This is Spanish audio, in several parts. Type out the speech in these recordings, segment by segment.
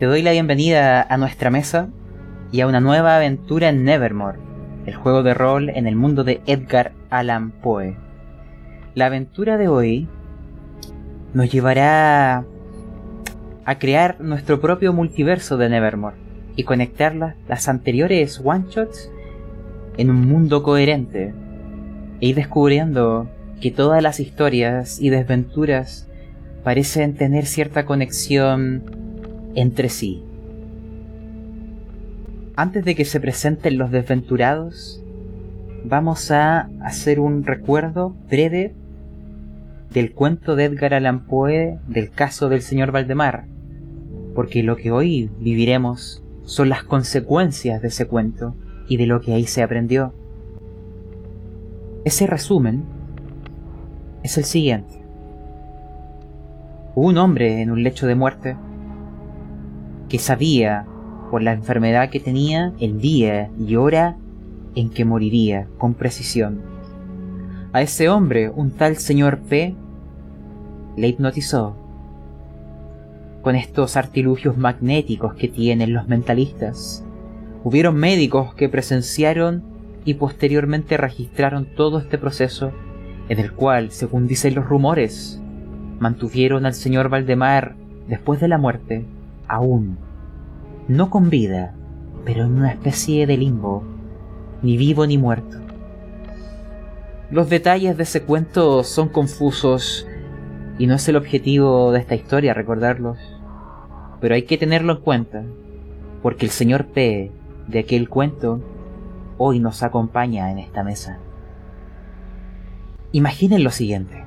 Te doy la bienvenida a nuestra mesa y a una nueva aventura en Nevermore, el juego de rol en el mundo de Edgar Allan Poe. La aventura de hoy nos llevará a crear nuestro propio multiverso de Nevermore y conectar las anteriores one-shots en un mundo coherente e ir descubriendo que todas las historias y desventuras parecen tener cierta conexión entre sí. Antes de que se presenten los desventurados, vamos a hacer un recuerdo breve del cuento de Edgar Allan Poe del caso del señor Valdemar, porque lo que hoy viviremos son las consecuencias de ese cuento y de lo que ahí se aprendió. Ese resumen es el siguiente. Hubo un hombre en un lecho de muerte que sabía por la enfermedad que tenía el día y hora en que moriría con precisión. A ese hombre, un tal señor P, le hipnotizó con estos artilugios magnéticos que tienen los mentalistas. Hubieron médicos que presenciaron y posteriormente registraron todo este proceso en el cual, según dicen los rumores, mantuvieron al señor Valdemar después de la muerte, aún, no con vida, pero en una especie de limbo, ni vivo ni muerto. Los detalles de ese cuento son confusos y no es el objetivo de esta historia recordarlos, pero hay que tenerlo en cuenta, porque el señor P de aquel cuento hoy nos acompaña en esta mesa. Imaginen lo siguiente.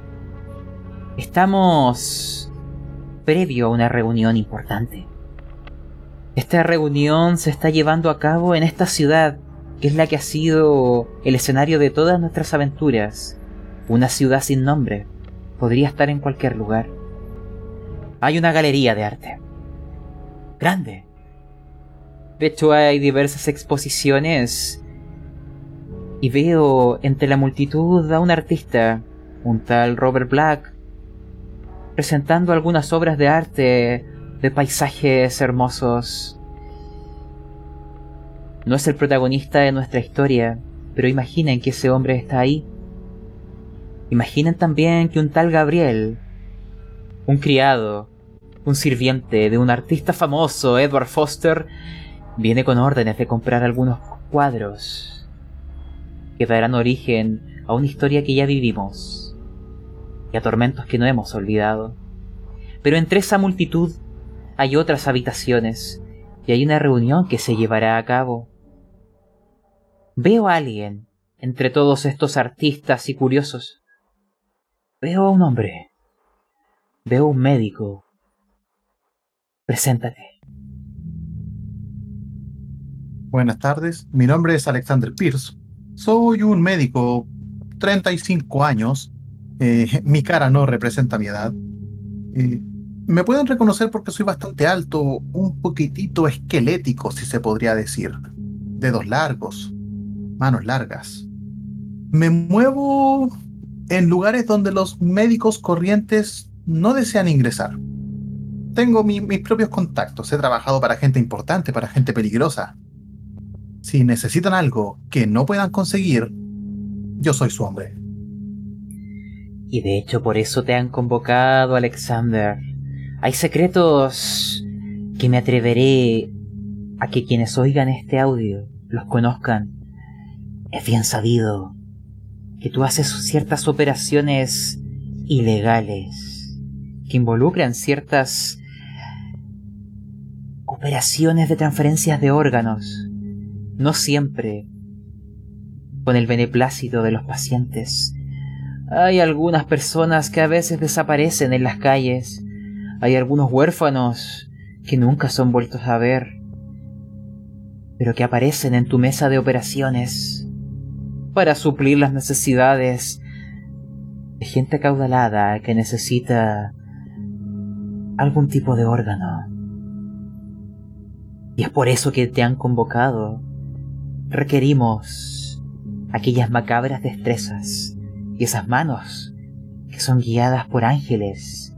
Estamos previo a una reunión importante. Esta reunión se está llevando a cabo en esta ciudad, que es la que ha sido el escenario de todas nuestras aventuras. Una ciudad sin nombre. Podría estar en cualquier lugar. Hay una galería de arte. Grande. De hecho hay diversas exposiciones y veo entre la multitud a un artista, un tal Robert Black, presentando algunas obras de arte de paisajes hermosos. No es el protagonista de nuestra historia, pero imaginen que ese hombre está ahí. Imaginen también que un tal Gabriel, un criado, un sirviente de un artista famoso, Edward Foster, viene con órdenes de comprar algunos cuadros que darán origen a una historia que ya vivimos y a tormentos que no hemos olvidado. Pero entre esa multitud hay otras habitaciones y hay una reunión que se llevará a cabo. Veo a alguien entre todos estos artistas y curiosos. Veo a un hombre. Veo a un médico. Preséntate. Buenas tardes, mi nombre es Alexander Pierce. Soy un médico, 35 años. Eh, mi cara no representa mi edad. Eh, me pueden reconocer porque soy bastante alto, un poquitito esquelético, si se podría decir. Dedos largos, manos largas. Me muevo en lugares donde los médicos corrientes no desean ingresar. Tengo mis propios contactos, he trabajado para gente importante, para gente peligrosa. Si necesitan algo que no puedan conseguir, yo soy su hombre. Y de hecho por eso te han convocado, Alexander. Hay secretos que me atreveré a que quienes oigan este audio los conozcan. Es bien sabido que tú haces ciertas operaciones ilegales que involucran ciertas operaciones de transferencias de órganos no siempre con el beneplácito de los pacientes. Hay algunas personas que a veces desaparecen en las calles, hay algunos huérfanos que nunca son vueltos a ver, pero que aparecen en tu mesa de operaciones para suplir las necesidades de gente caudalada que necesita algún tipo de órgano. Y es por eso que te han convocado requerimos aquellas macabras destrezas y esas manos que son guiadas por ángeles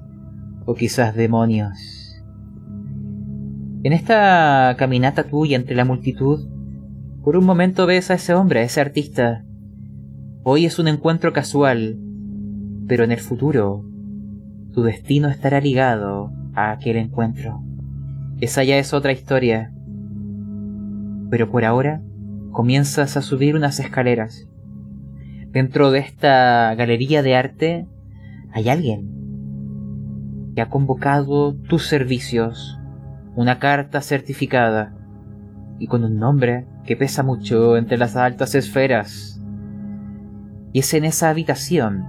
o quizás demonios. En esta caminata tuya entre la multitud, por un momento ves a ese hombre, a ese artista. Hoy es un encuentro casual, pero en el futuro tu destino estará ligado a aquel encuentro. Esa ya es otra historia. Pero por ahora comienzas a subir unas escaleras. Dentro de esta galería de arte hay alguien que ha convocado tus servicios, una carta certificada y con un nombre que pesa mucho entre las altas esferas. Y es en esa habitación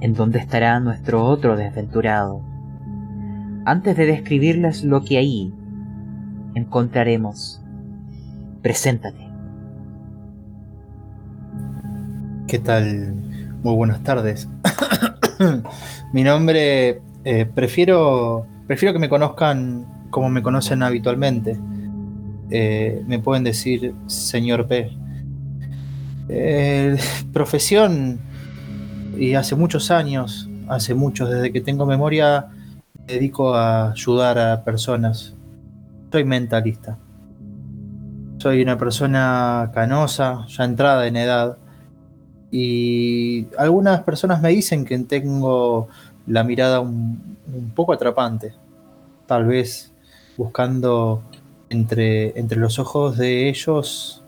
en donde estará nuestro otro desventurado. Antes de describirles lo que ahí encontraremos, preséntate. ¿Qué tal? Muy buenas tardes. Mi nombre, eh, prefiero, prefiero que me conozcan como me conocen habitualmente. Eh, me pueden decir señor P. Eh, profesión, y hace muchos años, hace muchos, desde que tengo memoria, me dedico a ayudar a personas. Soy mentalista. Soy una persona canosa, ya entrada en edad. Y algunas personas me dicen que tengo la mirada un, poco atrapante. Tal vez buscando entre, entre los ojos de ellos,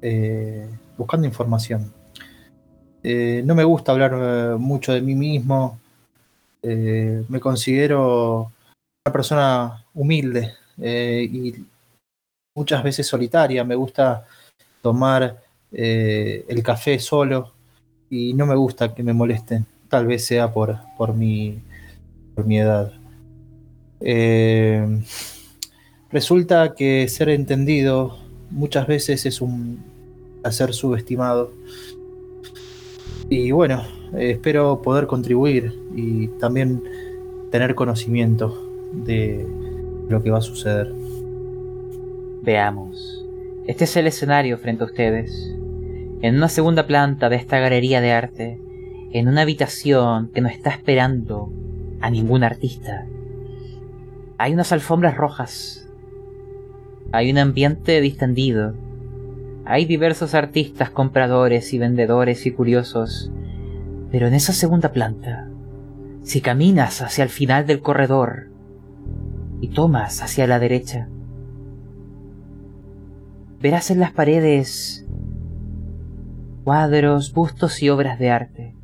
eh, buscando información. Eh, no me gusta hablar eh, mucho de mí mismo. Eh, me considero una persona humilde y muchas veces solitaria. Me gusta tomar el café solo y no me gusta que me molesten. Tal vez sea por, por, mi, por mi edad. resulta que ser entendido muchas veces es un placer subestimado. Y bueno, eh, espero poder contribuir y también tener conocimiento de lo que va a suceder. Veamos. Este es el escenario frente a ustedes. En una segunda planta de esta galería de arte, en una habitación que no está esperando a ningún artista, hay unas alfombras rojas. Hay un ambiente distendido hay diversos artistas, compradores y vendedores y curiosos. Pero en esa segunda planta, si caminas hacia el final del corredor y tomas hacia la derecha, verás en las paredes cuadros, bustos y obras de arte.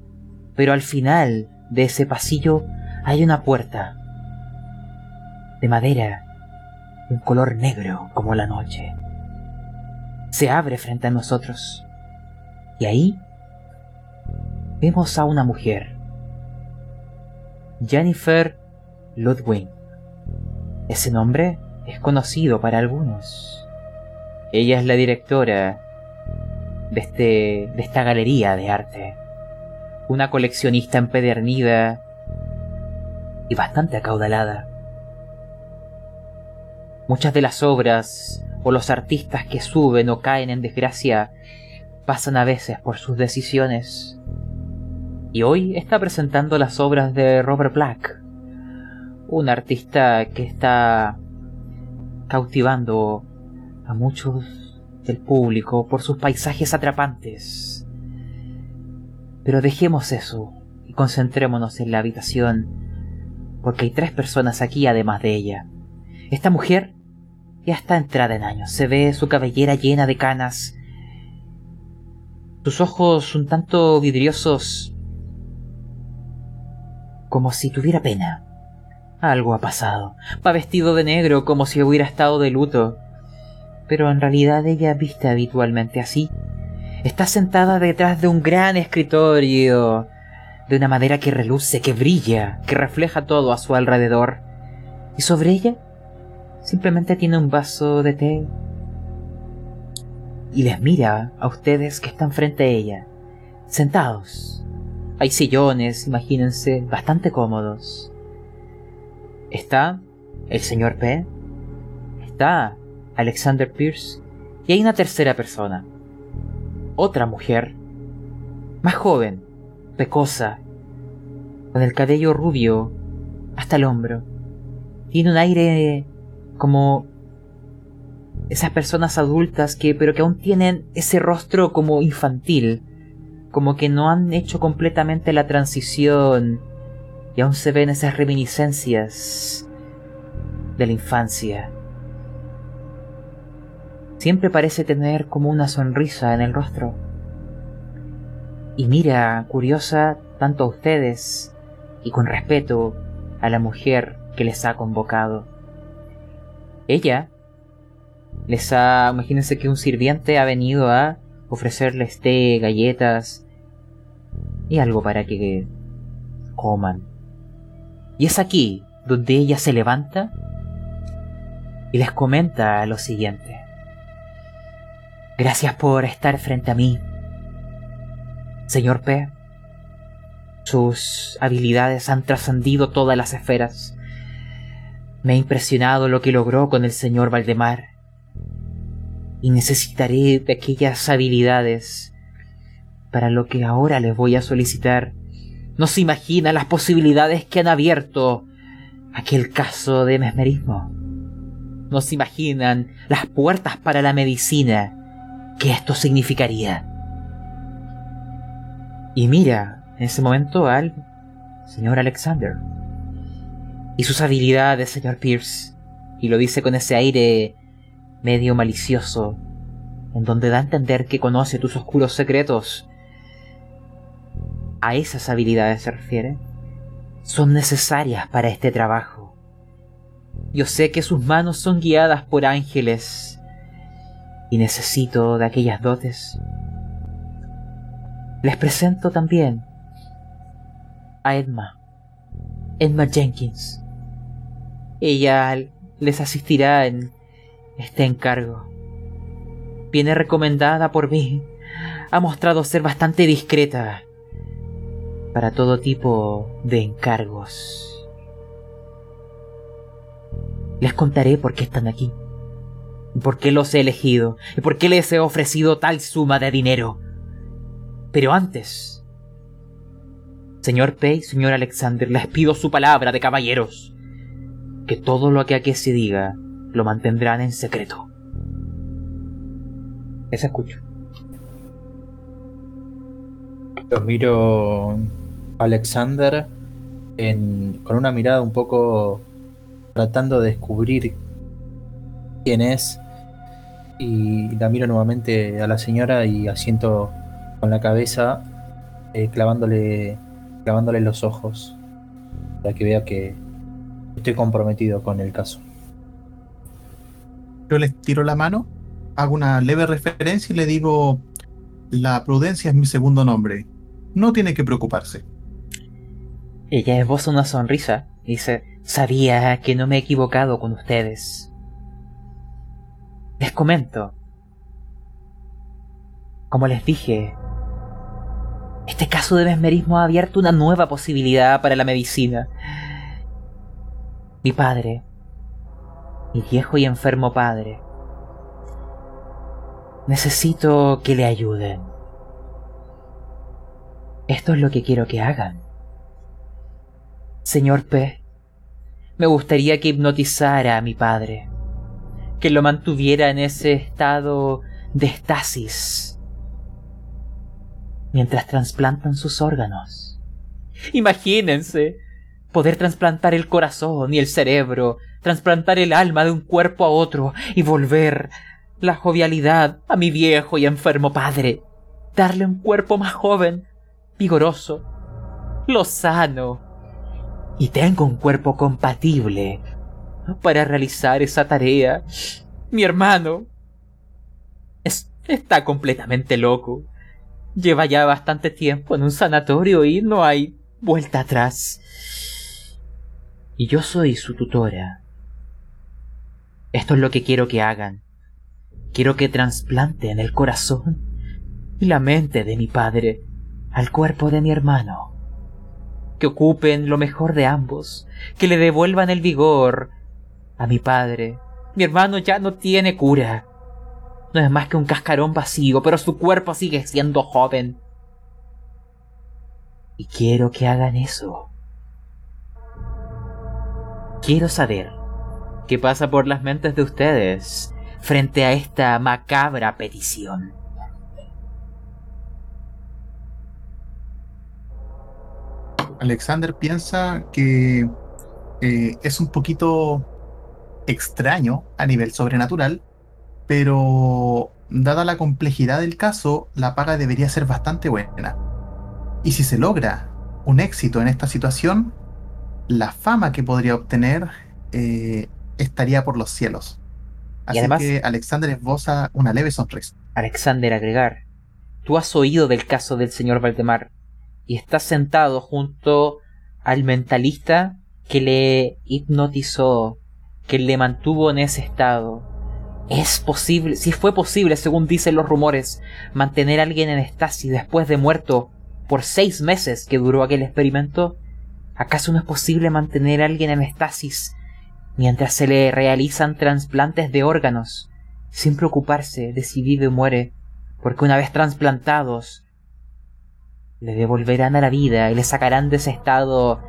Pero al final de ese pasillo hay una puerta de madera, un color negro como la noche se abre frente a nosotros. Y ahí vemos a una mujer, Jennifer Ludwig. Ese nombre es conocido para algunos. Ella es la directora de, este, de esta galería de arte. Una coleccionista empedernida y bastante acaudalada. Muchas de las obras o los artistas que suben o caen en desgracia pasan a veces por sus decisiones. Y hoy está presentando las obras de Robert Black, un artista que está cautivando a muchos del público por sus paisajes atrapantes. Pero dejemos eso y concentrémonos en la habitación, porque hay tres personas aquí además de ella. Esta mujer ya está entrada en años. Se ve su cabellera llena de canas. Sus ojos un tanto vidriosos. Como si tuviera pena. Algo ha pasado. Va vestido de negro como si hubiera estado de luto. Pero en realidad ella viste habitualmente así. Está sentada detrás de un gran escritorio. De una madera que reluce, que brilla, que refleja todo a su alrededor. Y sobre ella Simplemente tiene un vaso de té y les mira a ustedes que están frente a ella, sentados. Hay sillones, imagínense, bastante cómodos. Está el señor P, está Alexander Pierce y hay una tercera persona. Otra mujer, más joven, pecosa, con el cabello rubio hasta el hombro. Tiene un aire como esas personas adultas que pero que aún tienen ese rostro como infantil, como que no han hecho completamente la transición y aún se ven esas reminiscencias de la infancia. Siempre parece tener como una sonrisa en el rostro. Y mira, curiosa, tanto a ustedes y con respeto a la mujer que les ha convocado. Ella les ha, imagínense que un sirviente ha venido a ofrecerles té, galletas y algo para que coman. Y es aquí donde ella se levanta y les comenta lo siguiente. Gracias por estar frente a mí, señor P. Sus habilidades han trascendido todas las esferas. Me ha impresionado lo que logró con el señor Valdemar. Y necesitaré de aquellas habilidades para lo que ahora les voy a solicitar. No se imagina las posibilidades que han abierto aquel caso de mesmerismo. No se imaginan las puertas para la medicina que esto significaría. Y mira, en ese momento al señor Alexander. Y sus habilidades, señor Pierce. Y lo dice con ese aire medio malicioso, en donde da a entender que conoce tus oscuros secretos. A esas habilidades se refiere. Son necesarias para este trabajo. Yo sé que sus manos son guiadas por ángeles y necesito de aquellas dotes. Les presento también a Edma. Edma Jenkins. Ella les asistirá en este encargo. Viene recomendada por mí. Ha mostrado ser bastante discreta para todo tipo de encargos. Les contaré por qué están aquí, por qué los he elegido y por qué les he ofrecido tal suma de dinero. Pero antes, Señor Pei, señor Alexander, les pido su palabra de caballeros. Que todo lo que aquí se diga lo mantendrán en secreto. Les escucho. Lo miro Alexander con una mirada un poco tratando de descubrir quién es. Y la miro nuevamente a la señora y asiento con la cabeza, eh, clavándole clavándole los ojos para que vea que estoy comprometido con el caso. Yo les tiro la mano, hago una leve referencia y le digo, la prudencia es mi segundo nombre, no tiene que preocuparse. Ella esboza una sonrisa, dice, sabía que no me he equivocado con ustedes. Les comento. Como les dije, este caso de mesmerismo ha abierto una nueva posibilidad para la medicina. Mi padre, mi viejo y enfermo padre, necesito que le ayuden. Esto es lo que quiero que hagan. Señor P, me gustaría que hipnotizara a mi padre, que lo mantuviera en ese estado de estasis mientras trasplantan sus órganos. Imagínense poder trasplantar el corazón y el cerebro, trasplantar el alma de un cuerpo a otro y volver la jovialidad a mi viejo y enfermo padre, darle un cuerpo más joven, vigoroso, lozano, y tengo un cuerpo compatible para realizar esa tarea. Mi hermano está completamente loco. Lleva ya bastante tiempo en un sanatorio y no hay vuelta atrás. Y yo soy su tutora. Esto es lo que quiero que hagan. Quiero que trasplanten el corazón y la mente de mi padre al cuerpo de mi hermano. Que ocupen lo mejor de ambos, que le devuelvan el vigor a mi padre. Mi hermano ya no tiene cura. No es más que un cascarón vacío, pero su cuerpo sigue siendo joven. Y quiero que hagan eso. Quiero saber ¿Qué pasa por las mentes de ustedes frente a esta macabra petición? Alexander piensa que eh, es un poquito extraño a nivel sobrenatural, pero dada la complejidad del caso, la paga debería ser bastante buena. Y si se logra un éxito en esta situación, la fama que podría obtener eh, estaría por los cielos. Así que Alexander esboza una leve sonrisa. Alexander agregar, tú has oído del caso del señor Valdemar y estás sentado junto al mentalista que le hipnotizó, que le mantuvo en ese estado. Es posible, si fue posible, según dicen los rumores, mantener a alguien en estasis después de muerto por seis meses que duró aquel experimento, ¿acaso no es posible mantener a alguien en estasis mientras se le realizan trasplantes de órganos, sin preocuparse de si vive o muere, porque una vez trasplantados, le devolverán a la vida y le sacarán de ese estado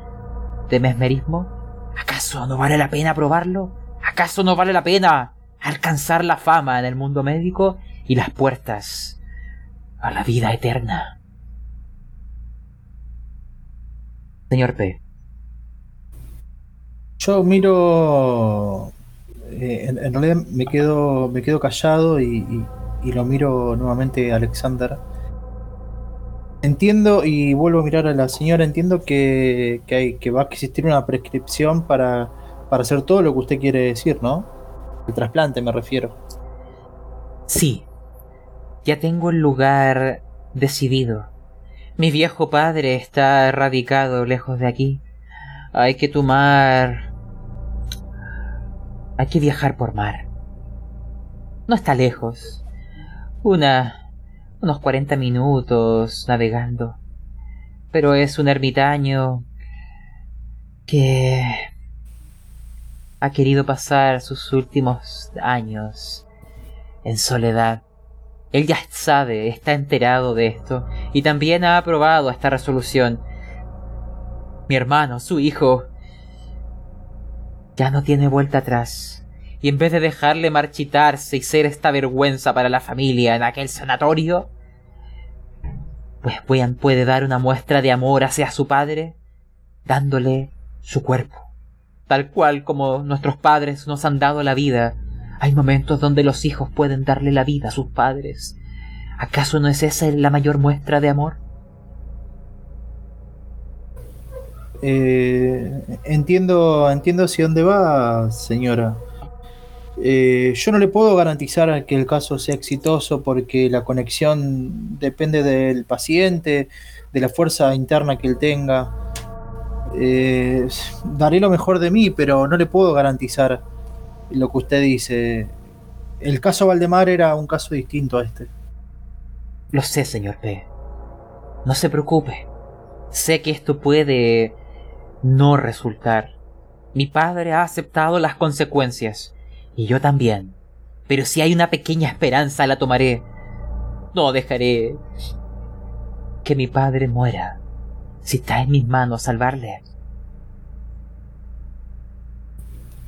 de mesmerismo? ¿Acaso no vale la pena probarlo? ¿Acaso no vale la pena alcanzar la fama en el mundo médico y las puertas a la vida eterna? Señor P. Yo miro. Eh, en, realidad me quedo, me quedo callado y, lo miro nuevamente Alexander. Entiendo y vuelvo a mirar a la señora. Entiendo que, hay, que va a existir una prescripción para, para hacer todo lo que usted quiere decir, ¿no? El trasplante, me refiero. Sí. Ya tengo el lugar decidido. Mi viejo padre está radicado lejos de aquí. Hay que tomar... Hay que viajar por mar. No está lejos. Una... unos 40 minutos navegando. Pero es un ermitaño que ha querido pasar sus últimos años en soledad él ya sabe, está enterado de esto y también ha aprobado esta resolución. Mi hermano, su hijo, ya no tiene vuelta atrás. Y en vez de dejarle marchitarse y ser esta vergüenza para la familia en aquel sanatorio, pues puede dar una muestra de amor hacia su padre, dándole su cuerpo, tal cual como nuestros padres nos han dado la vida hay momentos donde los hijos pueden darle la vida a sus padres. ¿Acaso no es esa la mayor muestra de amor? Eh, entiendo, entiendo hacia dónde va, señora. Eh, yo no le puedo garantizar que el caso sea exitoso porque la conexión depende del paciente, de la fuerza interna que él tenga. Eh, daré lo mejor de mí, pero no le puedo garantizar lo que usted dice. El caso Valdemar era un caso distinto a este. Lo sé, señor P. No se preocupe. Sé que esto puede no resultar. Mi padre ha aceptado las consecuencias. Y yo también. Pero si hay una pequeña esperanza, la tomaré. No dejaré que mi padre muera. Si está en mis manos salvarle.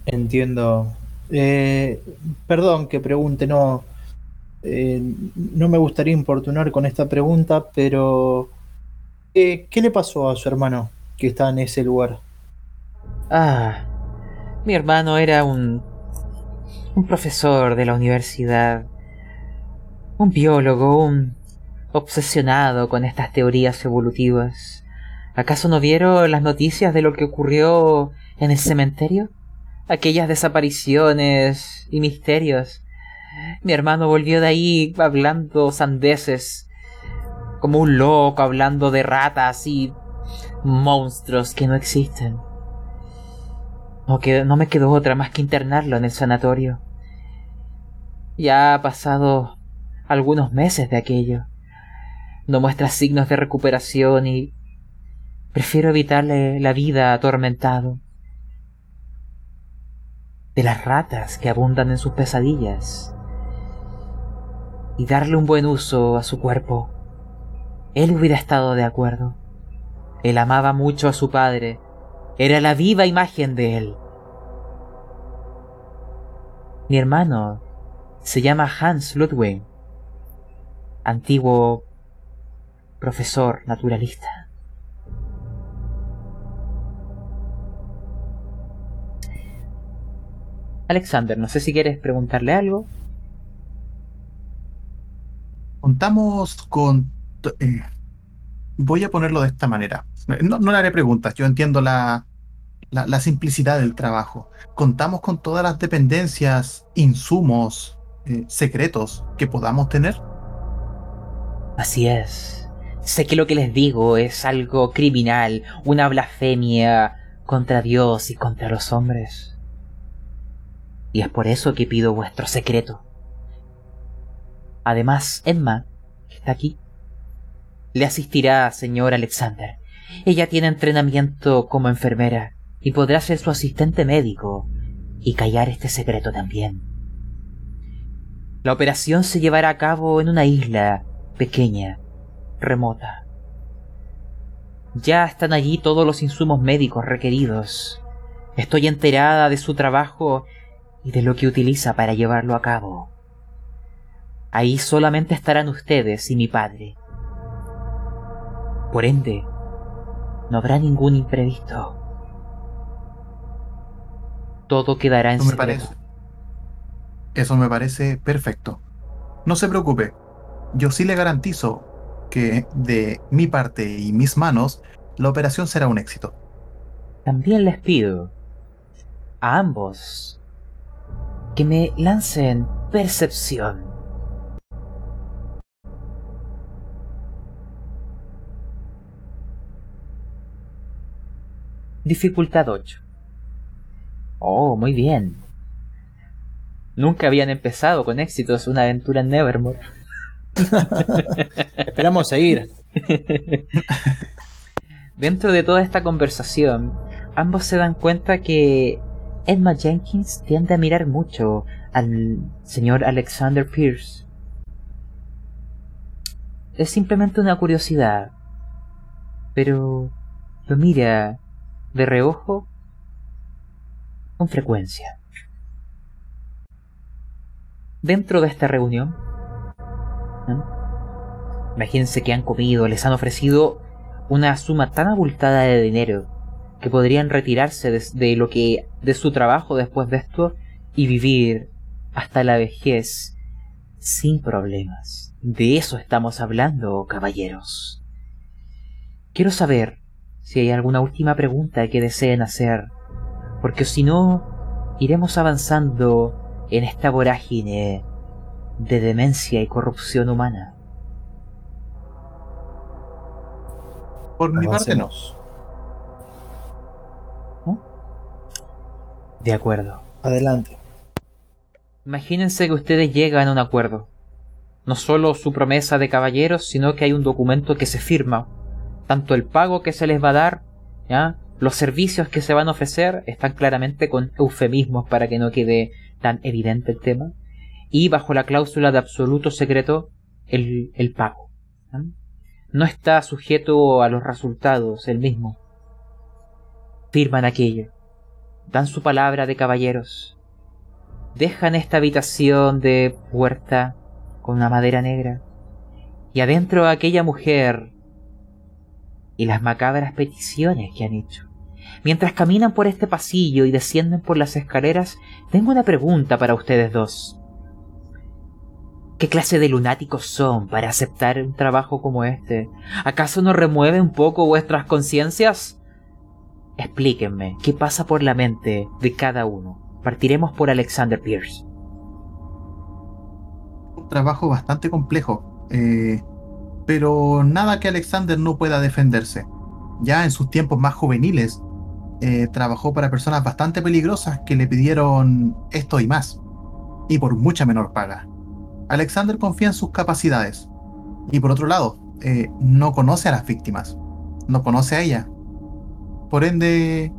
Entiendo eh, perdón que pregunte, no, eh, no me gustaría importunar con esta pregunta, pero ¿qué le pasó a su hermano que está en ese lugar? Ah, mi hermano era un, un profesor de la universidad, un biólogo, un obsesionado con estas teorías evolutivas. ¿Acaso no vieron las noticias de lo que ocurrió en el cementerio? aquellas desapariciones y misterios. Mi hermano volvió de ahí hablando sandeces, como un loco hablando de ratas y monstruos que no existen. No, no me quedó otra más que internarlo en el sanatorio. Ya ha pasado algunos meses de aquello. No muestra signos de recuperación y prefiero evitarle la vida atormentado de las ratas que abundan en sus pesadillas y darle un buen uso a su cuerpo. Él hubiera estado de acuerdo. Él amaba mucho a su padre, era la viva imagen de él. Mi hermano se llama Hans Ludwig, antiguo profesor naturalista. Alexander, no sé si quieres preguntarle algo. Contamos con... eh, voy a ponerlo de esta manera. No, le haré preguntas, yo entiendo la, la simplicidad del trabajo. Contamos con todas las dependencias, insumos, eh, secretos que podamos tener. Así es. Sé que lo que les digo es algo criminal, una blasfemia contra Dios y contra los hombres. Y es por eso que pido vuestro secreto. Además, Emma, que está aquí, le asistirá, señor Alexander. Ella tiene entrenamiento como enfermera y podrá ser su asistente médico y callar este secreto también. La operación se llevará a cabo en una isla pequeña, remota. Ya están allí todos los insumos médicos requeridos. Estoy enterada de su trabajo y de lo que utiliza para llevarlo a cabo. Ahí solamente estarán ustedes y mi padre. Por ende, no habrá ningún imprevisto. Todo quedará en me secreto. parece. Eso me parece perfecto. No se preocupe. Yo sí le garantizo que de mi parte y mis manos, la operación será un éxito. También les pido a ambos que me lancen percepción. Dificultad 8. Oh, muy bien. Nunca habían empezado con éxitos una aventura en Nevermore. Esperamos seguir. Dentro de toda esta conversación, ambos se dan cuenta que Emma Jenkins tiende a mirar mucho al señor Alexander Pierce. Es simplemente una curiosidad, pero lo mira de reojo con frecuencia. Dentro de esta reunión, imagínense que han comido, les han ofrecido una suma tan abultada de dinero que podrían retirarse de, de lo que de su trabajo después de esto y vivir hasta la vejez sin problemas. De eso estamos hablando, caballeros. Quiero saber si hay alguna última pregunta que deseen hacer, porque si no, iremos avanzando en esta vorágine de demencia y corrupción humana. Por mi parte no. De acuerdo. Adelante. Imagínense que ustedes llegan a un acuerdo. No solo su promesa de caballeros, sino que hay un documento que se firma. Tanto el pago que se les va a dar, ¿ya? los servicios que se van a ofrecer, están claramente con eufemismos para que no quede tan evidente el tema. Y bajo la cláusula de absoluto secreto, el, el pago. No está sujeto a los resultados el mismo. Firman aquello. Dan su palabra de caballeros dejan esta habitación de puerta con una madera negra y adentro aquella mujer y las macabras peticiones que han hecho. Mientras caminan por este pasillo y descienden por las escaleras, tengo una pregunta para ustedes dos. ¿Qué clase de lunáticos son para aceptar un trabajo como este? ¿Acaso no remueve un poco vuestras conciencias? Explíquenme, ¿qué pasa por la mente de cada uno? Partiremos por Alexander Pierce. Un trabajo bastante complejo, eh, pero nada que Alexander no pueda defenderse. Ya en sus tiempos más juveniles, eh, trabajó para personas bastante peligrosas que le pidieron esto y más, y por mucha menor paga. Alexander confía en sus capacidades, y por otro lado, eh, no conoce a las víctimas, no conoce a ella. Por ende,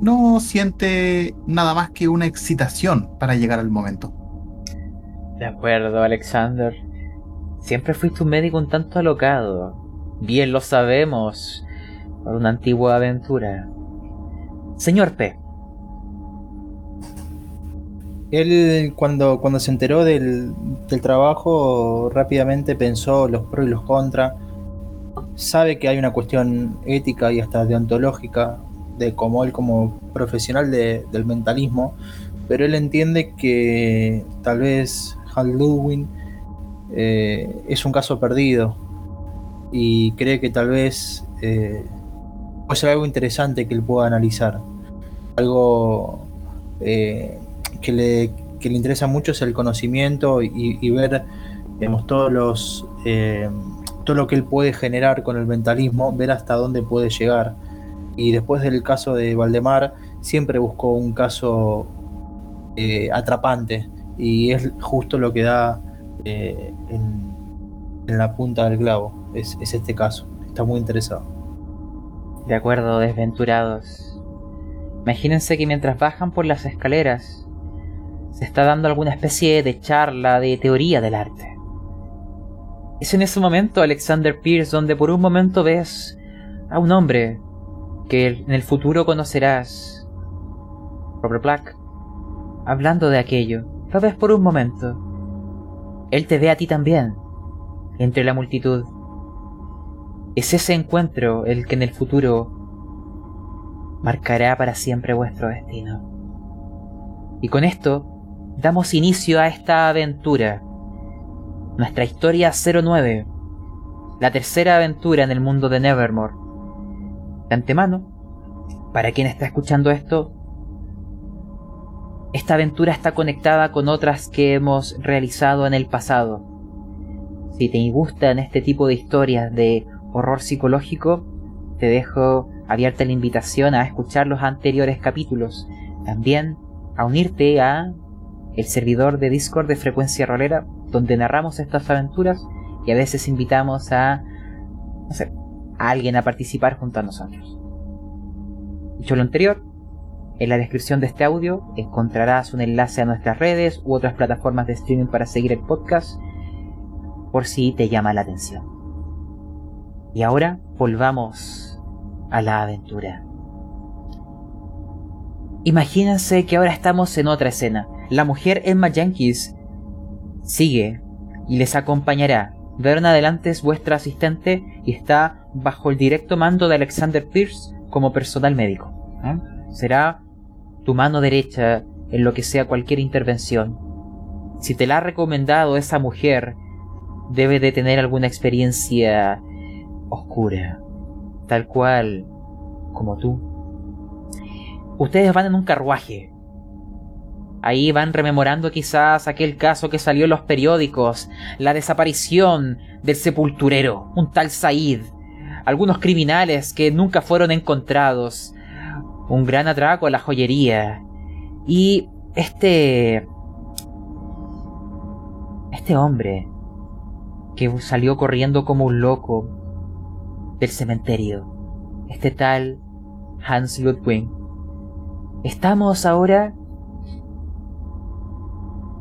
no siente nada más que una excitación para llegar al momento. De acuerdo, Alexander. Siempre fuiste un médico un tanto alocado. Bien lo sabemos por una antigua aventura. Señor P. Él cuando, cuando se enteró del, del trabajo rápidamente pensó los pros y los contras. Sabe que hay una cuestión ética y hasta deontológica de como él como profesional de- del mentalismo, pero él entiende que tal vez Hal Ludwig eh, es un caso perdido y cree que tal vez eh, puede ser algo interesante que él pueda analizar. Algo eh, que, le, que le interesa mucho es el conocimiento y, ver digamos, todos los, eh, todo lo que él puede generar con el mentalismo, ver hasta dónde puede llegar. Y después del caso de Valdemar, siempre buscó un caso eh, atrapante y es justo lo que da eh, en, en la punta del clavo, es, es este caso. Está muy interesado. De acuerdo, desventurados. Imagínense que mientras bajan por las escaleras, se está dando alguna especie de charla de teoría del arte. Es en ese momento, Alexander Pierce, donde por un momento ves a un hombre que en el futuro conocerás, Robert Black, hablando de aquello. Lo ves por un momento. Él te ve a ti también, entre la multitud. Es ese encuentro el que en el futuro marcará para siempre vuestro destino. Y con esto damos inicio a esta aventura. Nuestra historia 09. La tercera aventura en el mundo de Nevermore. De antemano, para quien está escuchando esto, esta aventura está conectada con otras que hemos realizado en el pasado. Si te gustan este tipo de historias de horror psicológico, te dejo abierta la invitación a escuchar los anteriores capítulos. También a unirte a el servidor de Discord de Frecuencia Rolera, donde narramos estas aventuras y a veces invitamos a, no sé, a alguien a participar junto a nosotros. Dicho lo anterior, en la descripción de este audio encontrarás un enlace a nuestras redes u otras plataformas de streaming para seguir el podcast por si te llama la atención. Y ahora volvamos a la aventura. Imagínense que ahora estamos en otra escena. La mujer Emma Jenkins sigue y les acompañará. De ahora en adelante es vuestra asistente y está bajo el directo mando de Alexander Pierce como personal médico. ¿eh? Será tu mano derecha en lo que sea cualquier intervención. Si te la ha recomendado esa mujer, debe de tener alguna experiencia oscura, tal cual como tú. Ustedes van en un carruaje. Ahí van rememorando quizás aquel caso que salió en los periódicos, la desaparición del sepulturero, un tal Said, algunos criminales que nunca fueron encontrados, un gran atraco a la joyería y este este hombre que salió corriendo como un loco del cementerio, este tal Hans Ludwig. Estamos ahora...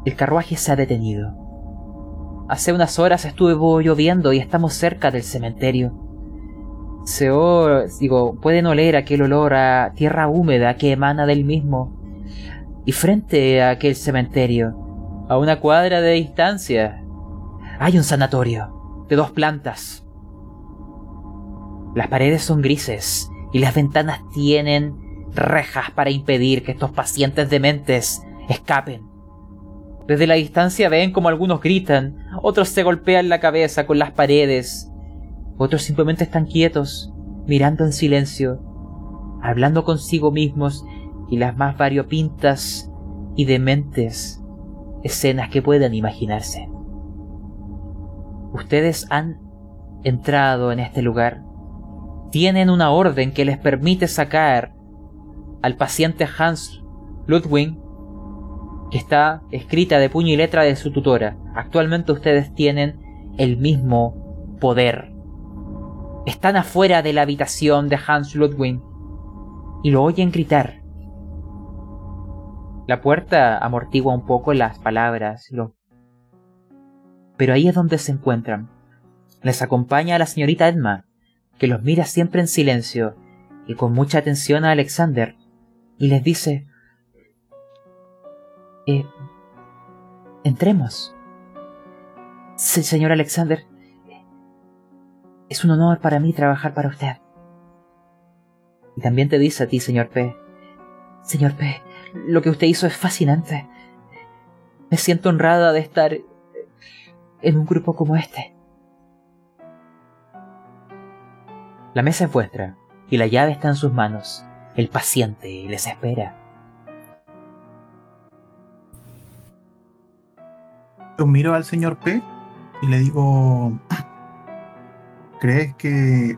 El carruaje se ha detenido. Hace unas horas estuvo lloviendo y estamos cerca del cementerio. Se o- digo, pueden oler aquel olor a tierra húmeda que emana del mismo. Y frente a aquel cementerio, a una cuadra de distancia, hay un sanatorio de dos plantas. Las paredes son grises y las ventanas tienen rejas para impedir que estos pacientes dementes escapen. Desde la distancia ven como algunos gritan, otros se golpean la cabeza con las paredes, otros simplemente están quietos, mirando en silencio, hablando consigo mismos y las más variopintas y dementes escenas que puedan imaginarse. Ustedes han entrado en este lugar, tienen una orden que les permite sacar al paciente Hans Ludwig, que está escrita de puño y letra de su tutora. Actualmente ustedes tienen el mismo poder. Están afuera de la habitación de Hans Ludwig y lo oyen gritar. La puerta amortigua un poco las palabras, lo- pero ahí es donde se encuentran. Les acompaña la señorita Edma, que los mira siempre en silencio y con mucha atención a Alexander, y les dice, eh, Entremos. Sí, señor Alexander. Es un honor para mí trabajar para usted. Y también te dice a ti, señor P. Señor P, lo que usted hizo es fascinante. Me siento honrada de estar en un grupo como este. La mesa es vuestra y la llave está en sus manos. El paciente les espera. Yo miro al señor P y le digo, ¿crees que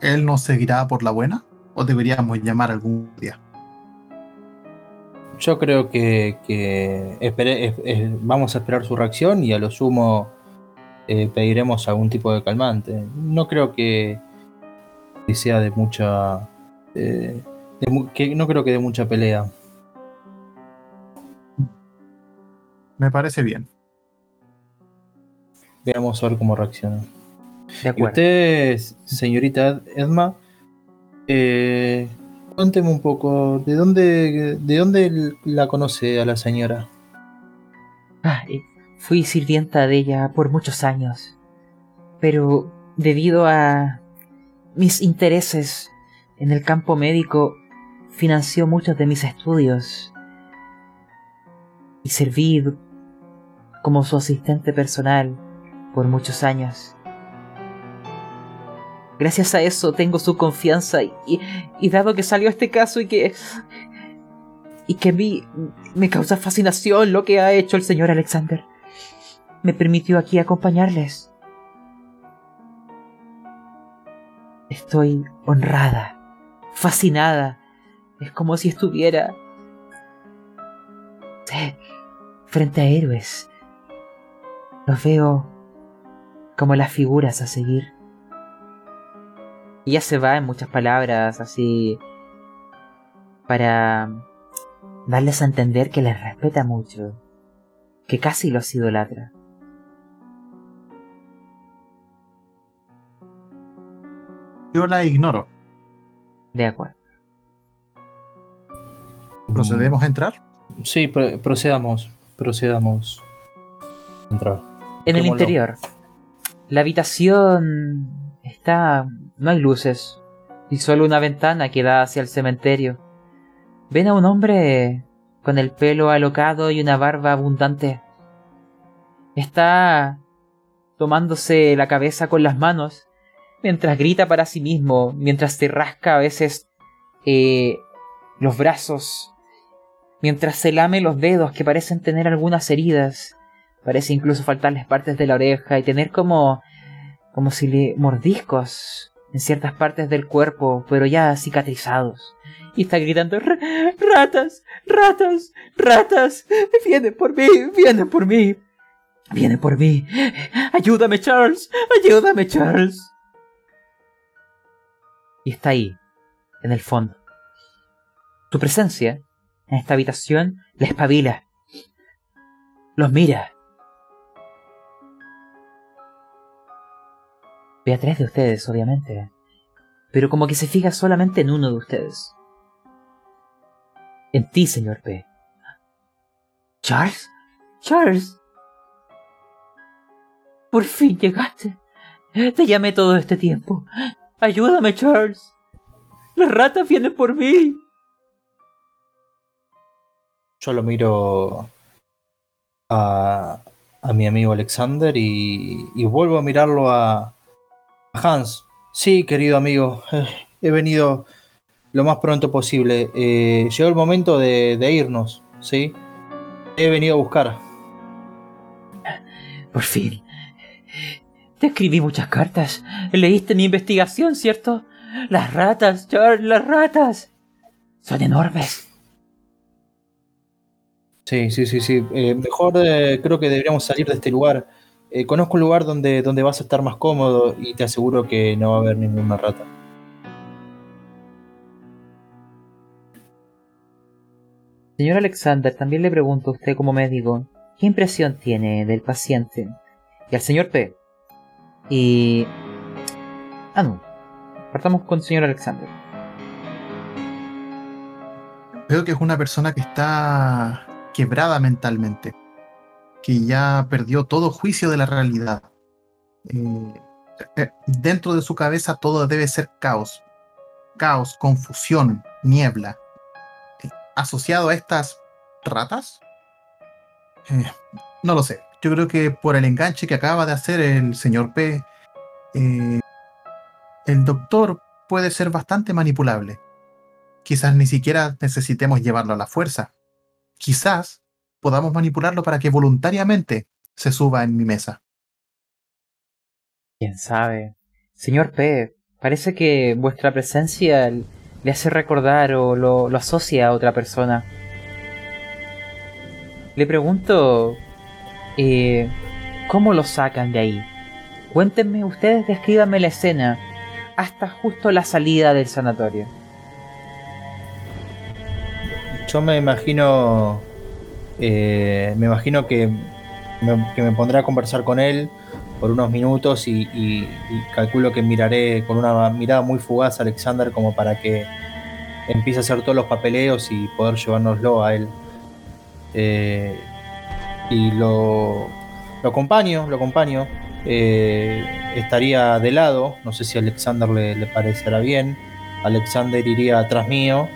él nos seguirá por la buena? ¿O deberíamos llamar algún día? Yo creo que, vamos a esperar su reacción y a lo sumo eh, pediremos algún tipo de calmante. No creo que, sea de mucha... Eh, que, no creo que de mucha pelea. Me parece bien. Veamos a ver cómo reacciona. De usted, señorita Edma, eh, cuénteme un poco, ¿de dónde, ¿de dónde la conoce a la señora? Ah, fui sirvienta de ella por muchos años, pero debido a mis intereses en el campo médico, financió muchos de mis estudios y serví como su asistente personal por muchos años. Gracias a eso tengo su confianza y, dado que salió este caso y que... Y que a mí me causa fascinación lo que ha hecho el señor Alexander. Me permitió aquí acompañarles. Estoy honrada, fascinada. Es como si estuviera... frente a héroes. Los veo como las figuras a seguir. Y ya se va en muchas palabras así para darles a entender que les respeta mucho, que casi los idolatra. Yo la ignoro. De acuerdo. ¿Procedemos a entrar? Sí, procedamos. Procedamos. Entrar. En el interior. La habitación está no hay luces, y solo una ventana que da hacia el cementerio. Ven a un hombre con el pelo alocado y una barba abundante. Está tomándose la cabeza con las manos, mientras grita para sí mismo, mientras se rasca a veces eh, los brazos, mientras se lame los dedos que parecen tener algunas heridas. Parece incluso faltarles partes de la oreja y tener como como si le mordiscos en ciertas partes del cuerpo, pero ya cicatrizados. Y está gritando, ratas, ratas, ratas, viene por mí, viene por mí, viene por mí. Ayúdame, Charles, ayúdame, Charles. Y está ahí, en el fondo. Tu presencia en esta habitación le espabila. Los mira. Ve a tres de ustedes, obviamente. Pero como que se fija solamente en uno de ustedes. En ti, señor P. Charles. Charles. Por fin llegaste. Te llamé todo este tiempo. Ayúdame, Charles. Las ratas vienen por mí. Yo lo miro a, a mi amigo Alexander y, y vuelvo a mirarlo a, Hans, sí, querido amigo, eh, he venido lo más pronto posible. Eh, llegó el momento de, irnos, ¿sí? He venido a buscar. Por fin. Te escribí muchas cartas. Leíste mi investigación, ¿cierto? Las ratas, Charles, las ratas. Son enormes. Sí, sí, sí, sí. Eh, mejor creo que deberíamos salir de este lugar. Eh, conozco un lugar donde, donde vas a estar más cómodo y te aseguro que no va a haber ninguna rata. Señor Alexander, también le pregunto a usted como médico, ¿qué impresión tiene del paciente? Y al señor P. Y... Ah, no. Partamos con el señor Alexander. Veo que es una persona que está quebrada mentalmente que ya perdió todo juicio de la realidad. Eh, eh, dentro de su cabeza todo debe ser caos. Caos, confusión, niebla. Eh, asociado a estas ratas? no lo sé. Yo creo que por el enganche que acaba de hacer el señor P, el doctor puede ser bastante manipulable. Quizás ni siquiera necesitemos llevarlo a la fuerza. Quizás podamos manipularlo para que voluntariamente se suba en mi mesa. Quién sabe. Señor P, parece que vuestra presencia le hace recordar o lo, asocia a otra persona. Le pregunto, eh, ¿cómo lo sacan de ahí? Cuéntenme ustedes, descríbanme la escena hasta justo la salida del sanatorio. Yo me imagino, eh, me imagino que me, pondré a conversar con él por unos minutos y, calculo que miraré con una mirada muy fugaz a Alexander como para que empiece a hacer todos los papeleos y poder llevárnoslo a él. Eh, y lo, lo acompaño, lo acompaño. Eh, estaría de lado, no sé si a Alexander le, parecerá bien. Alexander iría atrás mío,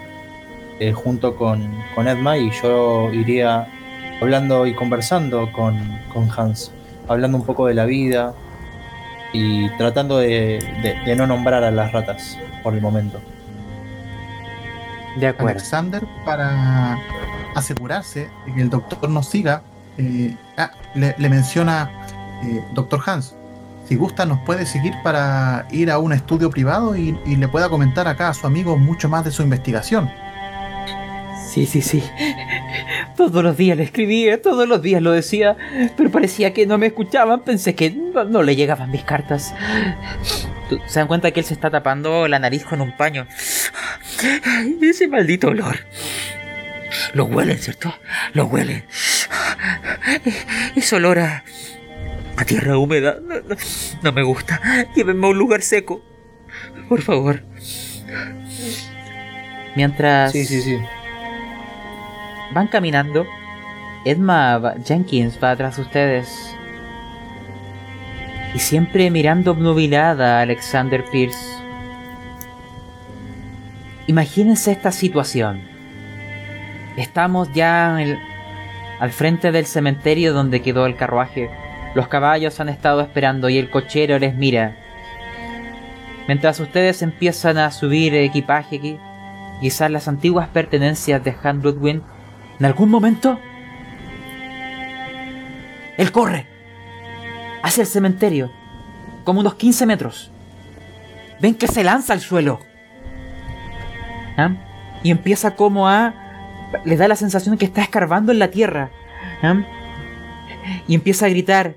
eh, junto con, con, Edma, y yo iría hablando y conversando con, Hans, hablando un poco de la vida y tratando de, no nombrar a las ratas por el momento. De acuerdo. Alexander, para asegurarse de que el doctor nos siga, eh, ah, le, menciona eh, doctor Hans, si gusta nos puede seguir para ir a un estudio privado y, le pueda comentar acá a su amigo mucho más de su investigación. Sí, sí, sí. Todos los días le escribía, todos los días lo decía, pero parecía que no me escuchaban, pensé que no, le llegaban mis cartas. ¿Se dan cuenta que él se está tapando la nariz con un paño? Ese maldito olor. Lo huelen, ¿cierto? Lo huelen. Ese olor a, a tierra húmeda. No, me gusta. Llévenme a un lugar seco. Por favor. Mientras. Sí, sí, sí. Van caminando. Edma Jenkins va atrás de ustedes. Y siempre mirando obnubilada a Alexander Pierce. Imagínense esta situación. Estamos ya al frente del cementerio donde quedó el carruaje los caballos han estado esperando y el cochero les mira. Mientras ustedes empiezan a subir equipaje quizás las antiguas pertenencias de Han Ludwig, en algún momento, él corre hacia el cementerio, como unos 15 metros. Ven que se lanza al suelo. ¿Ah? Y empieza como a... Le da la sensación de que está escarbando en la tierra. Y empieza a gritar,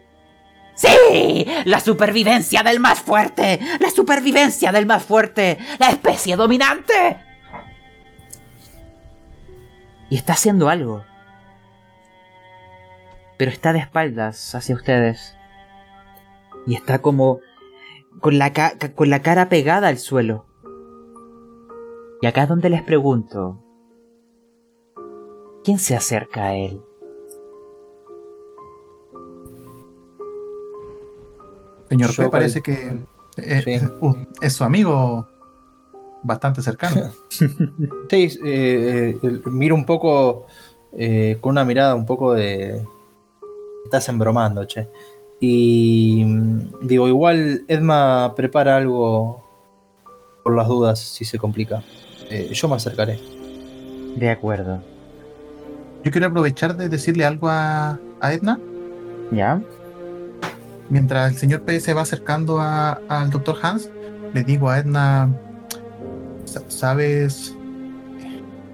¡Sí! ¡La supervivencia del más fuerte! ¡La supervivencia del más fuerte! ¡La especie dominante! Y está haciendo algo. Pero está de espaldas hacia ustedes. Y está como con la, con la cara pegada al suelo. Y acá es donde les pregunto, ¿quién se acerca a él? Señor P parece que eh, es su amigo bastante cercano. sí, eh, eh, miro un poco con una mirada un poco de... Estás embromando, che. Y mm, digo, igual Edma prepara algo por las dudas si se complica. yo me acercaré. De acuerdo. Yo quiero aprovechar de decirle algo a, a Edna. ¿Ya? mientras el señor P se va acercando al doctor Hans, le digo a Edna, ¿sabes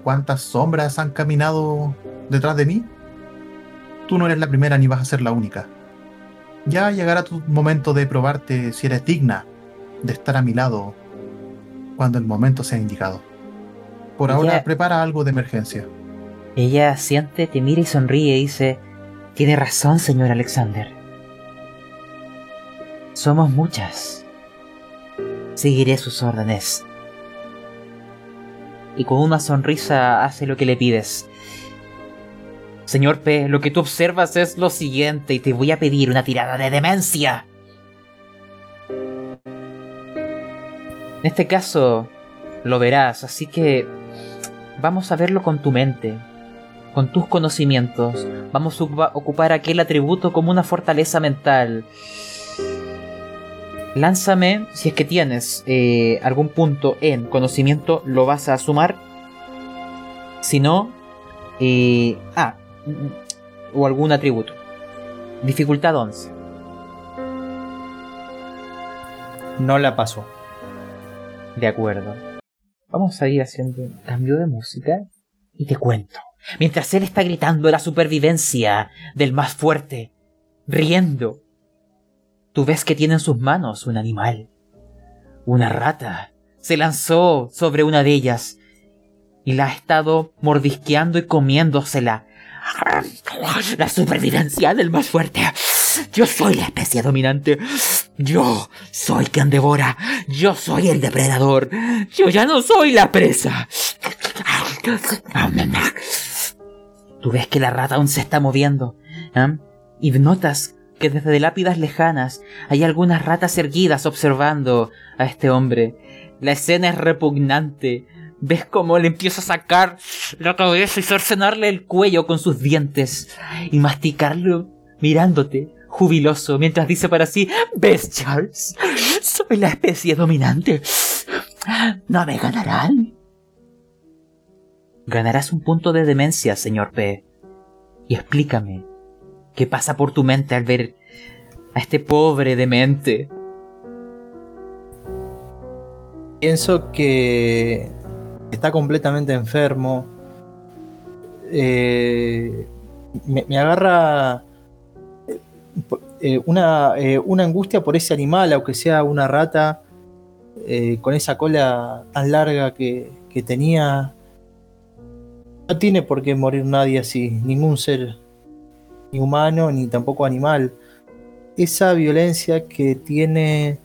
cuántas sombras han caminado detrás de mí? Tú no eres la primera ni vas a ser la única. Ya llegará tu momento de probarte si eres digna de estar a mi lado cuando el momento sea indicado. Por ahora prepara algo de emergencia. Ella siente, te mira y sonríe y dice, tiene razón, señor Alexander. Somos muchas. Seguiré sus órdenes. Y con una sonrisa hace lo que le pides. Señor P, lo que tú observas es lo siguiente y te voy a pedir una tirada de demencia. En este caso, lo verás, así que vamos a verlo con tu mente, con tus conocimientos. Vamos a ocupar aquel atributo como una fortaleza mental. Lánzame, si es que tienes eh, algún punto en conocimiento, lo vas a sumar. Si no, eh, ah, o algún atributo. Dificultad 11. No la paso. De acuerdo. Vamos a ir haciendo un cambio de música y te cuento. Mientras él está gritando la supervivencia del más fuerte, riendo, tú ves que tiene en sus manos un animal. Una rata. Se lanzó sobre una de ellas y la ha estado mordisqueando y comiéndosela. La supervivencia del más fuerte. Yo soy la especie dominante. Yo soy quien devora. Yo soy el depredador. Yo ya no soy la presa. Tú ves que la rata aún se está moviendo. ¿eh? Y notas que desde lápidas lejanas hay algunas ratas erguidas observando a este hombre. La escena es repugnante. Ves cómo le empieza a sacar la cabeza y cercenarle el cuello con sus dientes y masticarlo mirándote jubiloso mientras dice para sí, ¿ves Charles? Soy la especie dominante. No me ganarán. Ganarás un punto de demencia, señor P. Y explícame, ¿qué pasa por tu mente al ver a este pobre demente? Pienso que está completamente enfermo. Eh, me agarra eh, una, eh, una, angustia por ese animal, aunque sea una rata eh, con esa cola tan larga que, que, tenía. No tiene por qué morir nadie así, ningún ser, ni humano ni tampoco animal. Esa violencia que tiene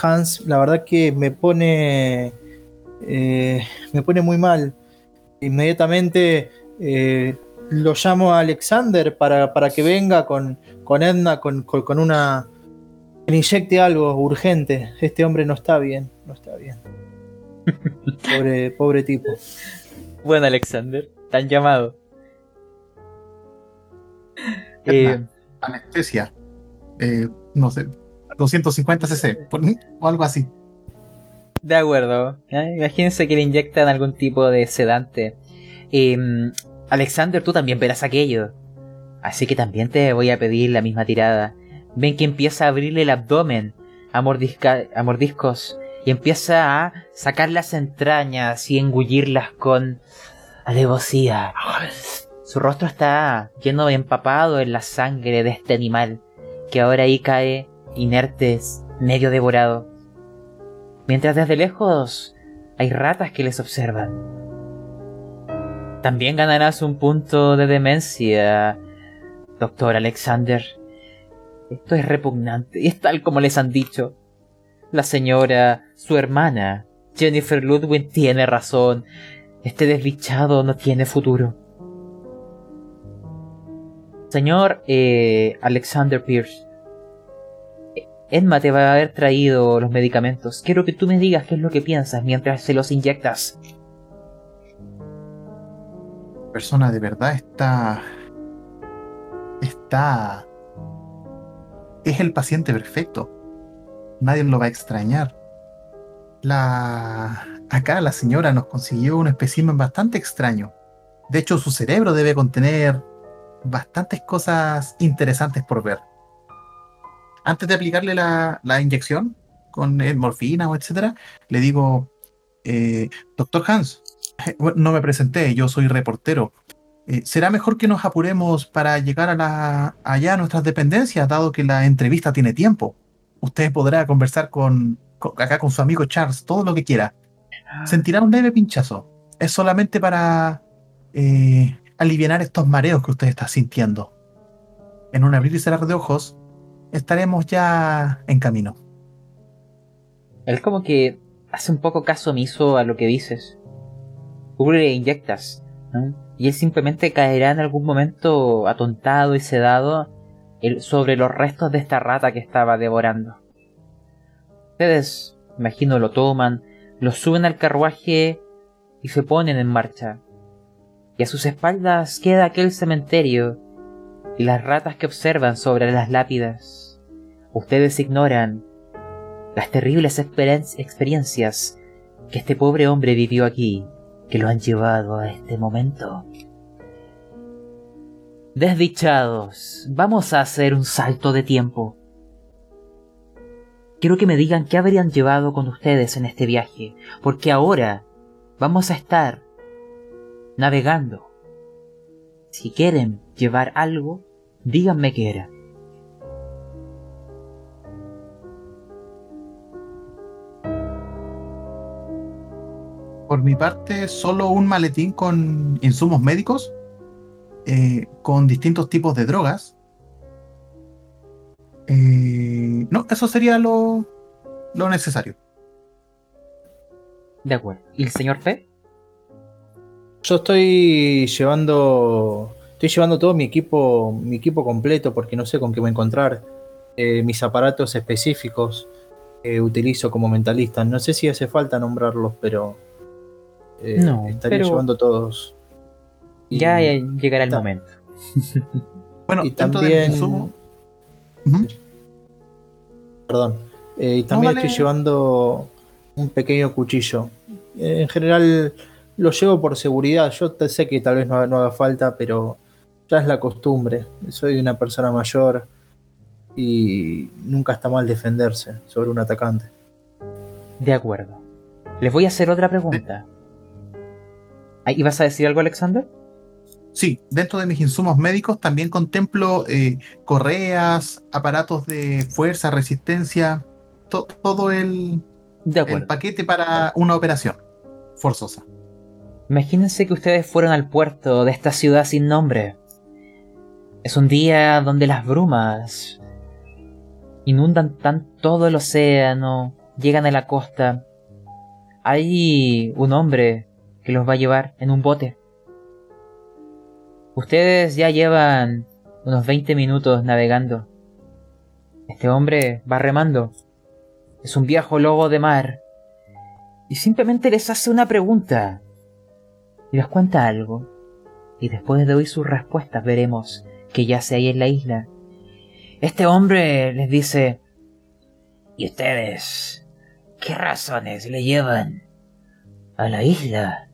Hans, la verdad que me pone, me pone muy mal. Inmediatamente lo llamo a Alexander para, para que venga con, con Edna, con, con, una. Que inyecte algo urgente. Este hombre no está bien, no está bien. Pobre, pobre tipo. Bueno, Alexander, tan llamado. Eh, anestesia. Eh, no sé, 250 cc o algo así. De acuerdo. Imagínense que le inyectan algún tipo de sedante. Eh, Alexander, tú también verás aquello. Así que también te voy a pedir la misma tirada. Ven que empieza a abrirle el abdomen a, a mordiscos y empieza a sacar las entrañas y engullirlas con alevosía. Su rostro está lleno de empapado en la sangre de este animal, que ahora ahí cae inerte, medio devorado. Mientras desde lejos hay ratas que les observan. También ganarás un punto de demencia, doctor Alexander. Esto es repugnante y es tal como les han dicho. La señora, su hermana, Jennifer Ludwig, tiene razón. Este desdichado no tiene futuro. Señor eh, Alexander Pierce, Edma te va a haber traído los medicamentos. Quiero que tú me digas qué es lo que piensas mientras se los inyectas persona de verdad está. está. es el paciente perfecto. Nadie lo va a extrañar. La. Acá la señora nos consiguió un espécimen bastante extraño. De hecho, su cerebro debe contener bastantes cosas interesantes por ver. Antes de aplicarle la, inyección con morfina o etcétera, le digo, eh, doctor Hans, no me presenté, yo soy reportero. Eh, ¿Será mejor que nos apuremos para llegar a la, allá a nuestras dependencias, dado que la entrevista tiene tiempo? Usted podrá conversar con, acá con su amigo Charles todo lo que quiera. Sentirá un leve pinchazo. Es solamente para eh, aliviar estos mareos que usted está sintiendo. En un abrir y cerrar de ojos, estaremos ya en camino. Él como que hace un poco caso omiso a lo que dices. Tú le inyectas y él simplemente caerá en algún momento atontado y sedado sobre los restos de esta rata que estaba devorando. Ustedes, imagino, lo toman, lo suben al carruaje y se ponen en marcha. Y a sus espaldas queda aquel cementerio y las ratas que observan sobre las lápidas. Ustedes ignoran las terribles experiencias que este pobre hombre vivió aquí que lo han llevado a este momento. Desdichados, vamos a hacer un salto de tiempo. Quiero que me digan qué habrían llevado con ustedes en este viaje, porque ahora vamos a estar navegando. Si quieren llevar algo, díganme qué era. Por mi parte, solo un maletín con insumos médicos, eh, con distintos tipos de drogas. Eh, no, eso sería lo, lo necesario. De acuerdo. ¿Y el señor Fe? Yo estoy llevando. Estoy llevando todo mi equipo. Mi equipo completo porque no sé con qué voy a encontrar. Eh, mis aparatos específicos que utilizo como mentalista. No sé si hace falta nombrarlos, pero eh, no, estaría llevando todos. ya llegará el momento. bueno, y también. Perdón. Eh, y también estoy llevando un pequeño cuchillo. Eh, en general lo llevo por seguridad. Yo sé que tal vez no, no, haga falta, pero ya es la costumbre. Soy una persona mayor y nunca está mal defenderse sobre un atacante. De acuerdo. Les voy a hacer otra pregunta. ¿Ibas a decir algo, Alexander? Sí, dentro de mis insumos médicos también contemplo eh, correas, aparatos de fuerza, resistencia, todo el, el paquete para una operación forzosa. Imagínense que ustedes fueron al puerto de esta ciudad sin nombre. Es un día donde las brumas inundan tan todo el océano, llegan a la costa. Hay un hombre que los va a llevar en un bote. Ustedes ya llevan unos 20 minutos navegando. Este hombre va remando. Es un viejo lobo de mar. Y simplemente les hace una pregunta. Y les cuenta algo. Y después de oír sus respuestas veremos que ya se hay en la isla. Este hombre les dice... ¿Y ustedes? ¿Qué razones le llevan a la isla?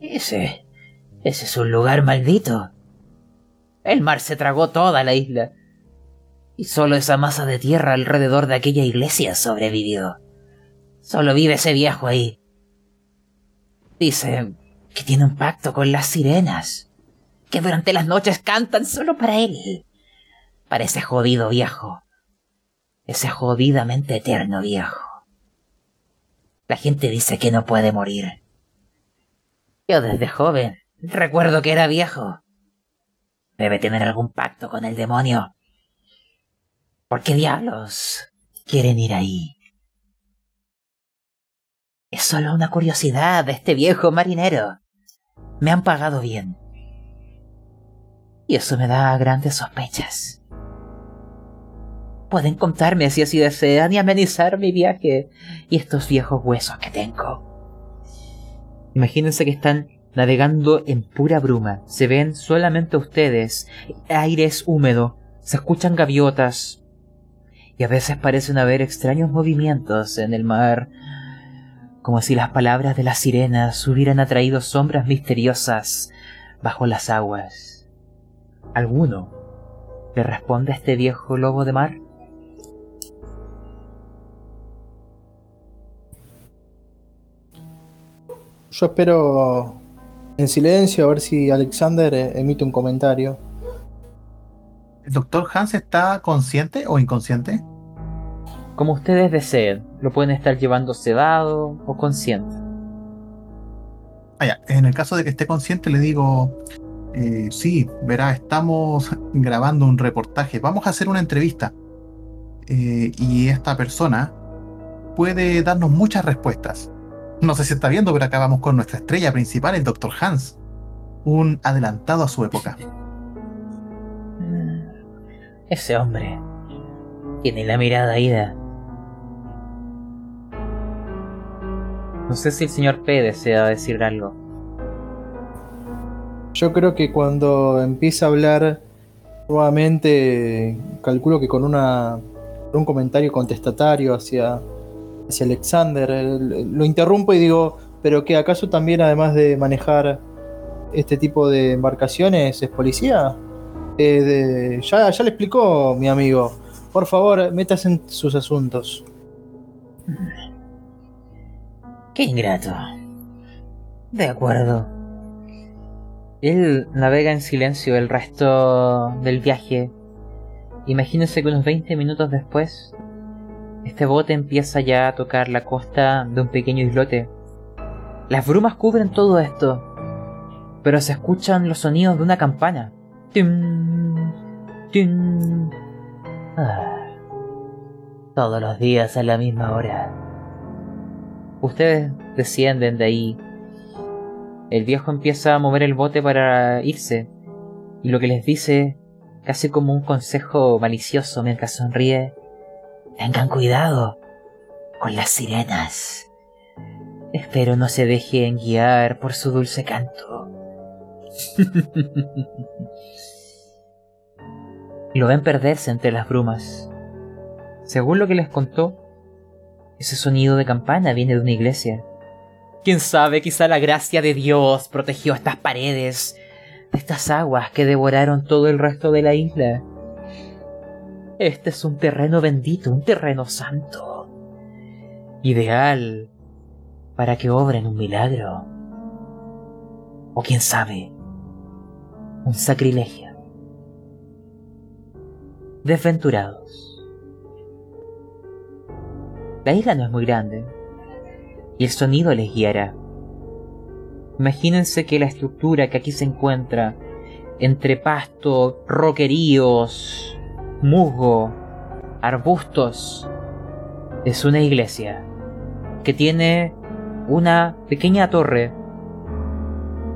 Ese... Ese es un lugar maldito. El mar se tragó toda la isla. Y solo esa masa de tierra alrededor de aquella iglesia sobrevivió. Solo vive ese viejo ahí. Dice que tiene un pacto con las sirenas, que durante las noches cantan solo para él, para ese jodido viejo, ese jodidamente eterno viejo. La gente dice que no puede morir, yo desde joven recuerdo que era viejo. Debe tener algún pacto con el demonio. ¿Por qué diablos quieren ir ahí? Es solo una curiosidad de este viejo marinero. Me han pagado bien. Y eso me da grandes sospechas. Pueden contarme si así desean y amenizar mi viaje y estos viejos huesos que tengo. Imagínense que están navegando en pura bruma. Se ven solamente ustedes. Aire es húmedo. Se escuchan gaviotas. Y a veces parecen haber extraños movimientos en el mar. Como si las palabras de las sirenas hubieran atraído sombras misteriosas bajo las aguas. ¿Alguno le responde a este viejo lobo de mar? Yo espero en silencio a ver si Alexander eh, emite un comentario. ¿El doctor Hans está consciente o inconsciente? Como ustedes deseen, lo pueden estar llevando sedado o consciente. Ah, En el caso de que esté consciente, le digo: eh, Sí, verá, estamos grabando un reportaje. Vamos a hacer una entrevista. Eh, y esta persona puede darnos muchas respuestas. No sé si está viendo, pero acabamos con nuestra estrella principal, el Dr. Hans. un adelantado a su época. Mm, ese hombre tiene la mirada ida. No sé si el señor P desea decir algo. Yo creo que cuando empieza a hablar nuevamente, calculo que con una un comentario contestatario hacia, Alexander, lo interrumpo y digo, pero que acaso también además de manejar este tipo de embarcaciones es policía? Eh, ya, ya le explicó mi amigo. Por favor, metas en sus asuntos. Qué ingrato. De acuerdo. Él navega en silencio el resto del viaje. Imagínense que unos 20 minutos después, este bote empieza ya a tocar la costa de un pequeño islote. Las brumas cubren todo esto, pero se escuchan los sonidos de una campana. ¡Tim! ¡Tim! Ah. Todos los días a la misma hora. Ustedes descienden de ahí. El viejo empieza a mover el bote para irse. Y lo que les dice, casi como un consejo malicioso mientras sonríe, tengan cuidado con las sirenas. Espero no se dejen guiar por su dulce canto. lo ven perderse entre las brumas. Según lo que les contó, ese sonido de campana viene de una iglesia. Quién sabe, quizá la gracia de Dios protegió estas paredes de estas aguas que devoraron todo el resto de la isla. Este es un terreno bendito, un terreno santo. Ideal para que obren un milagro. O quién sabe, un sacrilegio. Desventurados. La isla no es muy grande y el sonido les guiará. Imagínense que la estructura que aquí se encuentra entre pasto, roqueríos, musgo, arbustos, es una iglesia que tiene una pequeña torre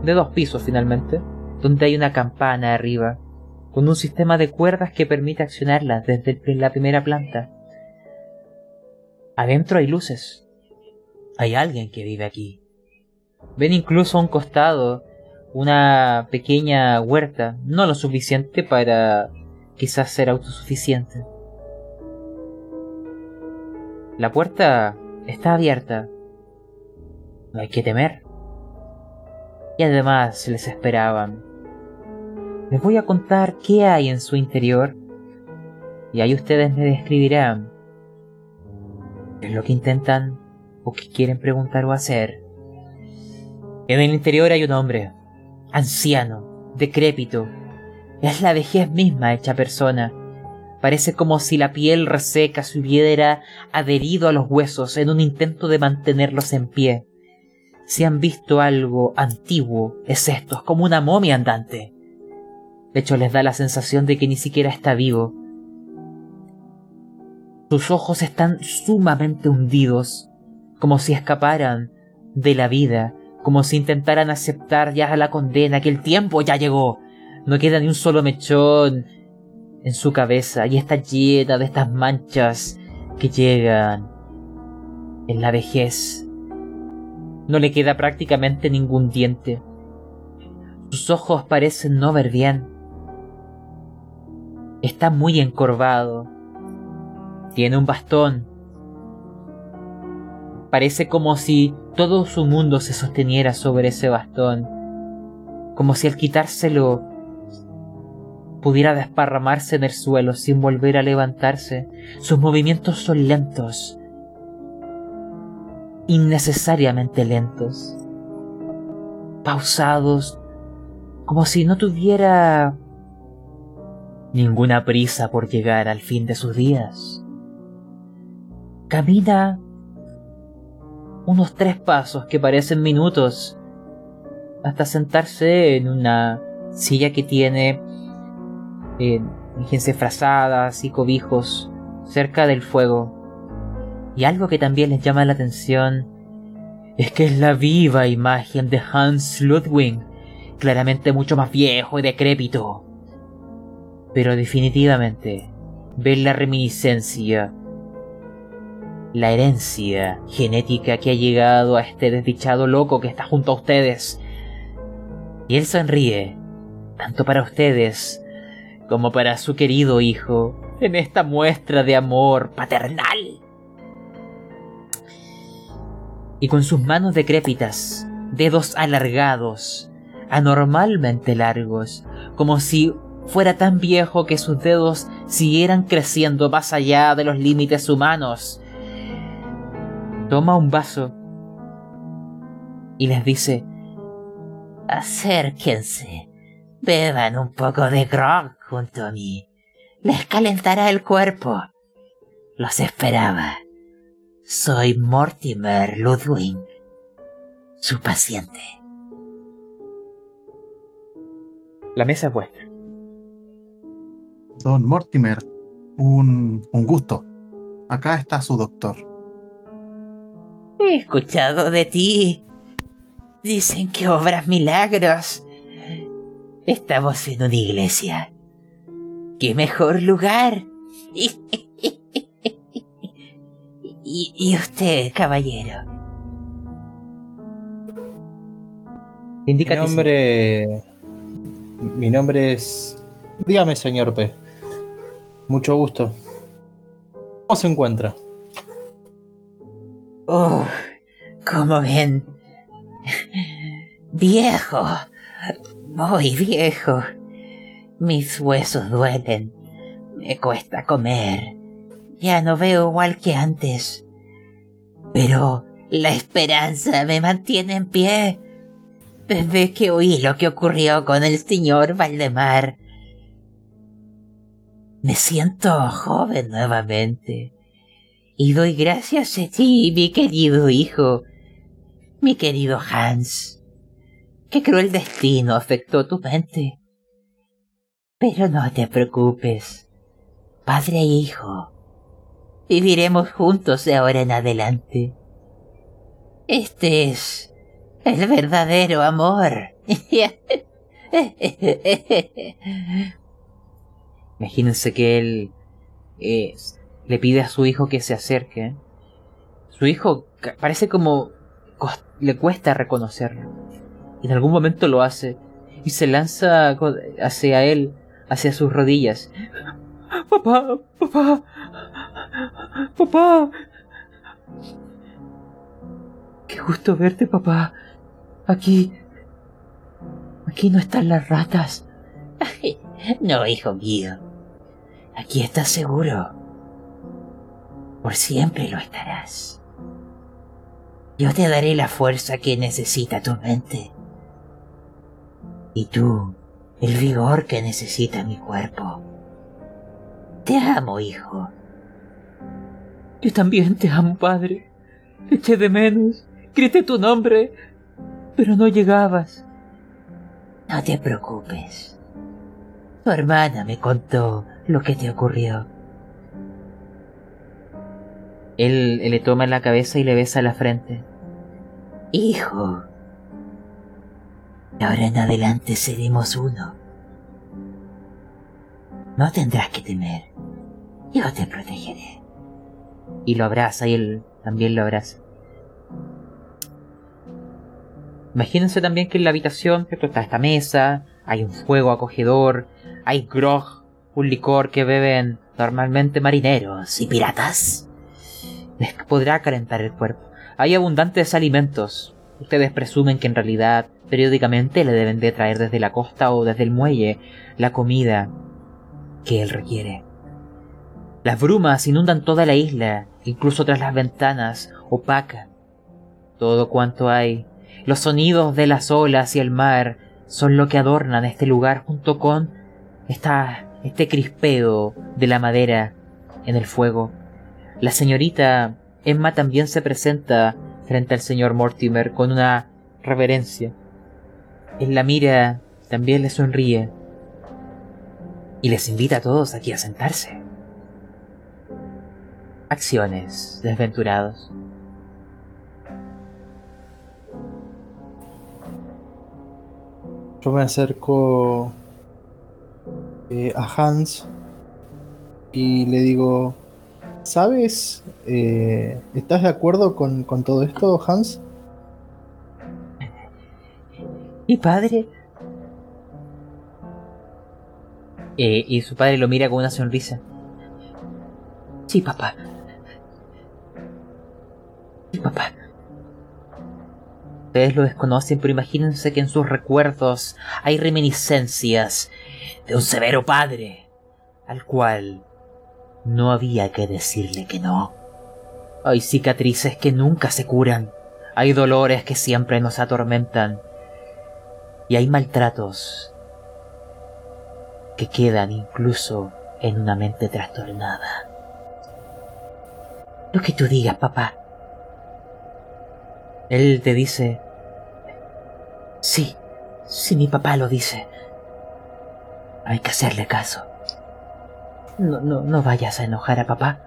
de dos pisos finalmente, donde hay una campana arriba, con un sistema de cuerdas que permite accionarlas desde la primera planta. Adentro hay luces. Hay alguien que vive aquí. Ven incluso a un costado una pequeña huerta, no lo suficiente para quizás ser autosuficiente. La puerta está abierta. No hay que temer. Y además les esperaban. Les voy a contar qué hay en su interior y ahí ustedes me describirán es lo que intentan o que quieren preguntar o hacer. En el interior hay un hombre, anciano, decrépito. Es la vejez misma hecha persona. Parece como si la piel reseca se hubiera adherido a los huesos en un intento de mantenerlos en pie. Si han visto algo antiguo, es esto, es como una momia andante. De hecho, les da la sensación de que ni siquiera está vivo, sus ojos están sumamente hundidos, como si escaparan de la vida, como si intentaran aceptar ya la condena, que el tiempo ya llegó. No queda ni un solo mechón en su cabeza y está llena de estas manchas que llegan en la vejez. No le queda prácticamente ningún diente. Sus ojos parecen no ver bien. Está muy encorvado. Tiene un bastón. Parece como si todo su mundo se sosteniera sobre ese bastón. Como si al quitárselo pudiera desparramarse en el suelo sin volver a levantarse. Sus movimientos son lentos. Innecesariamente lentos. Pausados. Como si no tuviera ninguna prisa por llegar al fin de sus días. Camina unos tres pasos que parecen minutos hasta sentarse en una silla que tiene eh, frazadas y cobijos cerca del fuego. Y algo que también les llama la atención es que es la viva imagen de Hans Ludwig, claramente mucho más viejo y decrépito. Pero definitivamente ven la reminiscencia, la herencia genética que ha llegado a este desdichado loco que está junto a ustedes. Y él sonríe, tanto para ustedes como para su querido hijo, en esta muestra de amor paternal. Y con sus manos decrépitas, dedos alargados, anormalmente largos, como si fuera tan viejo que sus dedos siguieran creciendo más allá de los límites humanos. Toma un vaso y les dice, acérquense, beban un poco de grog junto a mí. Les calentará el cuerpo. Los esperaba. Soy Mortimer Ludwig, su paciente. La mesa es vuestra. Don Mortimer, un, un gusto. Acá está su doctor. He escuchado de ti. Dicen que obras milagros. Estamos en una iglesia. ¡Qué mejor lugar! y, y usted, caballero. Mi nombre. Mi nombre es. Dígame, señor P. Mucho gusto. ¿Cómo se encuentra? Oh, como ven. Viejo. Muy viejo. Mis huesos duelen. Me cuesta comer. Ya no veo igual que antes. Pero la esperanza me mantiene en pie. Desde que oí lo que ocurrió con el señor Valdemar. Me siento joven nuevamente. Y doy gracias a ti, mi querido hijo, mi querido Hans. Qué cruel destino afectó tu mente. Pero no te preocupes, padre e hijo. Viviremos juntos de ahora en adelante. Este es el verdadero amor. Imagínense que él eh, le pide a su hijo que se acerque. Su hijo parece como le cuesta reconocerlo. En algún momento lo hace y se lanza hacia él, hacia sus rodillas. Papá, papá, papá. Qué gusto verte, papá. Aquí... Aquí no están las ratas. No, hijo mío. Aquí estás seguro. Por siempre lo estarás. Yo te daré la fuerza que necesita tu mente. Y tú, el vigor que necesita mi cuerpo. Te amo, hijo. Yo también te amo, padre. eché de menos. Grité tu nombre. Pero no llegabas. No te preocupes. Tu hermana me contó lo que te ocurrió. Él, le toma la cabeza y le besa la frente. Hijo, ahora en adelante seremos uno. No tendrás que temer. Yo te protegeré. Y lo abraza y él también lo abraza. Imagínense también que en la habitación está esta mesa, hay un fuego acogedor, hay grog, un licor que beben normalmente marineros y piratas. Les podrá calentar el cuerpo. Hay abundantes alimentos. Ustedes presumen que en realidad periódicamente le deben de traer desde la costa o desde el muelle la comida que él requiere. Las brumas inundan toda la isla, incluso tras las ventanas opacas. Todo cuanto hay, los sonidos de las olas y el mar son lo que adornan este lugar junto con este crispeo de la madera en el fuego. La señorita Emma también se presenta frente al señor Mortimer con una reverencia. Él la mira, también le sonríe y les invita a todos aquí a sentarse. Acciones, desventurados. Yo me acerco eh, a Hans y le digo, ¿sabes? Eh, ¿Estás de acuerdo con, con todo esto, Hans? ¿Y padre? Eh, y su padre lo mira con una sonrisa. Sí, papá. Sí, papá. Ustedes lo desconocen, pero imagínense que en sus recuerdos hay reminiscencias de un severo padre, al cual no había que decirle que no. Hay cicatrices que nunca se curan, hay dolores que siempre nos atormentan, y hay maltratos que quedan incluso en una mente trastornada. Lo que tú digas, papá. Él te dice, sí, si mi papá lo dice, hay que hacerle caso. No, no, no vayas a enojar a papá.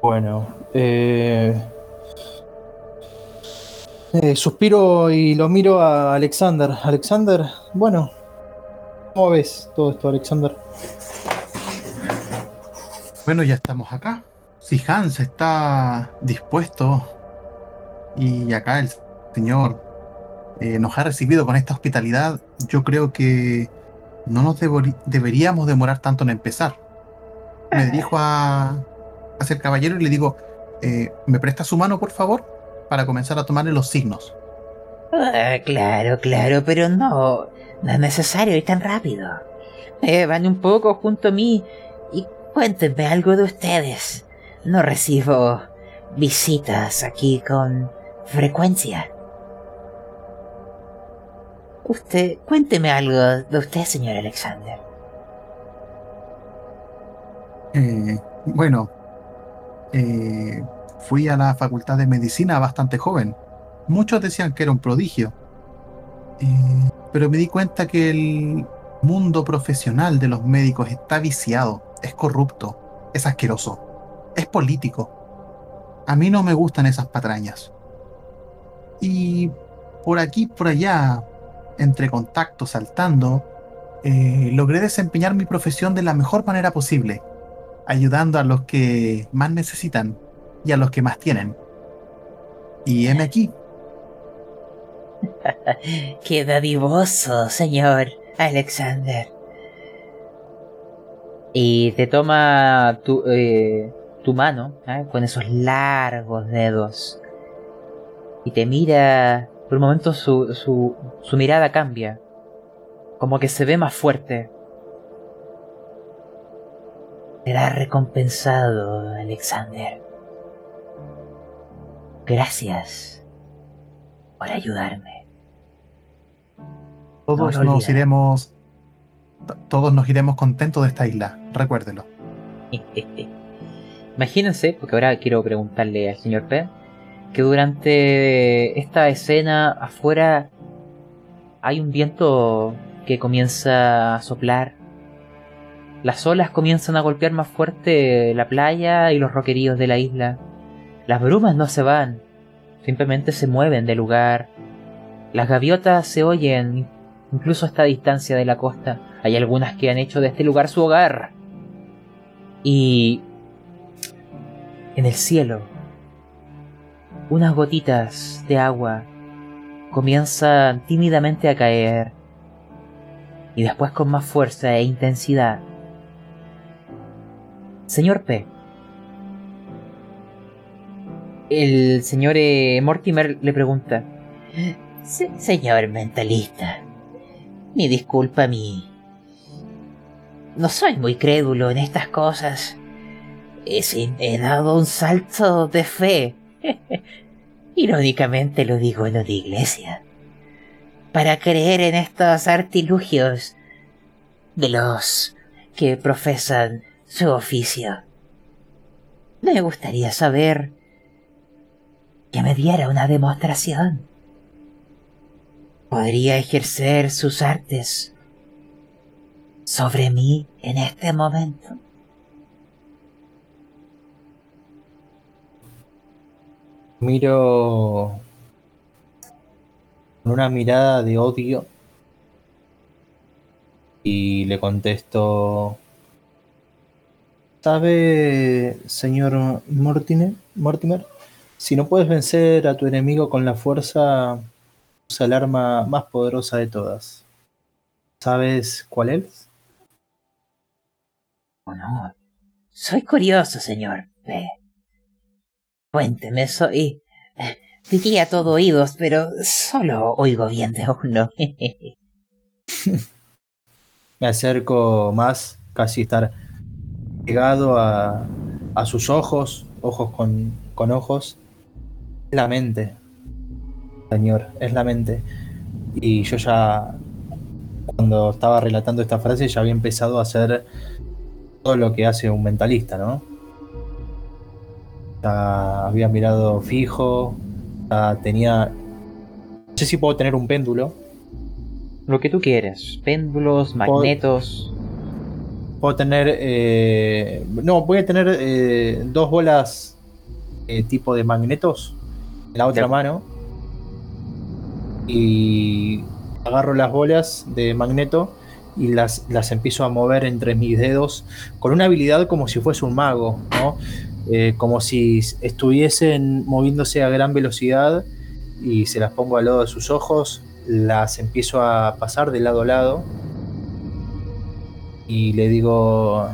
Bueno, eh, eh, suspiro y lo miro a Alexander. Alexander, bueno, ¿cómo ves todo esto, Alexander? Bueno, ya estamos acá. Si Hans está dispuesto y acá el señor eh, nos ha recibido con esta hospitalidad, yo creo que no nos deberíamos demorar tanto en empezar. Me dirijo a, hacia el caballero y le digo, eh, ¿me presta su mano, por favor? Para comenzar a tomarle los signos. Ah, claro, claro, pero no, no es necesario ir tan rápido. Eh, van un poco junto a mí y cuéntenme algo de ustedes. No recibo visitas aquí con frecuencia. Usted, cuénteme algo de usted, señor Alexander. Eh, bueno, eh, fui a la facultad de medicina bastante joven. Muchos decían que era un prodigio. Pero me di cuenta que el mundo profesional de los médicos está viciado, es corrupto, es asqueroso, es político. A mí no me gustan esas patrañas. Y por aquí, por allá, entre contactos, saltando, eh, logré desempeñar mi profesión de la mejor manera posible, ayudando a los que más necesitan y a los que más tienen. Y heme aquí. Qué dadivoso, señor Alexander. Y te toma tu, eh, tu mano ¿eh? con esos largos dedos. Y te mira por un momento su, su, su mirada cambia, como que se ve más fuerte. Será recompensado, Alexander. Gracias por ayudarme. Todos nos iremos. Todos nos iremos contentos de esta isla, recuérdelo. Imagínense, porque ahora quiero preguntarle al señor P que durante esta escena afuera hay un viento que comienza a soplar. Las olas comienzan a golpear más fuerte la playa y los roqueríos de la isla. Las brumas no se van, simplemente se mueven de lugar. Las gaviotas se oyen incluso a esta distancia de la costa. Hay algunas que han hecho de este lugar su hogar. Y en el cielo unas gotitas de agua comienzan tímidamente a caer y después con más fuerza e intensidad. Señor P. El señor eh, Mortimer le pregunta. señor mentalista, mi disculpa mí. No soy muy crédulo en estas cosas. he dado un salto de fe Irónicamente lo digo en la iglesia. Para creer en estos artilugios de los que profesan su oficio. Me gustaría saber que me diera una demostración. Podría ejercer sus artes sobre mí en este momento. Miro con una mirada de odio y le contesto, ¿sabe, señor Mortimer? Mortimer? Si no puedes vencer a tu enemigo con la fuerza, usa el arma más poderosa de todas. ¿Sabes cuál es? Oh, no. Soy curioso, señor Cuénteme, soy... Eh, diría todo oídos, pero solo oigo bien de uno. Me acerco más, casi estar pegado a, a sus ojos, ojos con, con ojos, la mente, Señor, es la mente. Y yo ya, cuando estaba relatando esta frase, ya había empezado a hacer todo lo que hace un mentalista, ¿no? Ya había mirado fijo, ya tenía... No sé si puedo tener un péndulo. Lo que tú quieres, péndulos, magnetos. Puedo, tener... Eh, no, voy a tener eh, dos bolas eh, tipo de magnetos en la otra mano y agarro las bolas de magneto y las, las empiezo a mover entre mis dedos con una habilidad como si fuese un mago, ¿no? Eh, como si estuviesen moviéndose a gran velocidad y se las pongo al lado de sus ojos, las empiezo a pasar de lado a lado y le digo,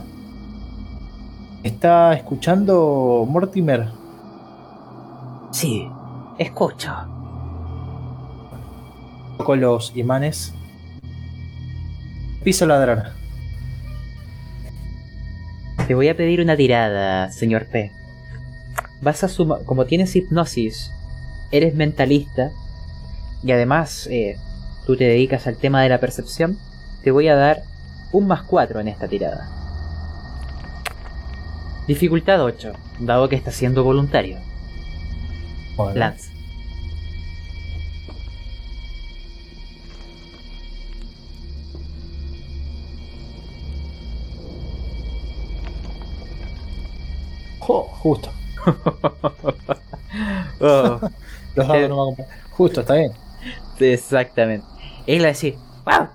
¿está escuchando Mortimer? Sí, escucho. Toco los imanes. Piso ladrar. Te voy a pedir una tirada, señor P. Vas a sumar. Como tienes hipnosis, eres mentalista. Y además, eh, tú te dedicas al tema de la percepción. Te voy a dar un más 4 en esta tirada. Dificultad 8, dado que está siendo voluntario. Lance. justo. Oh. Los dados no me Justo, está bien. Exactamente. Él va a decir, ¡Wow!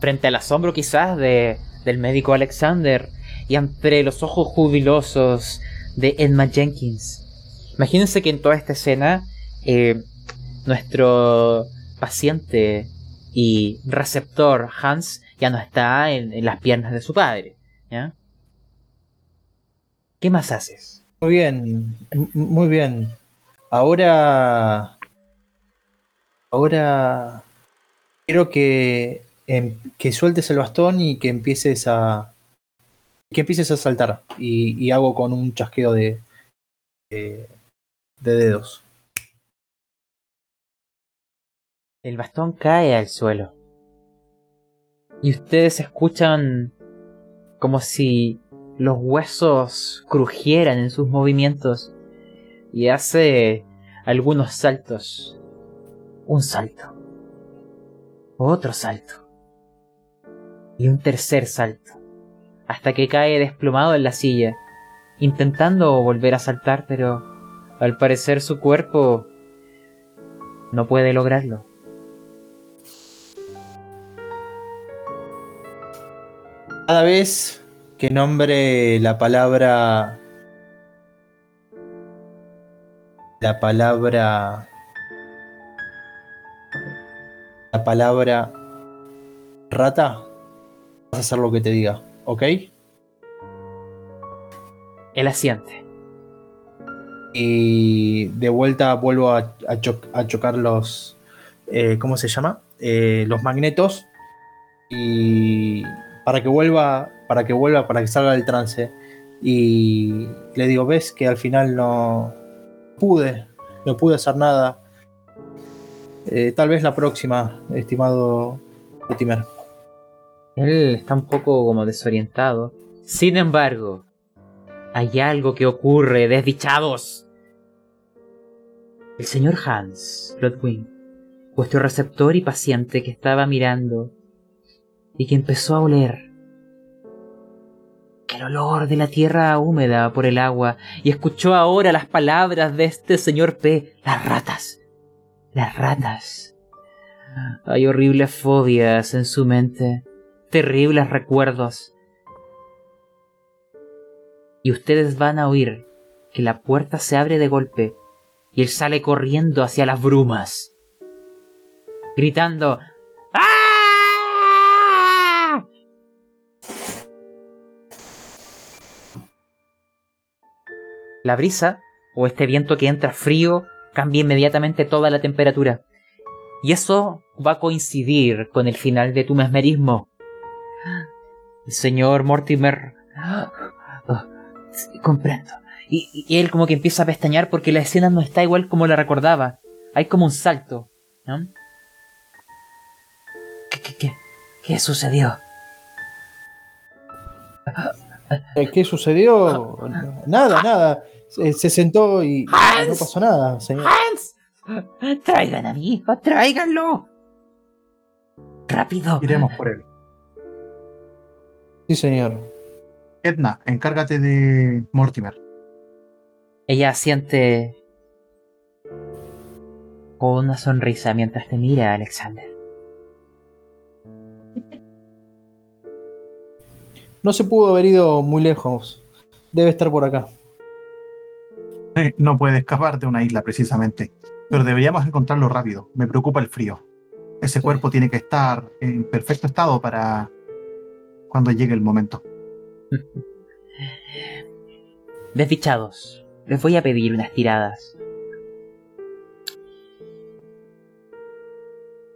Frente al asombro quizás de, del médico Alexander y entre los ojos jubilosos de Edma Jenkins. Imagínense que en toda esta escena eh, nuestro paciente y receptor Hans ya no está en, las piernas de su padre. ¿Qué más haces? Muy bien, muy bien. Ahora. Ahora. Quiero que, em, que sueltes el bastón y que empieces a. Que empieces a saltar. Y, hago con un chasqueo de. de, de dedos. El bastón cae al suelo. Y ustedes escuchan como si los huesos crujieran en sus movimientos y hace algunos saltos. Un salto. Otro salto. Y un tercer salto. Hasta que cae desplomado en la silla, intentando volver a saltar, pero al parecer su cuerpo no puede lograrlo. Cada vez que nombre la palabra. La palabra. La palabra rata. Vas a hacer lo que te diga, ¿ok? El asiente. Y de vuelta vuelvo a, chocar los. Eh, ¿Cómo se llama? Eh, los magnetos. Y para que vuelva para que vuelva, para que salga del trance. Y le digo, ves que al final no pude, no pude hacer nada. Eh, tal vez la próxima, estimado Timer. Él está un poco como desorientado. Sin embargo, hay algo que ocurre, desdichados. El señor Hans Bloodwing, vuestro receptor y paciente que estaba mirando y que empezó a oler el olor de la tierra húmeda por el agua y escuchó ahora las palabras de este señor P, las ratas. Las ratas. Hay horribles fobias en su mente, terribles recuerdos. Y ustedes van a oír que la puerta se abre de golpe y él sale corriendo hacia las brumas, gritando ¡Ah! La brisa, o este viento que entra frío, cambia inmediatamente toda la temperatura. Y eso va a coincidir con el final de tu mesmerismo. El señor Mortimer... Oh, comprendo. Y, él como que empieza a pestañear porque la escena no está igual como la recordaba. Hay como un salto. ¿no? ¿Qué, qué, qué, qué sucedió? Eh, ¿Qué sucedió? Nada, nada. Se, sentó y no pasó nada, señor. ¡Hans! Traigan a mi hijo, tráiganlo. Rápido. Iremos por él. Sí, señor. Edna, encárgate de Mortimer. Ella siente con una sonrisa mientras te mira, Alexander. No se pudo haber ido muy lejos. Debe estar por acá. no puede escapar de una isla precisamente. Pero deberíamos encontrarlo rápido. Me preocupa el frío. Ese cuerpo tiene que estar en perfecto estado para cuando llegue el momento. Desdichados. Les voy a pedir unas tiradas.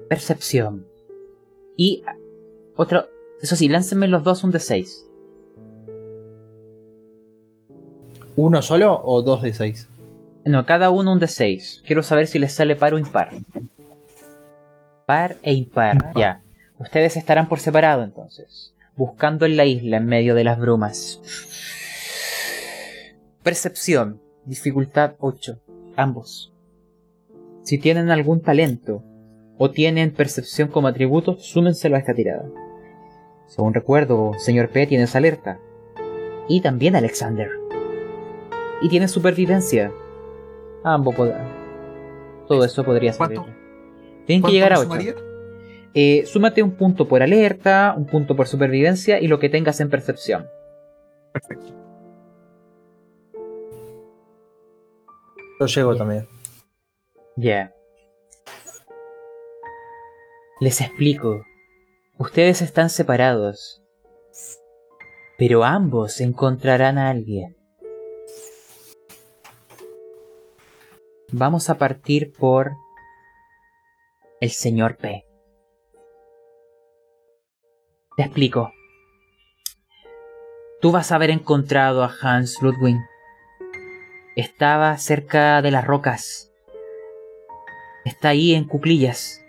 Percepción. Y otro... Eso sí, láncenme los dos un de 6. ¿Uno solo o dos de 6? No, cada uno un de 6. Quiero saber si les sale par o impar. Par e impar, ya. Ustedes estarán por separado entonces, buscando en la isla en medio de las brumas. Percepción, dificultad 8, ambos. Si tienen algún talento o tienen percepción como atributo, súmenselo a esta tirada. Según recuerdo, señor P tienes alerta. Y también Alexander. Y tienes supervivencia. Ambos Todo eso podría ser. Tienen que llegar a 8. Eh, súmate un punto por alerta, un punto por supervivencia y lo que tengas en percepción. Perfecto. Yo llego también. Ya. Les explico. Ustedes están separados. Pero ambos encontrarán a alguien. Vamos a partir por el señor P. Te explico. Tú vas a haber encontrado a Hans Ludwig estaba cerca de las rocas. Está ahí en cuclillas,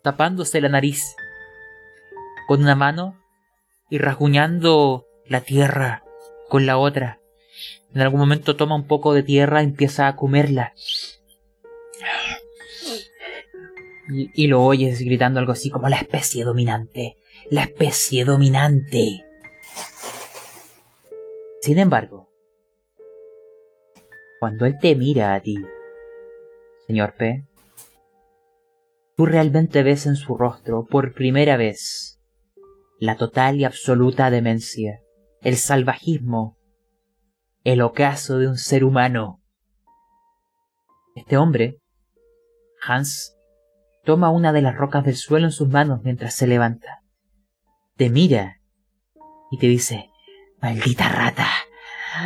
tapándose la nariz con una mano y rasguñando la tierra con la otra. En algún momento toma un poco de tierra y empieza a comerla. Y, lo oyes gritando algo así como la especie dominante. La especie dominante. Sin embargo, cuando él te mira a ti, señor P, tú realmente ves en su rostro por primera vez la total y absoluta demencia, el salvajismo, el ocaso de un ser humano. Este hombre, Hans, toma una de las rocas del suelo en sus manos mientras se levanta. Te mira y te dice, Maldita rata.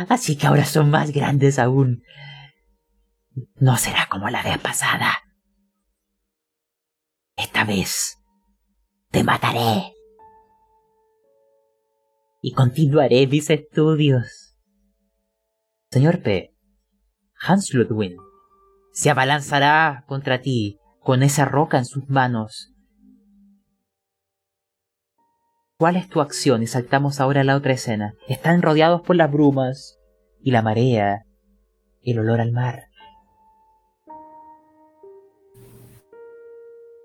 Así que ahora son más grandes aún. No será como la vez pasada. Esta vez te mataré. Y continuaré mis estudios. Señor P. Hans Ludwig se abalanzará contra ti con esa roca en sus manos ¿Cuál es tu acción? Y saltamos ahora a la otra escena. Están rodeados por las brumas y la marea, el olor al mar.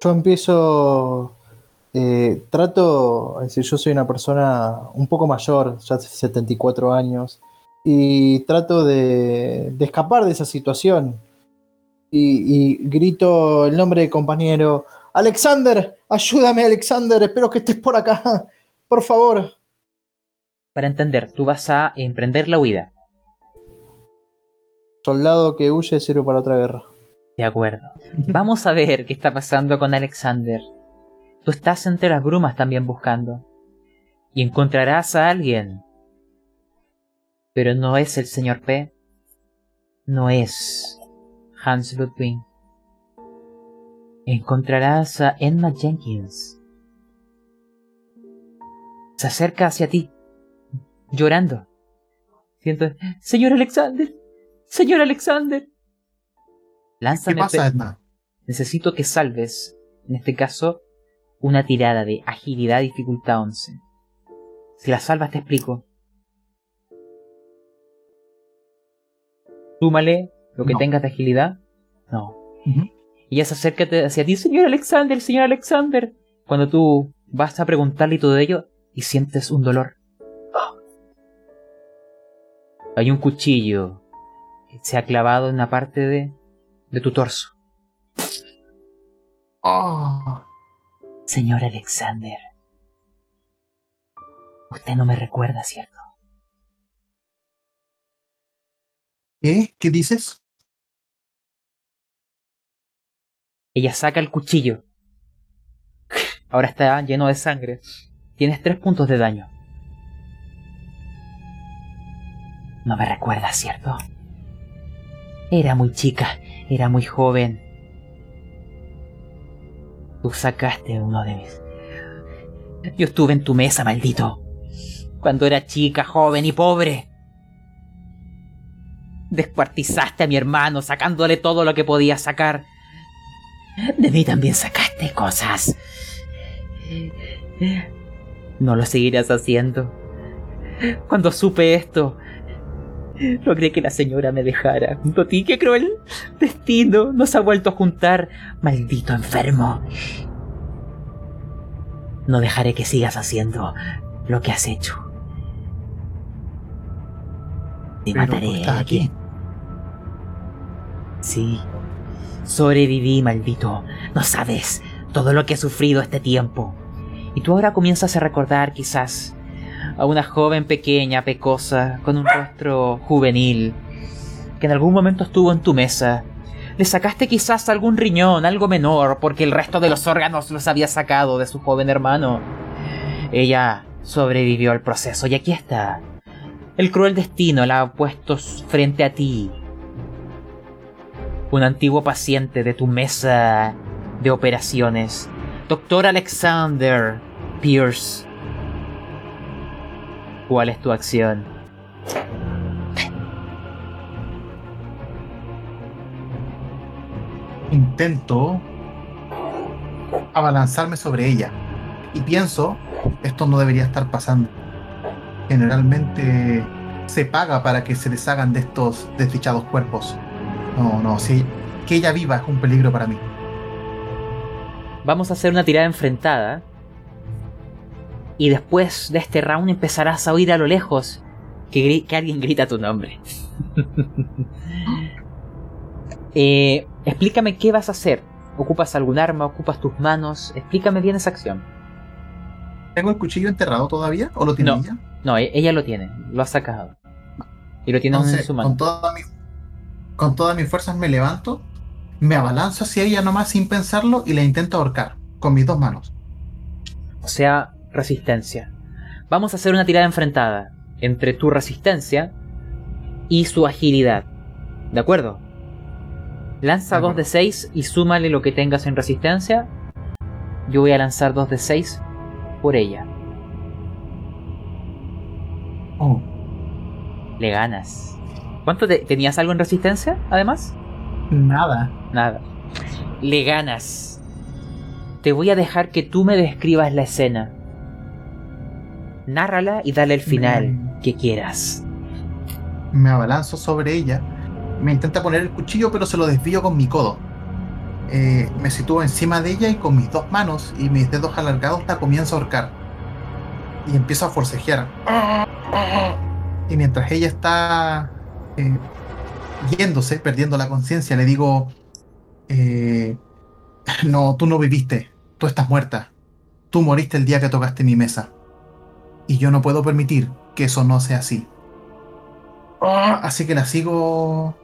Yo empiezo, eh, trato, es yo soy una persona un poco mayor, ya hace 74 años, y trato de, de escapar de esa situación. Y, grito el nombre de compañero. Alexander, ayúdame Alexander, espero que estés por acá, por favor. Para entender, tú vas a emprender la huida. Soldado que huye sirve para otra guerra. De acuerdo. Vamos a ver qué está pasando con Alexander. Tú estás entre las brumas también buscando. Y encontrarás a alguien. Pero no es el señor P. No es Hans Ludwig. Encontrarás a Emma Jenkins. Se acerca hacia ti, llorando. Siento, señor Alexander, señor Alexander. Lánzame. ¿Qué pasa, Edna? Necesito que salves, en este caso, una tirada de agilidad dificultad 11. Si la salvas te explico. Súmale lo que No. tengas de agilidad. No. Ujú. Y ella se acerca hacia ti, señor Alexander, señor Alexander. Cuando tú vas a preguntarle y todo ello, y sientes un dolor. Hay un cuchillo que se ha clavado en una parte de, de tu torso. Oh, Señor Alexander. Usted no me recuerda, ¿cierto? ¿Qué? ¿Qué dices? Ella saca el cuchillo. Ahora está lleno de sangre. Tienes tres puntos de daño. No me recuerda, ¿cierto? Era muy chica, era muy joven. Tú sacaste uno de mis... Yo estuve en tu mesa, maldito. Cuando era chica, joven y pobre. Descuartizaste a mi hermano, sacándole todo lo que podías sacar. De mí también sacaste cosas. No lo seguirás haciendo. Cuando supe esto, logré que la señora me dejara. Junto a ti, qué cruel destino nos ha vuelto a juntar. Maldito enfermo. No dejaré que sigas haciendo lo que has hecho. Te Pero mataré aquí. Sí. Sobreviví, maldito. No sabes todo lo que he sufrido este tiempo. Y tú ahora comienzas a recordar quizás a una joven pequeña, pecosa, con un rostro juvenil, que en algún momento estuvo en tu mesa. Le sacaste quizás algún riñón, algo menor, porque el resto de los órganos los había sacado de su joven hermano. Ella sobrevivió al proceso y aquí está. El cruel destino la ha puesto frente a ti, un antiguo paciente de tu mesa de operaciones, Doctor Alexander Pierce. ¿Cuál es tu acción? Intento abalanzarme sobre ella. Y pienso, esto no debería estar pasando. Generalmente se paga para que se deshagan de estos desdichados cuerpos. No, no, sí. Que ella viva es un peligro para mí. Vamos a hacer una tirada enfrentada. Y después de este round empezarás a oír a lo lejos que, alguien grita tu nombre. Eh, explícame qué vas a hacer. ¿Ocupas algún arma? ¿Ocupas tus manos? Explícame bien esa acción. ¿Tengo el cuchillo enterrado todavía? ¿O lo tiene No. ella? No, e- ella lo tiene, lo ha sacado. Y lo tiene en su con, mano. toda mi- con todas mis fuerzas me levanto, me abalanzo hacia ella nomás sin pensarlo y la intento ahorcar con mis dos manos. O sea, resistencia. Vamos a hacer una tirada enfrentada entre tu resistencia y su agilidad. ¿De acuerdo? Lanza De 2 acuerdo. de 6 y súmale lo que tengas en resistencia. Yo voy a lanzar 2 de 6 por ella. Oh, Le ganas. ¿Cuánto te- tenías algo en resistencia, además? nada. Nada. Le ganas. Te voy a dejar que tú me describas la escena. Nárrala y dale el final que quieras. Me abalanzo sobre ella. Me intenta poner el cuchillo, pero se lo desvío con mi codo. Eh, me sitúo encima de ella y con mis dos manos y mis dedos alargados la comienzo a ahorcar. Y empiezo a forcejear. Y mientras ella está eh, yéndose, perdiendo la conciencia, le digo: Eh, no, tú no viviste. Tú estás muerta. Tú moriste el día que tocaste mi mesa. Y yo no puedo permitir que eso no sea así. Ah, así que la sigo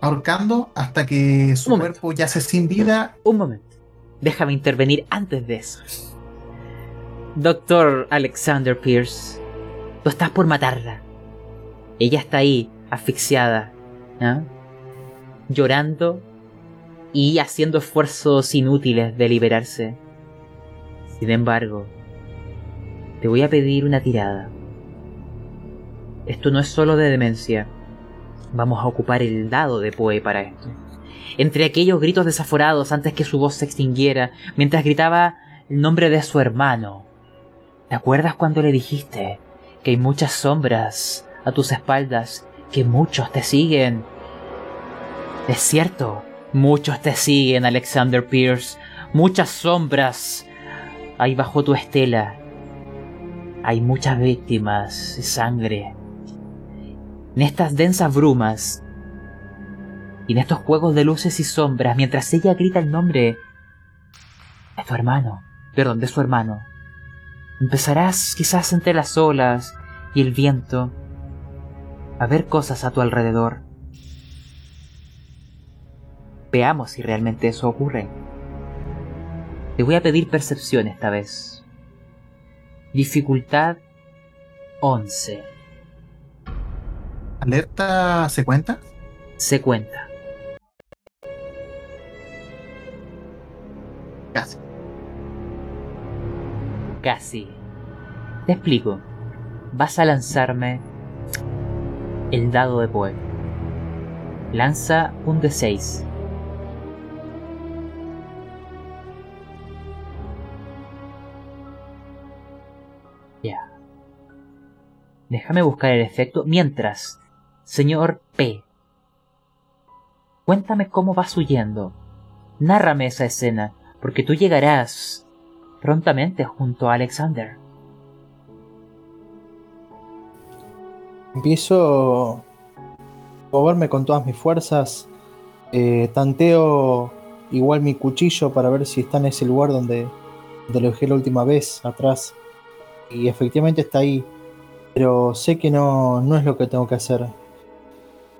ahorcando hasta que su cuerpo ya se sin vida. Un momento. Déjame intervenir antes de eso. Doctor Alexander Pierce, tú estás por matarla. Ella está ahí, asfixiada, llorando y haciendo esfuerzos inútiles de liberarse. Sin embargo, te voy a pedir una tirada. Esto no es solo de demencia. Vamos a ocupar el dado de Poe para esto. Entre aquellos gritos desaforados antes que su voz se extinguiera, mientras gritaba el nombre de su hermano. ¿Te acuerdas cuando le dijiste que hay muchas sombras a tus espaldas, que muchos te siguen? Es cierto, muchos te siguen, Alexander Pierce. Muchas sombras hay bajo tu estela. Hay muchas víctimas de sangre. En estas densas brumas y en estos juegos de luces y sombras, mientras ella grita el nombre de tu hermano, perdón, de su hermano, empezarás quizás entre las olas y el viento a ver cosas a tu alrededor Veamos si realmente eso ocurre. Te voy a pedir percepción esta vez. Dificultad 11. ¿Alerta se cuenta? Se cuenta. Casi. Casi. Te explico. Vas a lanzarme el dado de Poe. Lanza un D6. Ya. Déjame buscar el efecto. Mientras, señor P. Cuéntame cómo vas huyendo. Nárrame esa escena, porque tú llegarás prontamente junto a Alexander. Empiezo a moverme con todas mis fuerzas. Eh, tanteo igual mi cuchillo para ver si está en ese lugar donde, lo dejé la última vez, atrás y efectivamente está ahí, pero sé que no, no es lo que tengo que hacer.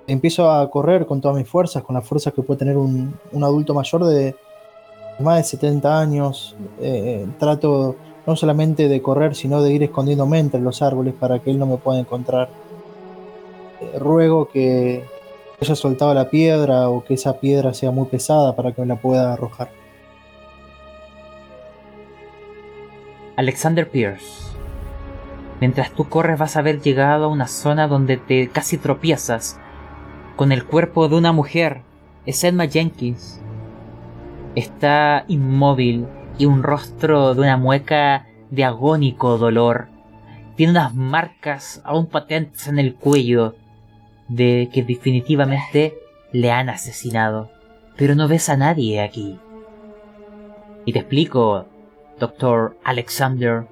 Empiezo a correr con todas mis fuerzas, con las fuerzas que puede tener un, adulto mayor de más de 70 años. Eh, trato no solamente de correr, sino de ir escondiéndome entre los árboles para que él no me pueda encontrar. Ruego que haya soltado la piedra o que esa piedra sea muy pesada para que me la pueda arrojar. Alexander Pierce Mientras tú corres vas a haber llegado a una zona donde te casi tropiezas con el cuerpo de una mujer. Es Edma Jenkins. Está inmóvil y un rostro de una mueca de agónico dolor. Tiene unas marcas aún patentes en el cuello de que definitivamente le han asesinado. Pero no ves a nadie aquí. Y te explico, doctor Alexander.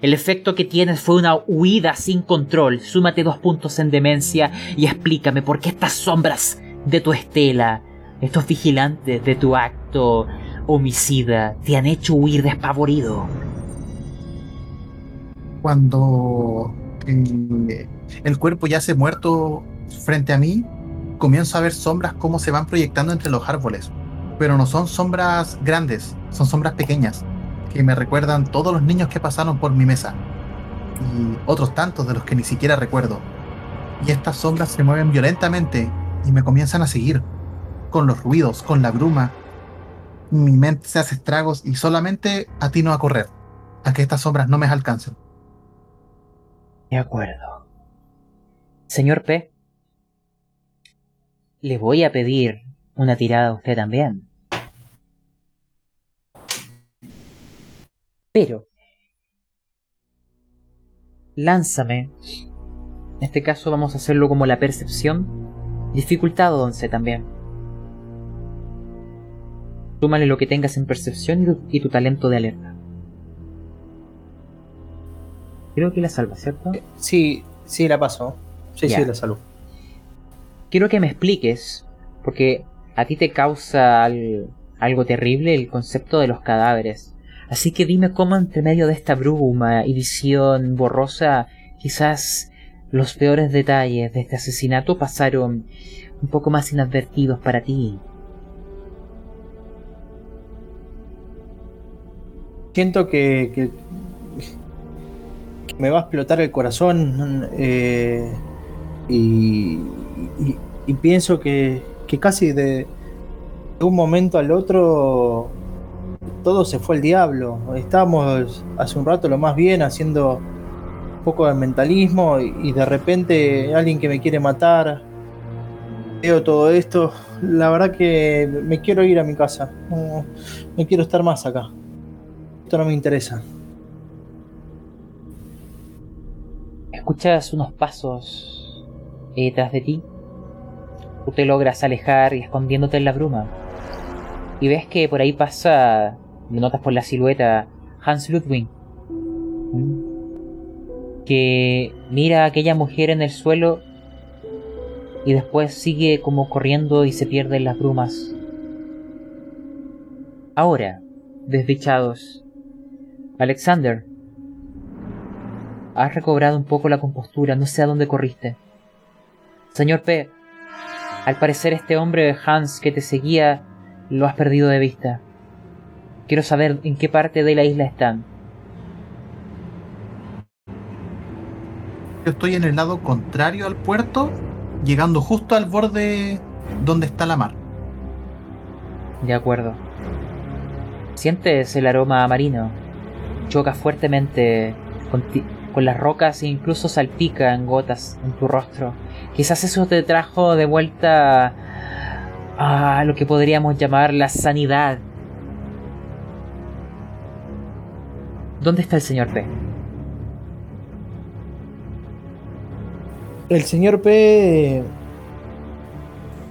El efecto que tienes fue una huida sin control. Súmate dos puntos en demencia y explícame por qué estas sombras de tu estela, estos vigilantes de tu acto homicida, te han hecho huir despavorido. Cuando eh, el cuerpo ya se muerto frente a mí, comienzo a ver sombras como se van proyectando entre los árboles. Pero no son sombras grandes, son sombras pequeñas que me recuerdan todos los niños que pasaron por mi mesa y otros tantos de los que ni siquiera recuerdo. Y estas sombras se mueven violentamente y me comienzan a seguir con los ruidos, con la bruma. Mi mente se hace estragos y solamente atino a correr, a que estas sombras no me alcancen. De acuerdo. Señor P, le voy a pedir una tirada a usted también. Pero, lánzame. En este caso vamos a hacerlo como la percepción. Dificultad 11 también. Súmale lo que tengas en percepción y tu, talento de alerta. Creo que la salva, ¿cierto? Sí, sí, la paso. Sí, sí, la salvo. Quiero que me expliques, porque a ti te causa algo terrible el concepto de los cadáveres. Así que dime cómo entre medio de esta bruma y visión borrosa, quizás los peores detalles de este asesinato pasaron un poco más inadvertidos para ti. Siento que, me va a explotar el corazón eh, y, pienso que, que casi de, un momento al otro todo se fue al diablo. Estábamos hace un rato lo más bien haciendo un poco de mentalismo y, de repente alguien que me quiere matar. Veo todo esto. La verdad que me quiero ir a mi casa. No, quiero estar más acá. Esto no me interesa. Escuchas unos pasos detrás de ti. Tú te logras alejar y escondiéndote en la bruma y ves que por ahí pasa, notas por la silueta, Hans Ludwig, que mira a aquella mujer en el suelo y después sigue como corriendo y se pierde en las brumas. Ahora, desdichados, Alexander, has recobrado un poco la compostura, no sé a dónde corriste. Señor P, al parecer este hombre Hans que te seguía lo has perdido de vista. Quiero saber en qué parte de la isla están. Yo estoy en el lado contrario al puerto, llegando justo al borde donde está la mar. De acuerdo. Sientes el aroma marino. Choca fuertemente con, con las rocas e incluso salpica en gotas en tu rostro. Quizás eso te trajo de vuelta a lo que podríamos llamar la sanidad. ¿Dónde está el señor P? El señor P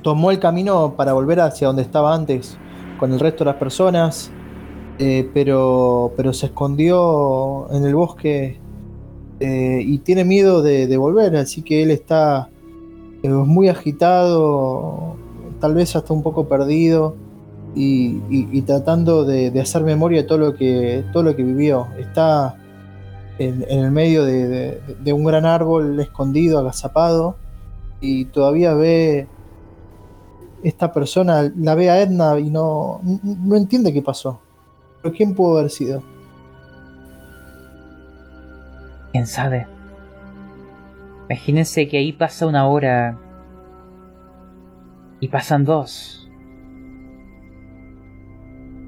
tomó el camino para volver hacia donde estaba antes con el resto de las personas, eh, pero, pero se escondió en el bosque eh, y tiene miedo de, volver, así que él está eh, muy agitado tal vez hasta un poco perdido y, tratando de, hacer memoria de todo lo que, todo lo que vivió. Está en, el medio de, un gran árbol escondido, agazapado, y todavía ve esta persona, la ve a Edna y no, no entiende qué pasó. ¿Pero quién pudo haber sido? ¿Quién sabe? Imagínense que ahí pasa una hora y pasan dos.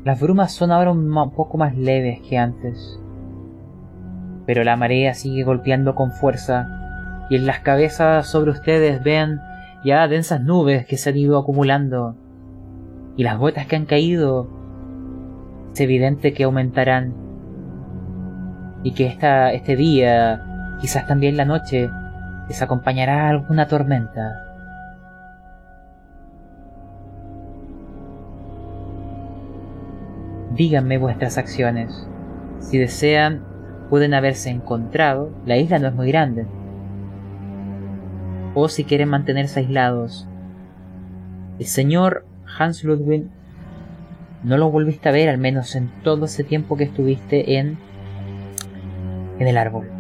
Las brumas son ahora un poco más leves que antes. Pero la marea sigue golpeando con fuerza y en las cabezas sobre ustedes ven ya densas nubes que se han ido acumulando. Y las gotas que han caído es evidente que aumentarán. Y que esta, este día, quizás también la noche, les acompañará alguna tormenta. Díganme vuestras acciones. Si desean, pueden haberse encontrado. La isla no es muy grande. O si quieren mantenerse aislados. El señor Hans Ludwig no lo volviste a ver al menos en todo ese tiempo que estuviste en en el árbol.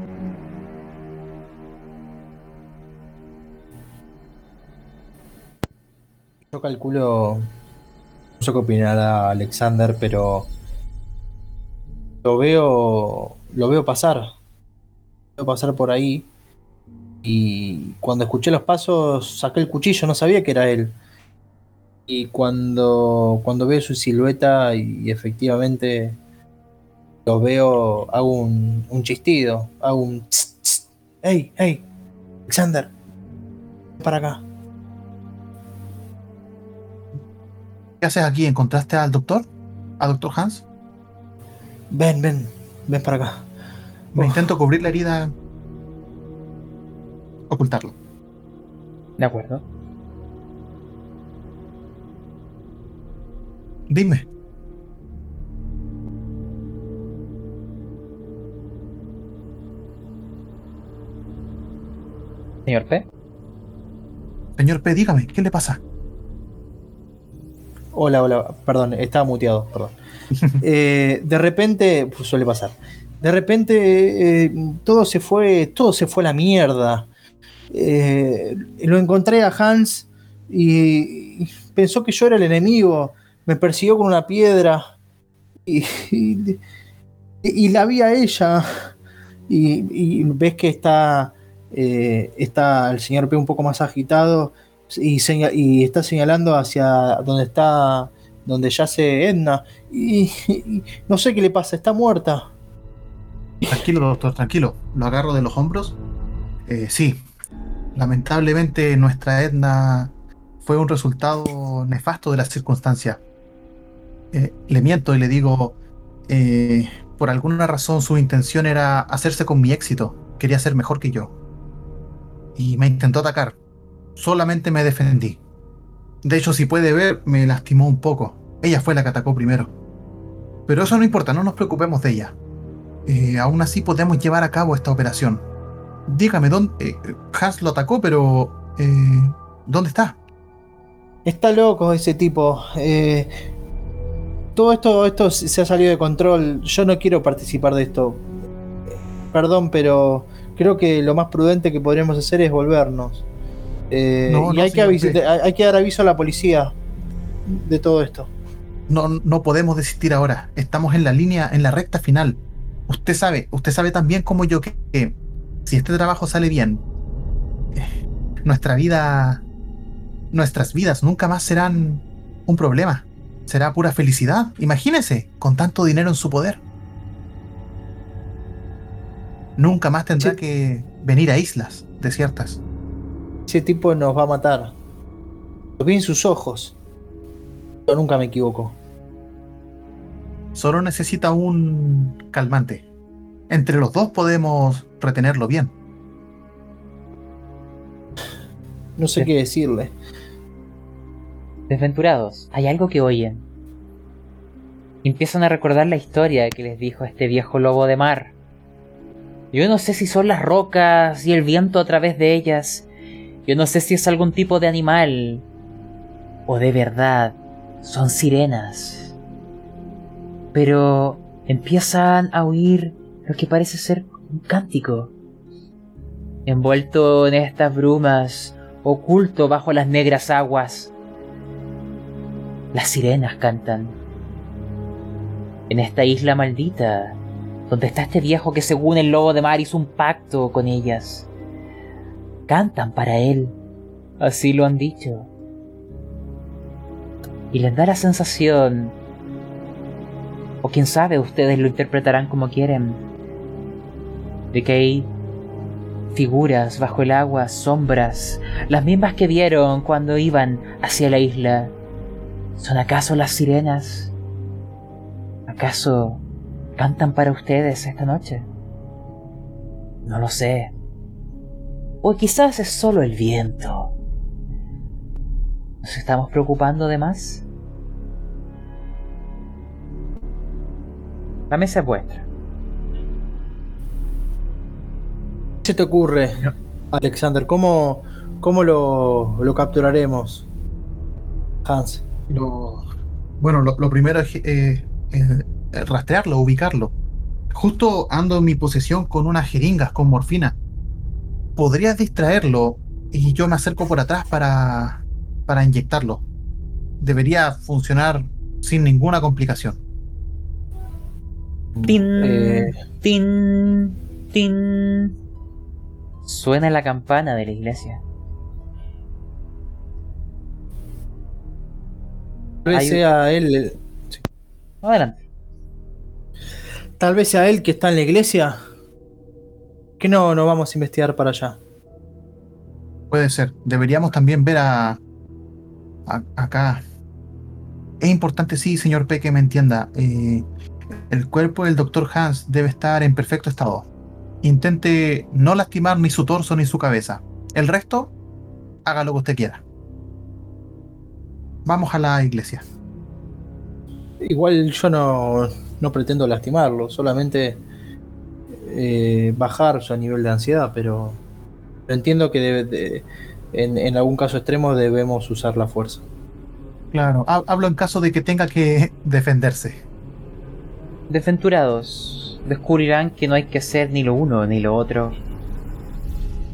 Yo calculo no sé qué opinará Alexander, pero lo veo, lo veo pasar. Lo veo pasar por ahí. Y cuando escuché los pasos, saqué el cuchillo, no sabía que era él. Y cuando, cuando veo su silueta y, efectivamente lo veo, hago un, un chistido, hago un... ¡Hey, hey! Alexander, para acá. ¿Qué haces aquí? ¿Encontraste al doctor? ¿Al doctor Hans? Ven, ven, ven para acá. Me intento cubrir la herida. Ocultarlo. De acuerdo. Dime. Señor P. Señor P, dígame, ¿qué le pasa? Hola, hola, perdón, estaba muteado, perdón. Eh, de repente, pues suele pasar. De repente eh, todo se fue, todo se fue a la mierda. Eh, lo encontré a Hans y, pensó que yo era el enemigo. Me persiguió con una piedra y, y, la vi a ella. Y, ves que está, está el señor P un poco más agitado y, está señalando hacia donde está donde yace Edna. Y, no sé qué le pasa, está muerta. Tranquilo, doctor, tranquilo. Lo agarro de los hombros. Eh, sí, lamentablemente nuestra Edna fue un resultado nefasto de las circunstancias. Eh, le miento y le digo, eh, por alguna razón su intención era hacerse con mi éxito. Quería ser mejor que yo. Y me intentó atacar. Solamente me defendí. De hecho, si puede ver, me lastimó un poco. Ella fue la que atacó primero. Pero eso no importa, no nos preocupemos de ella. Eh, aún así podemos llevar a cabo esta operación. Dígame, ¿dónde, eh, Hans lo atacó, pero... Eh, ¿Dónde está? Está loco ese tipo. todo esto, esto se ha salido de control. Yo no quiero participar de esto. Perdón, pero creo que lo más prudente que podríamos hacer es volvernos. Y hay, que hay que dar aviso a la policía de todo esto no, no podemos desistir ahora. Estamos en la línea, en la recta final. Usted sabe, usted sabe también como yo que, si este trabajo sale bien, eh, nuestra vida, nuestras vidas nunca más serán un problema. Será pura felicidad. Imagínese, con tanto dinero en su poder. Nunca más tendrá que venir a islas desiertas. Ese tipo nos va a matar. Lo vi en sus ojos. Yo nunca me equivoco. Solo necesita un calmante. Entre los dos podemos retenerlo bien. No sé qué decirle. Desventurados, hay algo que oyen. Empiezan a recordar la historia que les dijo este viejo lobo de mar. Yo no sé si son las rocas y el viento a través de ellas. Yo no sé si es algún tipo de animal. O de verdad, son sirenas pero empiezan a oír lo que parece ser un cántico. Envuelto en estas brumas, oculto bajo las negras aguas, las sirenas cantan. En esta isla maldita, donde está este viejo que según el lobo de mar hizo un pacto con ellas, cantan para él, así lo han dicho. Y les da la sensación o quién sabe, ustedes lo interpretarán como quieren. De que hay figuras bajo el agua, sombras, las mismas que vieron cuando iban hacia la isla. ¿Son acaso las sirenas? ¿Acaso cantan para ustedes esta noche? No lo sé. O quizás es solo el viento. ¿Nos estamos preocupando de más? La mesa es vuestra. ¿Qué se te ocurre, Alexander? ¿Cómo, cómo lo, lo capturaremos, Hans? Lo, bueno, lo, primero es eh, rastrearlo, ubicarlo. Justo ando en mi posesión con unas jeringas con morfina. Podrías distraerlo y yo me acerco por atrás para, para inyectarlo. Debería funcionar sin ninguna complicación. Tin, eh, tin, tin. Suena la campana de la iglesia. Tal vez sea él. Adelante. Tal vez sea él que está en la iglesia. Que no, no vamos a investigar para allá. Puede ser. Deberíamos también ver a, acá. Es importante, sí, señor P, que me entienda. Eh, el cuerpo del Dr. Hans debe estar en perfecto estado. Intente no lastimar ni su torso ni su cabeza. El resto, haga lo que usted quiera. Vamos a la iglesia. Igual yo no, no pretendo lastimarlo, solamente eh, bajar su nivel de ansiedad, pero entiendo que en, en algún caso extremo debemos usar la fuerza. Claro, ha- hablo en caso de que tenga que defenderse. Desventurados, descubrirán que no hay que hacer ni lo uno ni lo otro.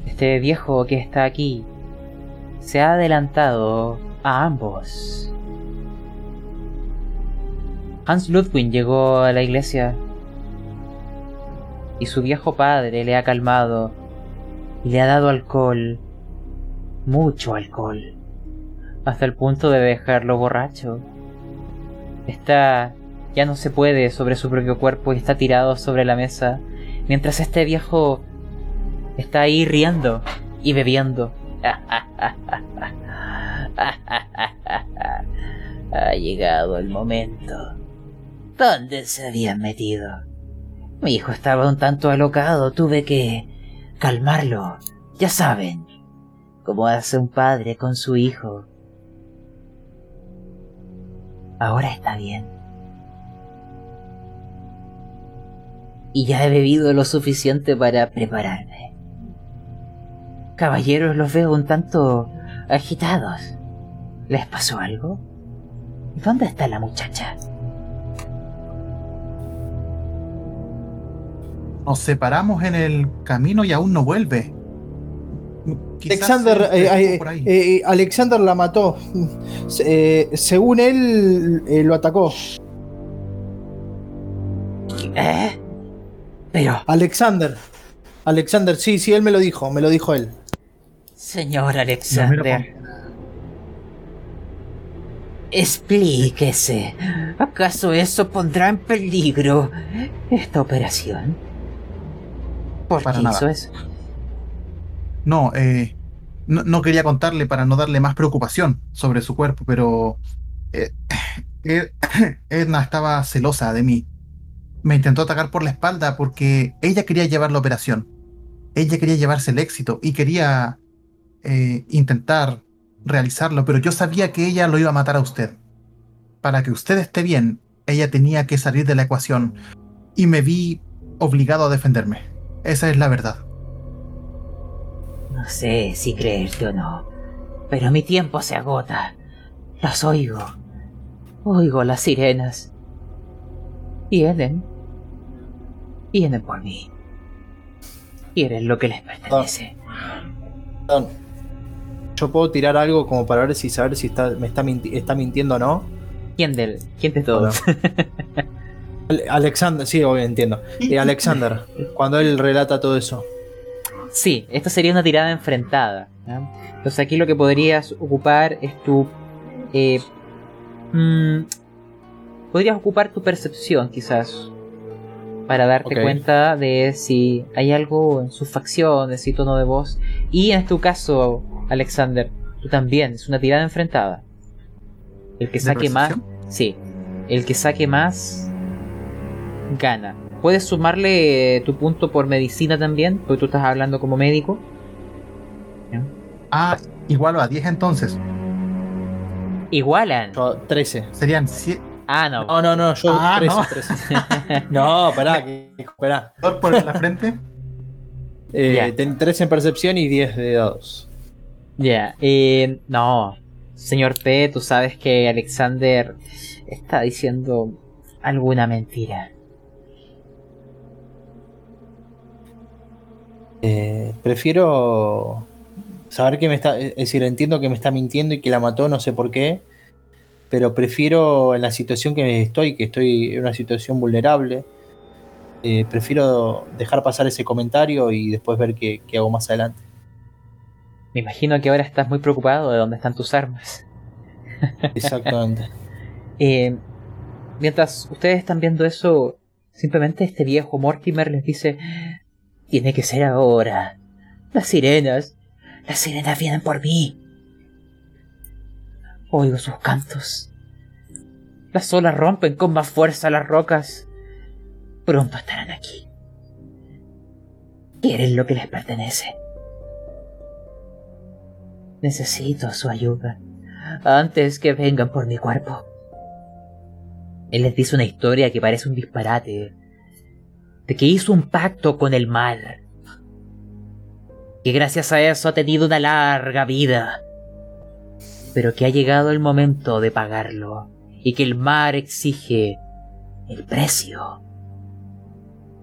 Este viejo que está aquí se ha adelantado a ambos. Hans Ludwig llegó a la iglesia y su viejo padre le ha calmado y le ha dado alcohol, mucho alcohol, hasta el punto de dejarlo borracho. Está ya no se puede sobre su propio cuerpo y está tirado sobre la mesa, mientras este viejo está ahí riendo y bebiendo. ha llegado el momento. ¿Dónde se habían metido? Mi hijo estaba un tanto alocado, tuve que calmarlo. Ya saben, como hace un padre con su hijo. Ahora está bien. Y ya he bebido lo suficiente para prepararme. Caballeros, los veo un tanto agitados. ¿Les pasó algo? ¿Dónde está la muchacha? Nos separamos en el camino y aún no vuelve. Quizás Alexander, eh, eh, eh, Alexander la mató. Se- eh, según él, eh, lo atacó. ¿Eh? Pero, Alexander. Alexander, sí, sí, él me lo dijo, me lo dijo él. señor Alexander, explíquese. ¿Acaso eso pondrá en peligro esta operación? ¿Por Para qué nada. hizo eso? No, eh, no, no quería contarle para no darle más preocupación sobre su cuerpo, pero eh, eh, Edna estaba celosa de mí. Me intentó atacar por la espalda porque ella quería llevar la operación. Ella quería llevarse el éxito y quería eh, intentar realizarlo, pero yo sabía que ella lo iba a matar a usted. Para que usted esté bien, ella tenía que salir de la ecuación y me vi obligado a defenderme. Esa es la verdad. No sé si creerte o no, pero mi tiempo se agota. Las oigo. Oigo las sirenas. Vienen. Vienen por mí. Quieren lo que les pertenece. Perdón. Yo puedo tirar algo como para ver si saber si está, me está, minti- está mintiendo o no. ¿Quién del, quién de todos? Ale- Alexander, sí, obvio, entiendo. Eh, Alexander, cuando él relata todo eso. Sí, esto sería una tirada enfrentada. Entonces aquí lo que podrías ocupar es tu... eh, mm, podrías ocupar tu percepción quizás para darte cuenta de si hay algo en sus facciones y tono de voz. Y en tu caso, Alexander, tú también, es una tirada enfrentada. El que ¿De saque más... Sí, el que saque más gana. Puedes sumarle eh, tu punto por medicina también, porque tú estás hablando como médico. Ah, igual a 10 entonces. Igualan. Yo, 13. Serían 7 Ah, no. No, no, no, yo Ah, 13, no. 13. No, pará, que, pará. por la frente. Eh, ten 13 en percepción y 10 de dados. Ya, eh, no. Señor P, tú sabes que Alexander está diciendo alguna mentira. Eh, prefiero saber que me está. Es decir, entiendo que me está mintiendo y que la mató, no sé por qué. Pero prefiero en la situación que estoy, que estoy en una situación vulnerable. eh, prefiero dejar pasar ese comentario y después ver qué, qué hago más adelante. Me imagino que ahora estás muy preocupado de dónde están tus armas. Exactamente. Eh, mientras ustedes están viendo eso, simplemente este viejo Mortimer les dice, tiene que ser ahora. Las sirenas, las sirenas vienen por mí. Oigo sus cantos. Las olas rompen con más fuerza las rocas. Pronto estarán aquí. Quieren lo que les pertenece. Necesito su ayuda antes que vengan por mi cuerpo. Él les dice una historia que parece un disparate, de que hizo un pacto con el mal, que gracias a eso ha tenido una larga vida. pero que ha llegado el momento de pagarlo y que el mar exige el precio.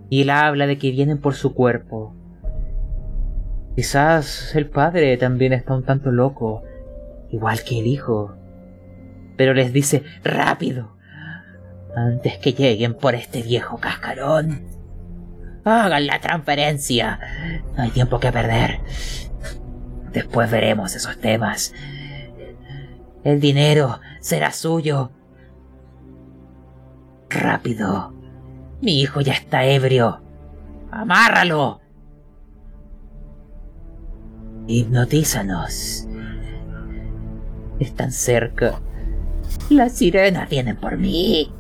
Y él habla de que vienen por su cuerpo. Quizás el padre también está un tanto loco, igual que el hijo. Pero les dice, rápido, antes que lleguen por este viejo cascarón. Hagan la transferencia. No hay tiempo que perder. Después veremos esos temas. El dinero será suyo. Rápido. Mi hijo ya está ebrio. Amárralo. Hipnotízanos. Están cerca. Las sirenas vienen por mí.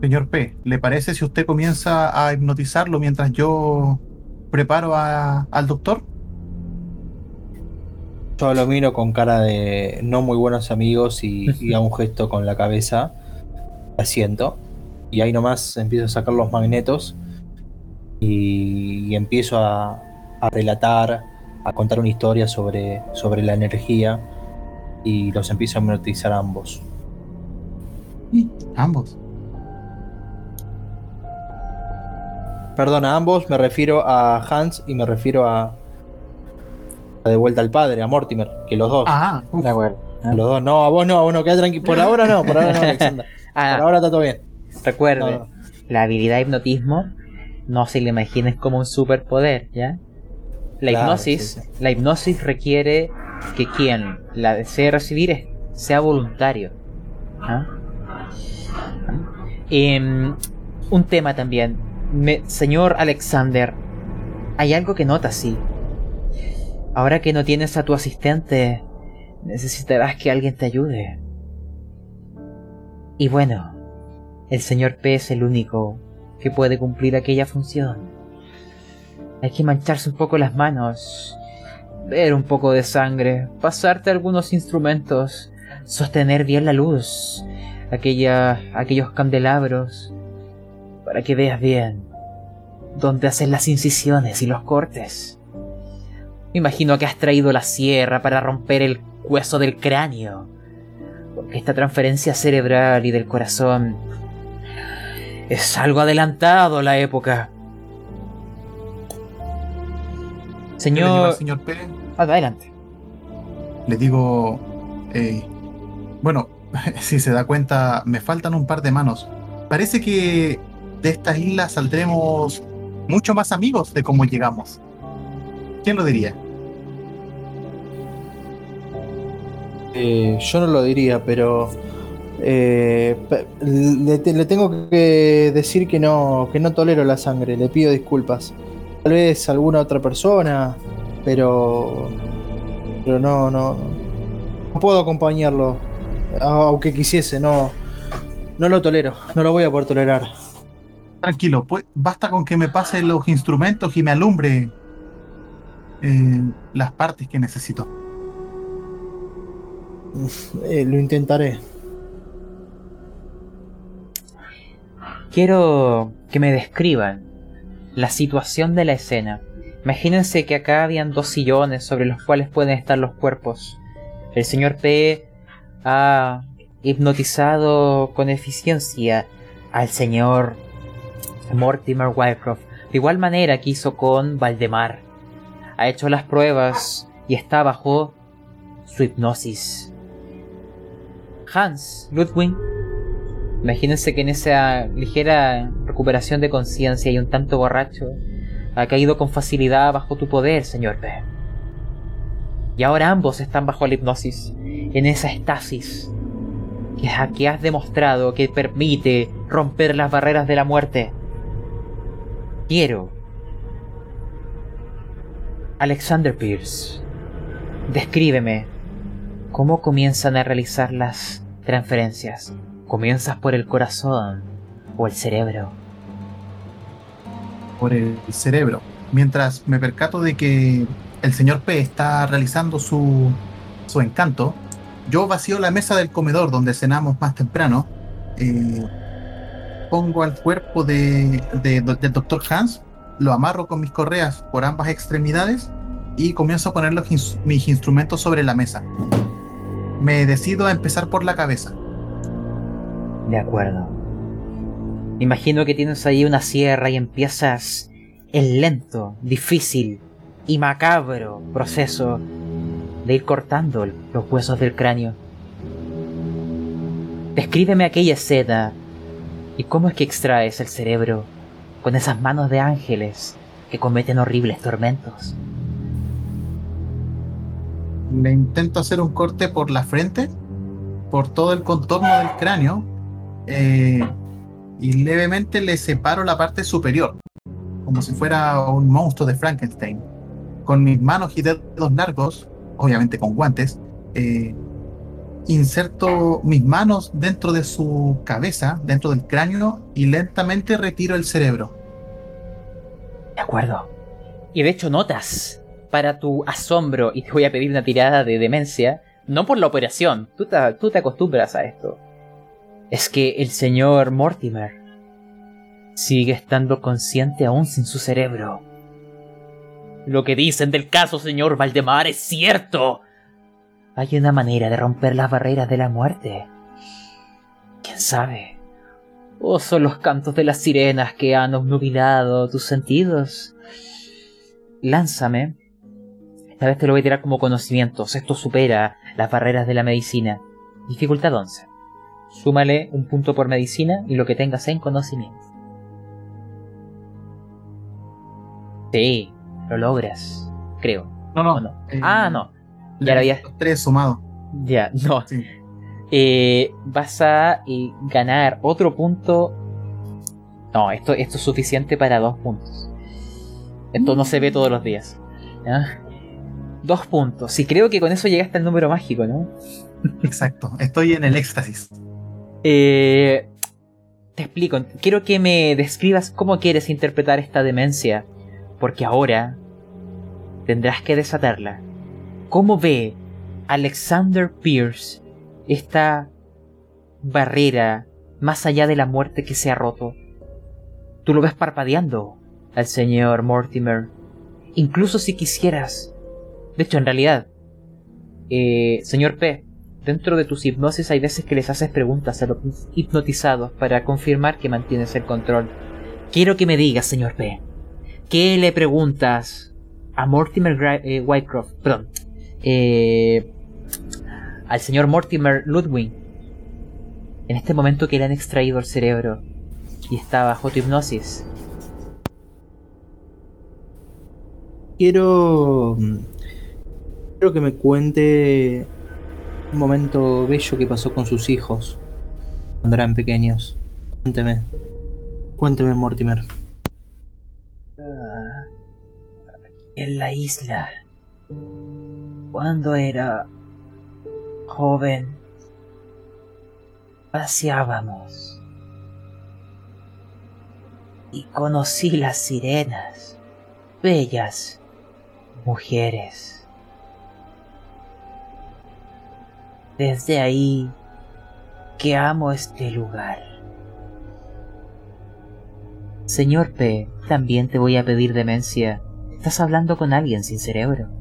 Señor P, ¿le parece si usted comienza a hipnotizarlo mientras yo preparo al doctor? Yo lo miro con cara de no muy buenos amigos y, a un gesto con la cabeza. Asiento. Y ahí nomás empiezo a sacar los magnetos y, empiezo a, relatar, a contar una historia sobre, sobre la energía y los empiezo a hipnotizar a ambos. ¿Ambos? Perdón, a ambos me refiero a Hans y me refiero a, de vuelta al padre, a Mortimer, que los dos. Ah, de acuerdo. Los dos, no, a vos no, a vos no, queda tranquilo. Por ahora no, por ahora no, Alexander. Ah. por ahora está todo bien. Recuerde, la habilidad de hipnotismo no se le imagines como un superpoder, ¿ya? La hipnosis, la hipnosis requiere que quien la desee recibir sea voluntario. ¿ah? Em, un tema también. Señor Alexander, hay algo que nota así. Ahora que no tienes a tu asistente, necesitarás que alguien te ayude. Y bueno, el señor P es el único que puede cumplir aquella función. Hay que mancharse un poco las manos, ver un poco de sangre, pasarte algunos instrumentos, sostener bien la luz, aquellos candelabros, para que veas bien dónde hacen las incisiones y los cortes. Imagino que has traído la sierra para romper el hueso del cráneo. Porque esta transferencia cerebral y del corazón es algo adelantado a la época. Señor... señor Pérez? Adelante. Le digo... Eh, bueno, si se da cuenta, me faltan un par de manos. Parece que de esta isla saldremos mucho más amigos de cómo llegamos. ¿Quién lo diría? Eh, yo no lo diría, pero eh, le, tengo que decir que no, que no tolero la sangre, le pido disculpas. Tal vez alguna otra persona, pero, pero no, no, no puedo acompañarlo, aunque quisiese, no, no lo tolero, no lo voy a poder tolerar. Tranquilo, pues basta con que me pase los instrumentos y me alumbre eh, las partes que necesito. Eh, lo intentaré. Quiero que me describan la situación de la escena. Imagínense que acá habían dos sillones sobre los cuales pueden estar los cuerpos. El señor P ha hipnotizado con eficiencia al señor Mortimer Wycroft. De igual manera que hizo con Valdemar. Ha hecho las pruebas y está bajo su hipnosis. Hans Ludwig. Imagínense que en esa ligera recuperación de conciencia y un tanto borracho, ha caído con facilidad bajo tu poder, señor P. Y ahora ambos están bajo la hipnosis, en esa estasis que, que has demostrado que permite romper las barreras de la muerte. Quiero. Alexander Pierce, descríbeme cómo comienzan a realizar las Transferencias. ¿Comienzas por el corazón o el cerebro? Por el cerebro. Mientras me percato de que el señor P está realizando su, su encanto, yo vacío la mesa del comedor donde cenamos más temprano. Eh, pongo al cuerpo de, del doctor Hans, lo amarro con mis correas por ambas extremidades y comienzo a poner los mis instrumentos sobre la mesa. Me decido a empezar por la cabeza. De acuerdo. Imagino que tienes ahí una sierra y empiezas el lento, difícil y macabro proceso de ir cortando los huesos del cráneo. Descríbeme aquella escena y cómo es que extraes el cerebro con esas manos de ángeles que cometen horribles tormentos. Le intento hacer un corte por la frente, por todo el contorno del cráneo, eh, y levemente le separo la parte superior, como si fuera un monstruo de Frankenstein. Con mis manos y dedos largos, obviamente con guantes, eh, inserto mis manos dentro de su cabeza, dentro del cráneo, y lentamente retiro el cerebro. De acuerdo. Y de hecho notas, para tu asombro, y te voy a pedir una tirada de demencia, no por la operación, tú te, tú te acostumbras a esto. Es que el señor Mortimer sigue estando consciente aún sin su cerebro. Lo que dicen del caso, señor Valdemar, es cierto. Hay una manera de romper las barreras de la muerte. ¿Quién sabe? ¿O son los cantos de las sirenas que han obnubilado tus sentidos? Lánzame. Esta vez te lo voy a tirar como conocimientos. Esto supera las barreras de la medicina. Dificultad 11. Súmale un punto por medicina y lo que tengas en conocimiento. Sí, lo logras. Creo. No, no. ¿O no? eh, Ah, no. Ya lo había- los Tres sumados. Ya, no. Sí. Eh, vas a eh, ganar otro punto. No, esto, esto es suficiente para dos puntos. Esto no se ve todos los días. Dos puntos. Y creo que con eso llegaste al número mágico, ¿no? Exacto. Estoy en el éxtasis. Eh, te explico. Quiero que me describas cómo quieres interpretar esta demencia. Porque ahora tendrás que desatarla. ¿Cómo ve Alexander Pierce esta barrera más allá de la muerte que se ha roto? Tú lo ves parpadeando al señor Mortimer. Incluso si quisieras. De hecho, en realidad, eh, señor P, dentro de tus hipnosis hay veces que les haces preguntas a los hipnotizados para confirmar que mantienes el control. Quiero que me digas, señor P, ¿qué le preguntas a Mortimer eh, Whitecroft? Perdón. Eh, al señor Mortimer Ludwig. En este momento que le han extraído el cerebro y está bajo tu hipnosis. Quiero. Quiero que me cuente un momento bello que pasó con sus hijos cuando eran pequeños. Cuénteme. Cuénteme, Mortimer. En la isla. Cuando era joven, paseábamos y conocí las sirenas, bellas mujeres. Desde ahí que amo este lugar. Señor P, también te voy a pedir demencia. Estás hablando con alguien sin cerebro.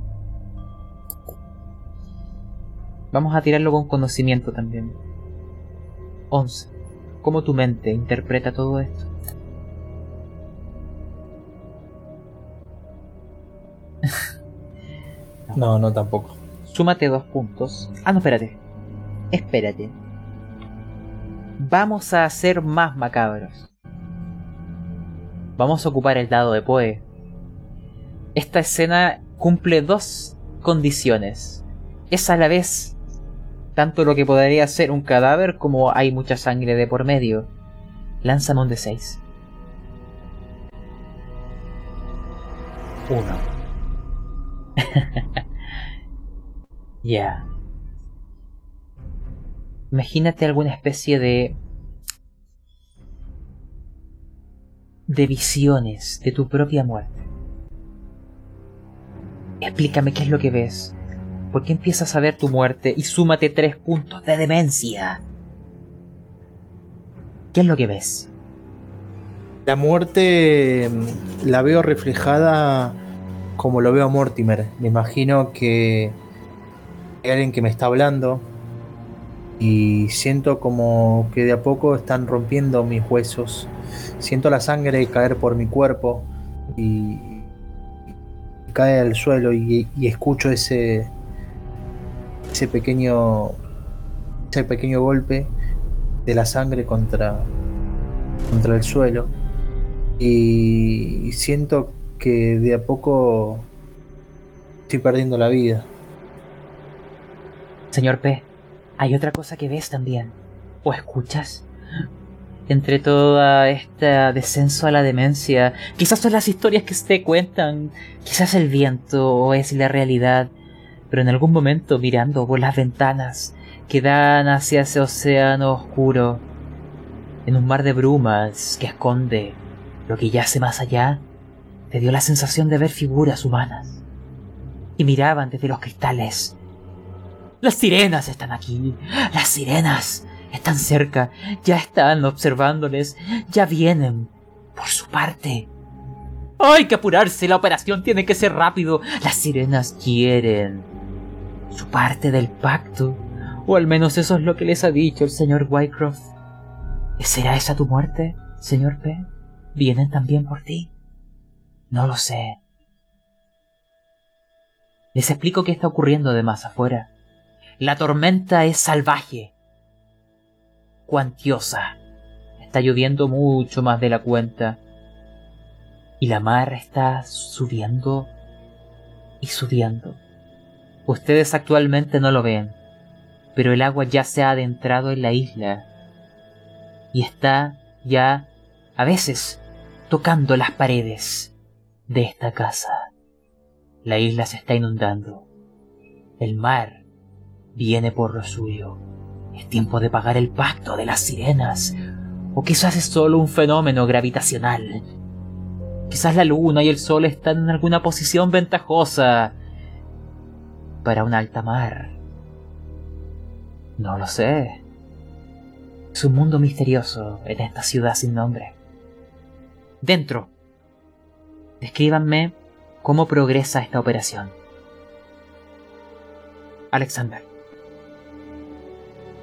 Vamos a tirarlo con conocimiento también. 11. ¿Cómo tu mente interpreta todo esto? No, no tampoco. Súmate dos puntos. Ah, no, espérate. Espérate. Vamos a ser más macabros. Vamos a ocupar el dado de Poe. Esta escena cumple dos condiciones. Es a la vez tanto lo que podría ser un cadáver como hay mucha sangre de por medio. Lánzame un de 6. Uno. Ya. Imagínate alguna especie de... de visiones de tu propia muerte. Explícame qué es lo que ves. ¿Por qué empiezas a ver tu muerte y súmate tres puntos de demencia? ¿Qué es lo que ves? La muerte mm, la veo reflejada como lo veo a Mortimer. Me imagino que hay alguien que me está hablando y siento como que de a poco están rompiendo mis huesos. Siento la sangre caer por mi cuerpo y cae al suelo y, y escucho ese ese pequeño ese pequeño golpe de la sangre contra contra el suelo y siento que de a poco estoy perdiendo la vida. Señor P, hay otra cosa que ves también, o escuchas. Entre toda esta descenso a la demencia, quizás son las historias que se cuentan, quizás el viento o es la realidad, pero en algún momento mirando por las ventanas que dan hacia ese océano oscuro, en un mar de brumas que esconde lo que yace más allá, te dio la sensación de ver figuras humanas. Y miraban desde los cristales. Las sirenas están aquí. Las sirenas están cerca. Ya están observándoles. Ya vienen. Por su parte. ¡Hay que apurarse! La operación tiene que ser rápido. Las sirenas quieren su parte del pacto. O al menos eso es lo que les ha dicho el señor Wycroft. ¿Será esa tu muerte, señor P? ¿Vienen también por ti? No lo sé. Les explico qué está ocurriendo de más afuera. La tormenta es salvaje, cuantiosa. Está lloviendo mucho más de la cuenta. Y la mar está subiendo y subiendo. Ustedes actualmente no lo ven, pero el agua ya se ha adentrado en la isla y está ya a veces tocando las paredes de esta casa. La isla se está inundando. El mar viene por lo suyo. Es tiempo de pagar el pacto de las sirenas. O quizás es solo un fenómeno gravitacional. Quizás la luna y el sol están en alguna posición ventajosa para un alta mar. No lo sé. Es un mundo misterioso en esta ciudad sin nombre. Dentro. Descríbanme cómo progresa esta operación. Alexander.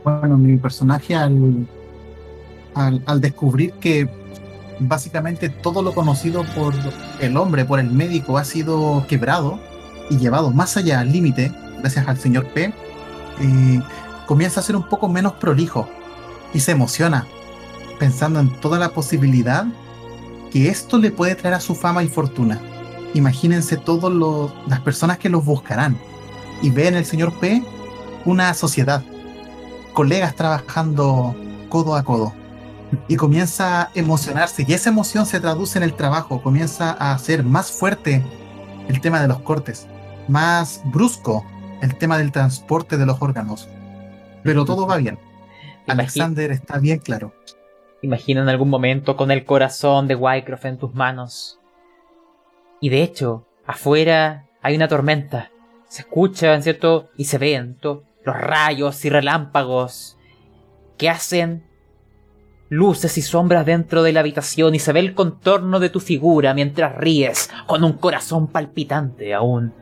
Bueno, mi personaje al, al, al descubrir que básicamente todo lo conocido por el hombre, por el médico, ha sido quebrado, y llevado más allá al límite, gracias al señor P, eh, comienza a ser un poco menos prolijo y se emociona, pensando en toda la posibilidad que esto le puede traer a su fama y fortuna. Imagínense todas las personas que los buscarán y ven en el señor P una sociedad, colegas trabajando codo a codo. Y comienza a emocionarse y esa emoción se traduce en el trabajo, comienza a hacer más fuerte el tema de los cortes más brusco el tema del transporte de los órganos. Pero todo va bien. Alexander está bien claro. Imagina en algún momento con el corazón de Wycroft en tus manos. Y de hecho, afuera hay una tormenta. Se escuchan, ¿cierto? Y se ven los rayos y relámpagos que hacen luces y sombras dentro de la habitación y se ve el contorno de tu figura mientras ríes con un corazón palpitante aún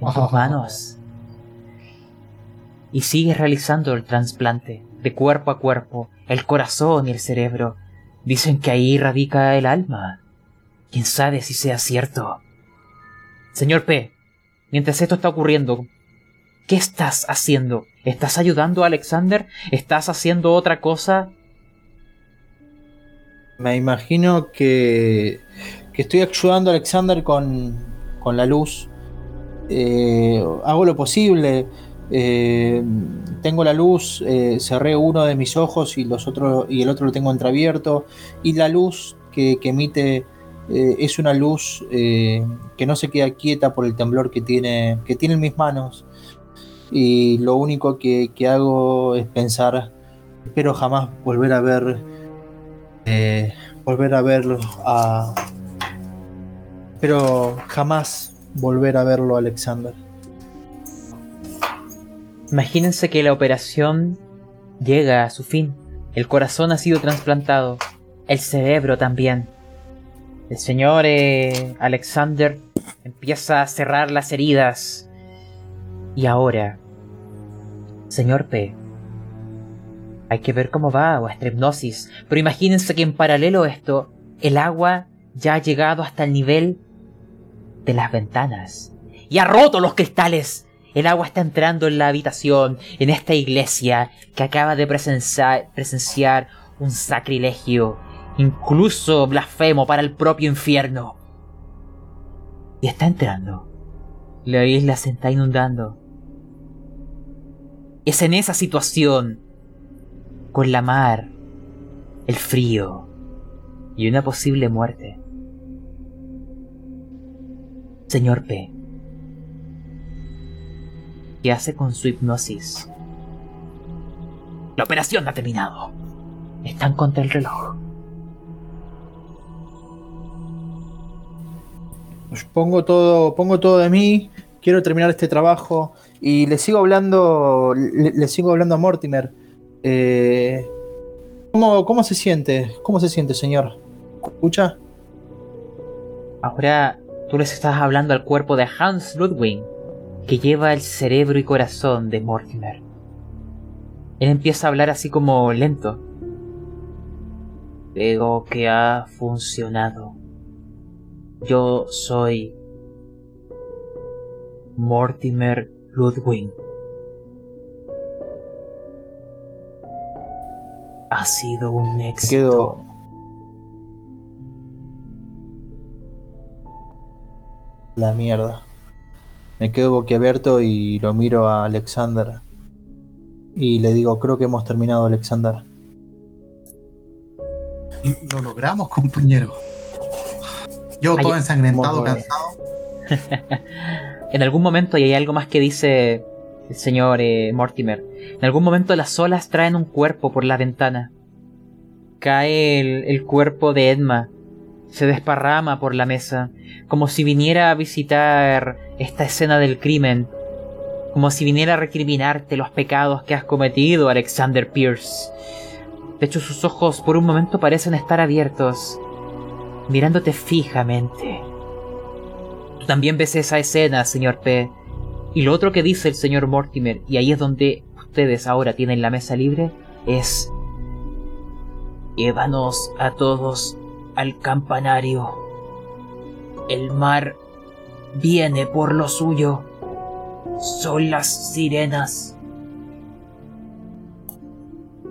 en tus manos. Y sigues realizando el trasplante de cuerpo a cuerpo, el corazón y el cerebro. Dicen que ahí radica el alma. Quién sabe si sea cierto. Señor P, mientras esto está ocurriendo, ¿qué estás haciendo? ¿Estás ayudando a Alexander? ¿Estás haciendo otra cosa? Me imagino que, que estoy ayudando a Alexander con, con la luz eh, hago lo posible. Eh, tengo la luz, eh, cerré uno de mis ojos y, los otros, y el otro lo tengo entreabierto. Y la luz que, emite es una luz que no se queda quieta por el temblor que tiene, que tiene en mis manos. Y lo único que, que hago es pensar, espero jamás volver a ver, volver a verlo, a, pero jamás volver a verlo, Alexander. Imagínense que la operación llega a su fin. El corazón ha sido trasplantado, el cerebro también. El señor eh, Alexander empieza a cerrar las heridas. Y ahora, señor P, hay que ver cómo va vuestra hipnosis. Pero imagínense que en paralelo a esto, el agua ya ha llegado hasta el nivel de las ventanas. Y ha roto los cristales. El agua está entrando en la habitación, en esta iglesia que acaba de presenciar, presenciar un sacrilegio, incluso blasfemo para el propio infierno. Y está entrando. La isla se está inundando. Es en esa situación, con la mar, el frío y una posible muerte. Señor P. ¿Qué hace con su hipnosis? La operación ha terminado. Están contra el reloj. Pues pongo todo, pongo todo de mí, quiero terminar este trabajo y le sigo hablando, le, le sigo hablando a Mortimer. Eh, ¿cómo, ¿Cómo se siente? ¿Cómo se siente, señor? ¿Escucha? Ahora tú les estás hablando al cuerpo de Hans Ludwig, que lleva el cerebro y corazón de Mortimer. Él empieza a hablar así como lento. Creo que ha funcionado. Yo soy Mortimer Ludwig. Ha sido un éxito. Quedo. La mierda. Me quedo boquiabierto y lo miro a Alexander. Y le digo, creo que hemos terminado, Alexander. Lo logramos, compañero. Yo todo ensangrentado, cansado. En algún momento, y hay algo más que dice el señor eh, Mortimer, en algún momento las olas traen un cuerpo por la ventana. Cae el, el cuerpo de Edma, se desparrama por la mesa, como si viniera a visitar esta escena del crimen, como si viniera a recriminarte los pecados que has cometido, Alexander Pierce. De hecho, sus ojos por un momento parecen estar abiertos, mirándote fijamente. Tú también ves esa escena, señor P. Y lo otro que dice el señor Mortimer, y ahí es donde ustedes ahora tienen la mesa libre, es... Llévanos a todos al campanario. El mar viene por lo suyo. Son las sirenas.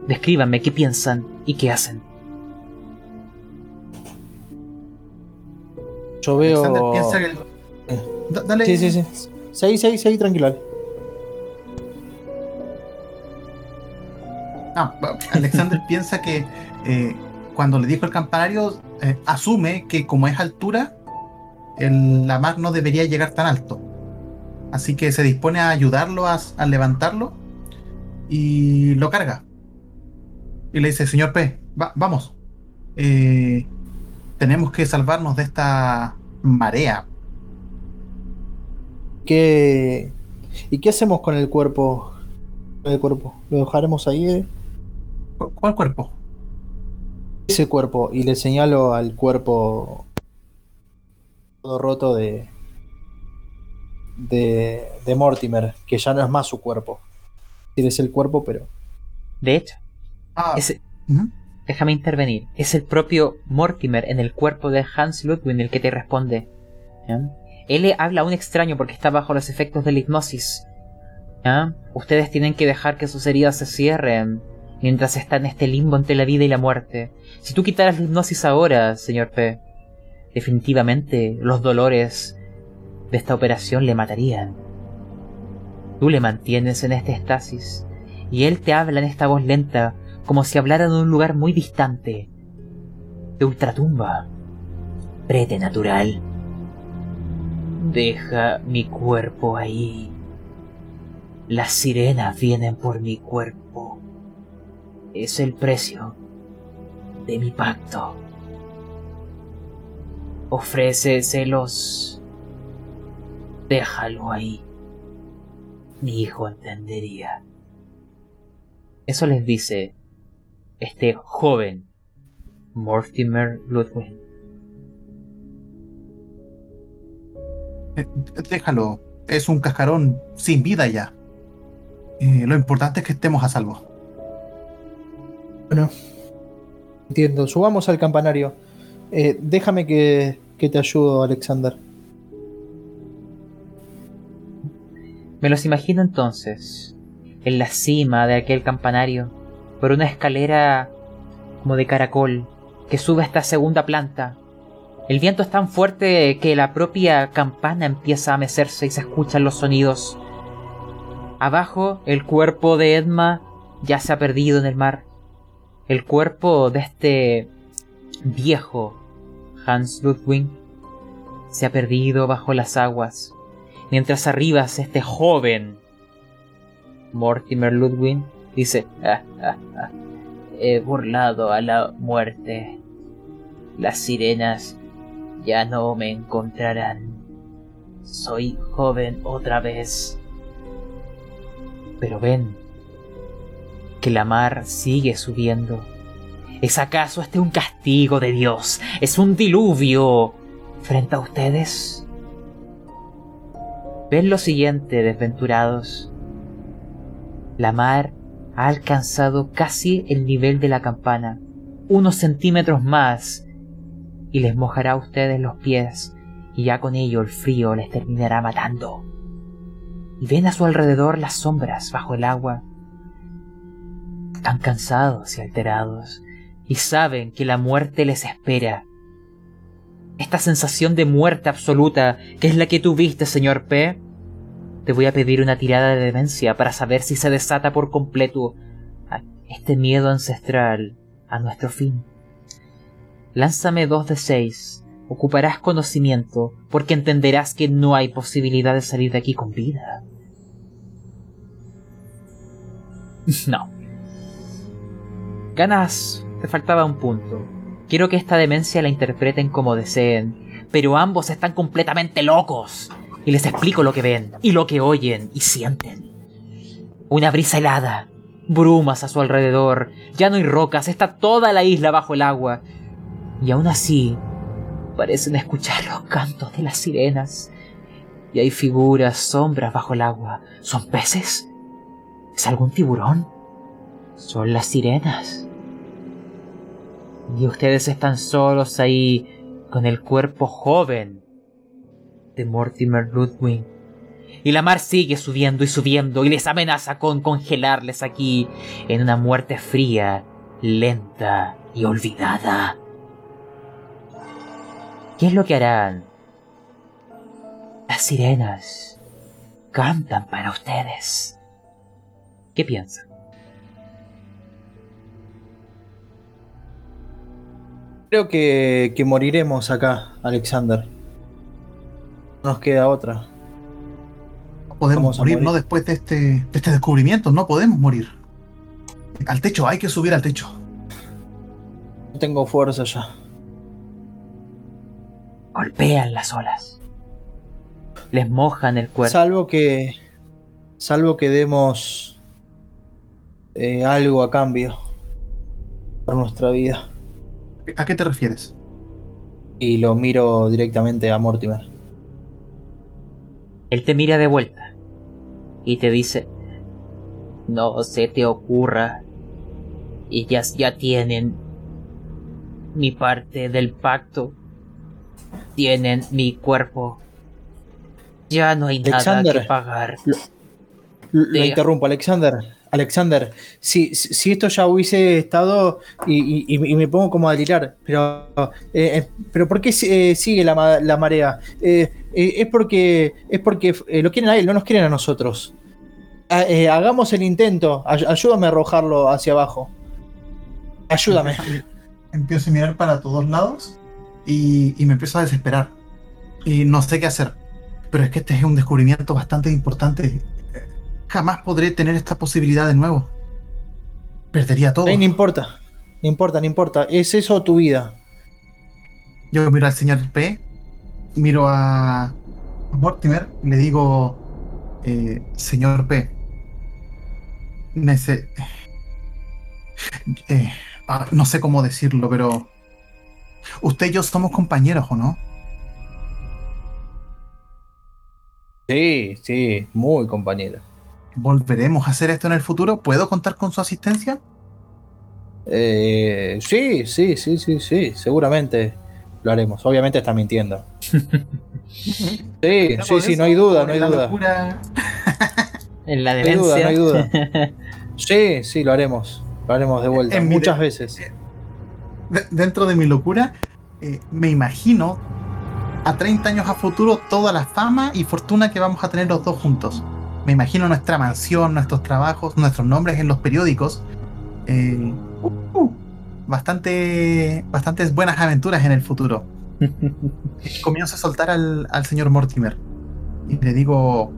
Descríbanme qué piensan y qué hacen. Yo veo. Alexander piensa que el- Da- Dale. Sí, sí, sí. Seguí, seguí, seguí, tranquilo. Ale. Ah, Alexander piensa que eh, cuando le dijo el campanario, eh, asume que como es altura, el- la mar no debería llegar tan alto. Así que se dispone a ayudarlo a, a levantarlo y lo carga. Y le dice, señor P, va- vamos. Eh, tenemos que salvarnos de esta marea. ¿Qué... ¿Y qué hacemos con el cuerpo? El cuerpo. ¿Lo dejaremos ahí? eh? ¿Cu- ¿Cuál cuerpo? Ese cuerpo. Y le señalo al cuerpo todo roto de. de. de Mortimer, que ya no es más su cuerpo. Sí, es el cuerpo, pero. De hecho, Ah. Déjame intervenir. Es el propio Mortimer en el cuerpo de Hans Ludwig el que te responde. ¿Ya? Él le habla a un extraño porque está bajo los efectos de la hipnosis. ¿Ya? Ustedes tienen que dejar que sus heridas se cierren mientras está en este limbo entre la vida y la muerte. Si tú quitaras la hipnosis ahora, señor P, definitivamente los dolores de esta operación le matarían. Tú le mantienes en este estasis y él te habla en esta voz lenta como si hablara de un lugar muy distante, de ultratumba, pretenatural. Deja mi cuerpo ahí. Las sirenas vienen por mi cuerpo. Es el precio de mi pacto. Ofréceselos. Déjalo ahí. Mi hijo entendería. Eso les dice este joven Mortimer Ludwig. Eh, déjalo. Es un cascarón sin vida ya. Eh, lo importante es que estemos a salvo. Bueno, entiendo. Subamos al campanario. Eh, déjame que, que te ayudo, Alexander. Me los imagino entonces, en la cima de aquel campanario, por una escalera como de caracol que sube a esta segunda planta. El viento es tan fuerte que la propia campana empieza a mecerse y se escuchan los sonidos. Abajo, el cuerpo de Edma ya se ha perdido en el mar. El cuerpo de este viejo Hans Ludwig se ha perdido bajo las aguas mientras arriba este joven Mortimer Ludwig dice, ah, ah, ah, he burlado a la muerte. Las sirenas ya no me encontrarán. Soy joven otra vez. Pero ven, que la mar sigue subiendo. ¿Es acaso este un castigo de Dios? ¿Es un diluvio frente a ustedes? Ven lo siguiente, desventurados. La mar ha alcanzado casi el nivel de la campana, unos centímetros más, y les mojará a ustedes los pies, y ya con ello el frío les terminará matando. Y ven a su alrededor las sombras bajo el agua. Están cansados y alterados, y saben que la muerte les espera esta sensación de muerte absoluta, que es la que tuviste, señor P, te voy a pedir una tirada de demencia para saber si se desata por completo este miedo ancestral a nuestro fin. Lánzame dos de seis. Ocuparás conocimiento porque entenderás que no hay posibilidad de salir de aquí con vida. No. Ganas, te faltaba un punto. Quiero que esta demencia la interpreten como deseen, pero ambos están completamente locos. Y les explico lo que ven, y lo que oyen y sienten. Una brisa helada, brumas a su alrededor, ya no hay rocas, está toda la isla bajo el agua. Y aún así, parecen escuchar los cantos de las sirenas. Y hay figuras, sombras bajo el agua. ¿Son peces? ¿Es algún tiburón? Son las sirenas. Y ustedes están solos ahí con el cuerpo joven de Mortimer Ludwig. Y la mar sigue subiendo y subiendo y les amenaza con congelarles aquí en una muerte fría, lenta y olvidada. ¿Qué es lo que harán? Las sirenas cantan para ustedes. ¿Qué piensan? Creo que, que moriremos acá, Alexander. Nos queda otra. Podemos morir, no después de este, de este descubrimiento, no podemos morir. Al techo, hay que subir al techo. No tengo fuerza ya. Golpean las olas. Les mojan el cuerpo. Salvo que. Salvo que demos eh, algo a cambio por nuestra vida. ¿A qué te refieres? Y lo miro directamente a Mortimer. Él te mira de vuelta y te dice, no se te ocurra, ellas ya tienen mi parte del pacto, tienen mi cuerpo, ya no hay nada que pagar. Lo, interrumpo, Alexander. Alexander, si, si esto ya hubiese estado y, me pongo como a delirar, pero, eh, eh, pero ¿por qué eh, sigue la, marea? es porque, es porque lo quieren a él, no nos quieren a nosotros. hagamos el intento, ayúdame a arrojarlo hacia abajo. Ayúdame. Empiezo a mirar para todos lados y, y me empiezo a desesperar. Y no sé qué hacer. Pero es que este es un descubrimiento bastante importante Jamás podré tener esta posibilidad de nuevo. Perdería todo. no importa, no importa, no importa. Es eso tu vida. Yo miro al señor P, miro a Mortimer y le digo, eh, señor P, eh, ah, no sé cómo decirlo, pero usted y yo somos compañeros, ¿o no? Sí, sí, muy compañero. ¿Volveremos a hacer esto en el futuro? ¿Puedo contar con su asistencia? Eh, sí, sí, sí, sí, sí, seguramente lo haremos. Obviamente está mintiendo. sí, sí, sí, no hay duda, no hay duda. En la No hay duda, no hay duda. Sí, sí, lo haremos. Lo haremos de vuelta, En muchas de- veces. De- dentro de mi locura, eh, me imagino a 30 años a futuro toda la fama y fortuna que vamos a tener los dos juntos. Me imagino nuestra mansión, nuestros trabajos, nuestros nombres en los periódicos. Eh, uh, uh, bastante, bastantes buenas aventuras en el futuro. Comienzo a soltar al, al señor Mortimer y le digo,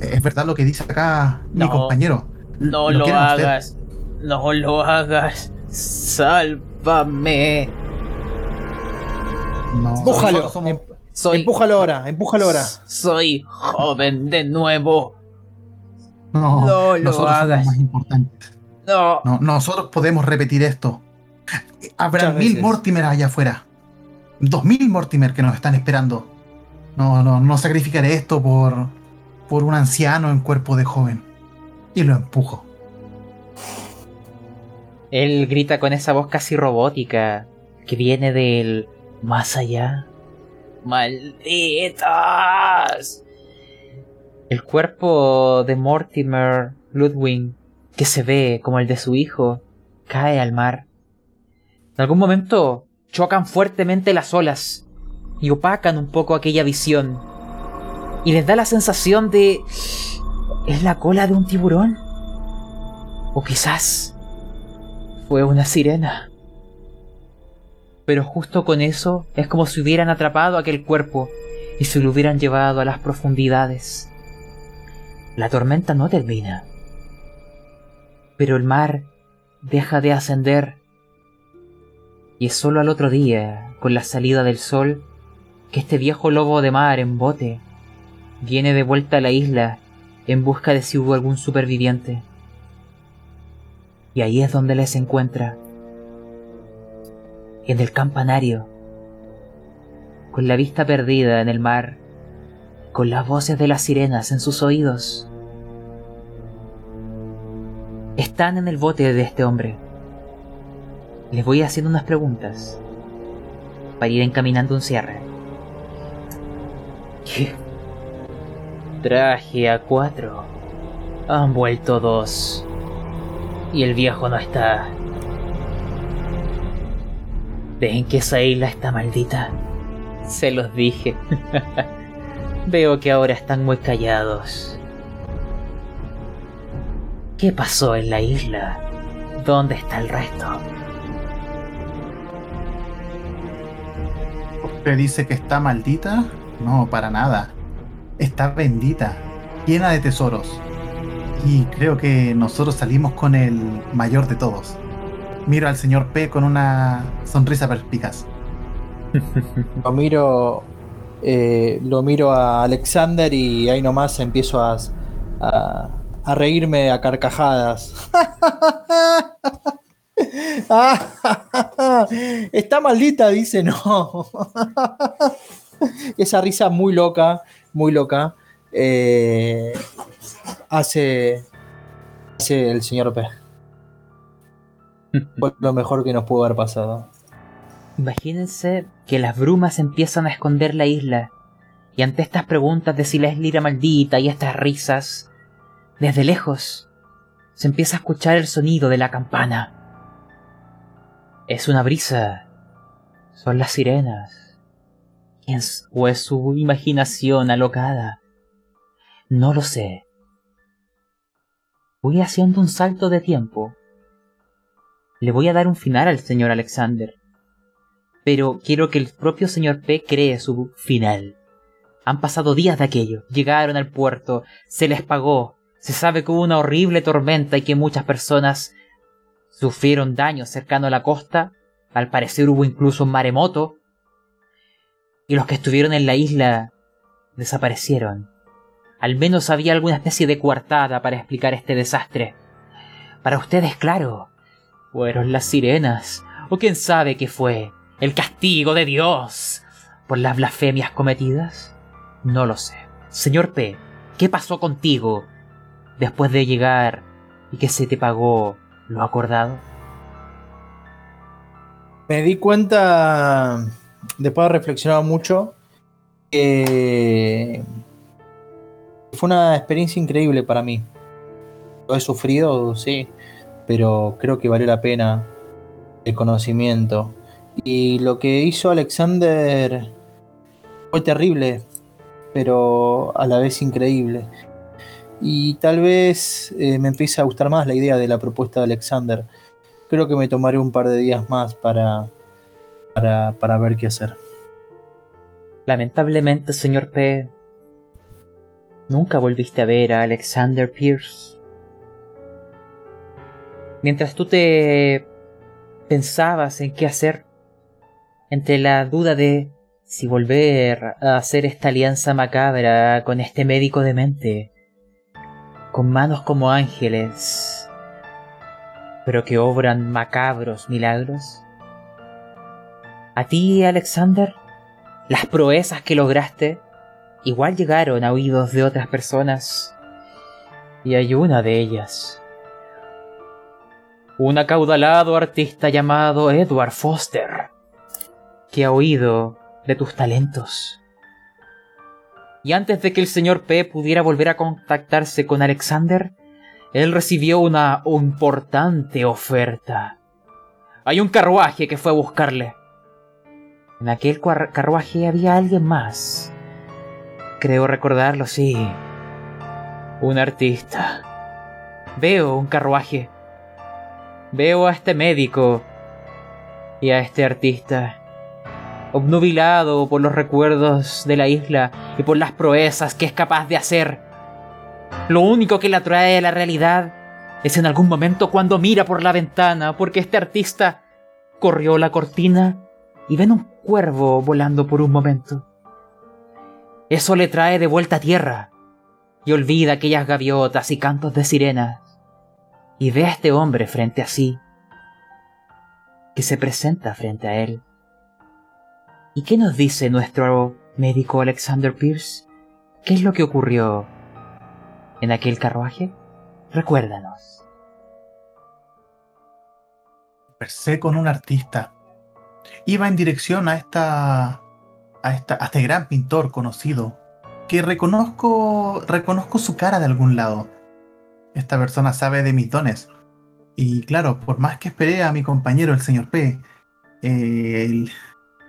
es verdad lo que dice acá mi compañero. No lo, quieren a usted". hagas. No lo hagas. Sálvame. No, Empújalo, somos- em- Soy. empújalo ahora, empújalo ahora. Soy joven de nuevo. No, No lo nosotros hagas. somos más importantes. No. No, nosotros podemos repetir esto. Habrá Muchas mil veces. Mortimer allá afuera. Dos mil Mortimer que nos están esperando. No, no, no sacrificaré esto por, por un anciano en cuerpo de joven. Y lo empujo. Él grita con esa voz casi robótica que viene del más allá. ¡Malditas! El cuerpo de Mortimer Ludwig, que se ve como el de su hijo, cae al mar. En algún momento chocan fuertemente las olas y opacan un poco aquella visión. Y les da la sensación de... ¿Es la cola de un tiburón? O quizás fue una sirena. Pero justo con eso es como si hubieran atrapado aquel cuerpo y se lo hubieran llevado a las profundidades. La tormenta no termina. Pero el mar deja de ascender. Y es solo al otro día, con la salida del sol, que este viejo lobo de mar en bote viene de vuelta a la isla en busca de si hubo algún superviviente. Y ahí es donde les encuentra. En el campanario. Con la vista perdida en el mar. Con las voces de las sirenas en sus oídos. Están en el bote de este hombre. Les voy haciendo unas preguntas. Para ir encaminando un cierre. ¿Qué? Traje a cuatro. Han vuelto dos. Y el viejo no está. ¿Ven que esa isla está maldita? Se los dije. Veo que ahora están muy callados. ¿Qué pasó en la isla? ¿Dónde está el resto? ¿Usted dice que está maldita? No, para nada. Está bendita, llena de tesoros. Y creo que nosotros salimos con el mayor de todos. Miro al señor P con una sonrisa perspicaz. Lo miro. Eh, lo miro a Alexander y ahí nomás empiezo a, a, reírme a carcajadas. Está maldita, dice no. Esa risa muy loca, muy loca. eh, hace, hace el señor P. Lo mejor que nos pudo haber pasado. Imagínense que las brumas empiezan a esconder la isla, y ante estas preguntas de si la isla maldita y estas risas, desde lejos se empieza a escuchar el sonido de la campana. Es una brisa, son las sirenas, ¿Quién s- o es su imaginación alocada. No lo sé. Voy haciendo un salto de tiempo. Le voy a dar un final al señor Alexander pero quiero que el propio señor P cree su final. Han pasado días de aquello, llegaron al puerto, se les pagó, se sabe que hubo una horrible tormenta y que muchas personas sufrieron daños cercano a la costa, al parecer hubo incluso un maremoto, y los que estuvieron en la isla desaparecieron. Al menos había alguna especie de coartada para explicar este desastre. Para ustedes, claro, fueron las sirenas, o quién sabe qué fue, el castigo de Dios por las blasfemias cometidas. No lo sé. Señor P, ¿qué pasó contigo después de llegar y que se te pagó lo acordado? Me di cuenta, después de haber reflexionado mucho, que fue una experiencia increíble para mí. Lo he sufrido, sí, pero creo que valió la pena el conocimiento. Y lo que hizo Alexander fue terrible, pero a la vez increíble. Y tal vez eh, me empiece a gustar más la idea de la propuesta de Alexander. Creo que me tomaré un par de días más para, para, para ver qué hacer. Lamentablemente, señor P, nunca volviste a ver a Alexander Pierce. Mientras tú te pensabas en qué hacer, entre la duda de si volver a hacer esta alianza macabra con este médico demente, con manos como ángeles, pero que obran macabros milagros. A ti, Alexander, las proezas que lograste igual llegaron a oídos de otras personas, y hay una de ellas. Un acaudalado artista llamado Edward Foster, que ha oído de tus talentos. Y antes de que el señor P pudiera volver a contactarse con Alexander, él recibió una importante oferta. Hay un carruaje que fue a buscarle. En aquel carruaje había alguien más. Creo recordarlo, sí. Un artista. Veo un carruaje. Veo a este médico y a este artista obnubilado por los recuerdos de la isla y por las proezas que es capaz de hacer. Lo único que le atrae a la realidad es en algún momento cuando mira por la ventana, porque este artista corrió la cortina y ven un cuervo volando por un momento. Eso le trae de vuelta a tierra y olvida aquellas gaviotas y cantos de sirenas y ve a este hombre frente a sí, que se presenta frente a él. ¿Y qué nos dice nuestro médico Alexander Pierce? ¿Qué es lo que ocurrió en aquel carruaje? Recuérdanos. Persé con un artista. Iba en dirección a esta, a esta, a este gran pintor conocido que reconozco, reconozco su cara de algún lado. Esta persona sabe de mis dones. Y claro, por más que esperé a mi compañero, el señor P, eh,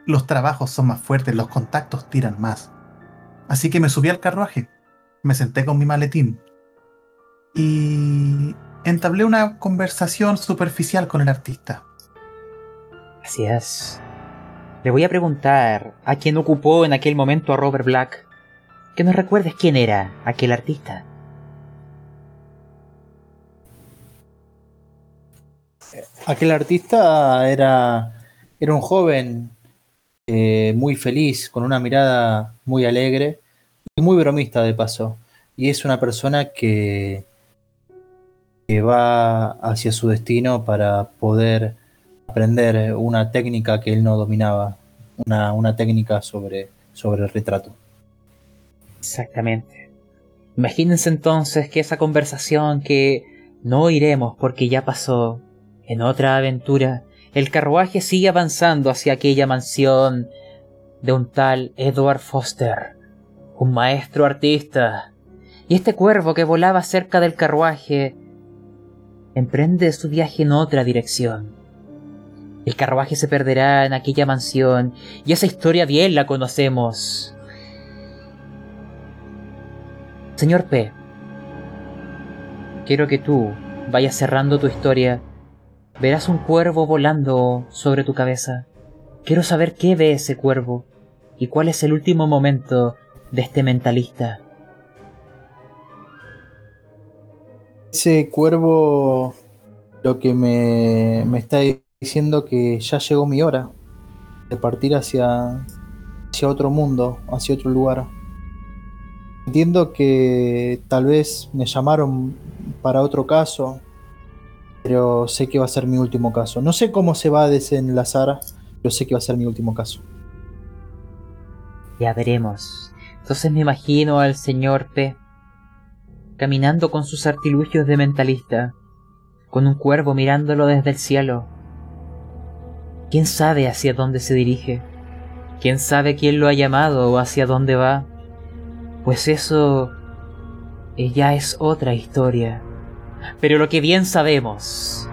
los trabajos son más fuertes, los contactos tiran más. Así que me subí al carruaje, me senté con mi maletín y entablé una conversación superficial con el artista. Así es. Le voy a preguntar a quien ocupó en aquel momento a Robert Black que nos recuerdes quién era aquel artista. Aquel artista era, era un joven eh, muy feliz, con una mirada muy alegre y muy bromista de paso. Y es una persona que, que va hacia su destino para poder aprender una técnica que él no dominaba, una, una técnica sobre, sobre el retrato. Exactamente. Imagínense entonces que esa conversación que no oiremos porque ya pasó en otra aventura el carruaje sigue avanzando hacia aquella mansión de un tal Edward Foster, un maestro artista. Y este cuervo que volaba cerca del carruaje emprende su viaje en otra dirección. El carruaje se perderá en aquella mansión y esa historia bien la conocemos. Señor P, quiero que tú vayas cerrando tu historia Verás un cuervo volando sobre tu cabeza. Quiero saber qué ve ese cuervo y cuál es el último momento de este mentalista. Ese cuervo lo que me, me está diciendo que ya llegó mi hora de partir hacia, hacia otro mundo, hacia otro lugar. Entiendo que tal vez me llamaron para otro caso, pero sé que va a ser mi último caso. No sé cómo se va a desenlazar, pero sé que va a ser mi último caso. Ya veremos. Entonces me imagino al señor P caminando con sus artilugios de mentalista, con un cuervo mirándolo desde el cielo. ¿Quién sabe hacia dónde se dirige? ¿Quién sabe quién lo ha llamado o hacia dónde va? Pues eso ya es otra historia. Pero lo que bien sabemos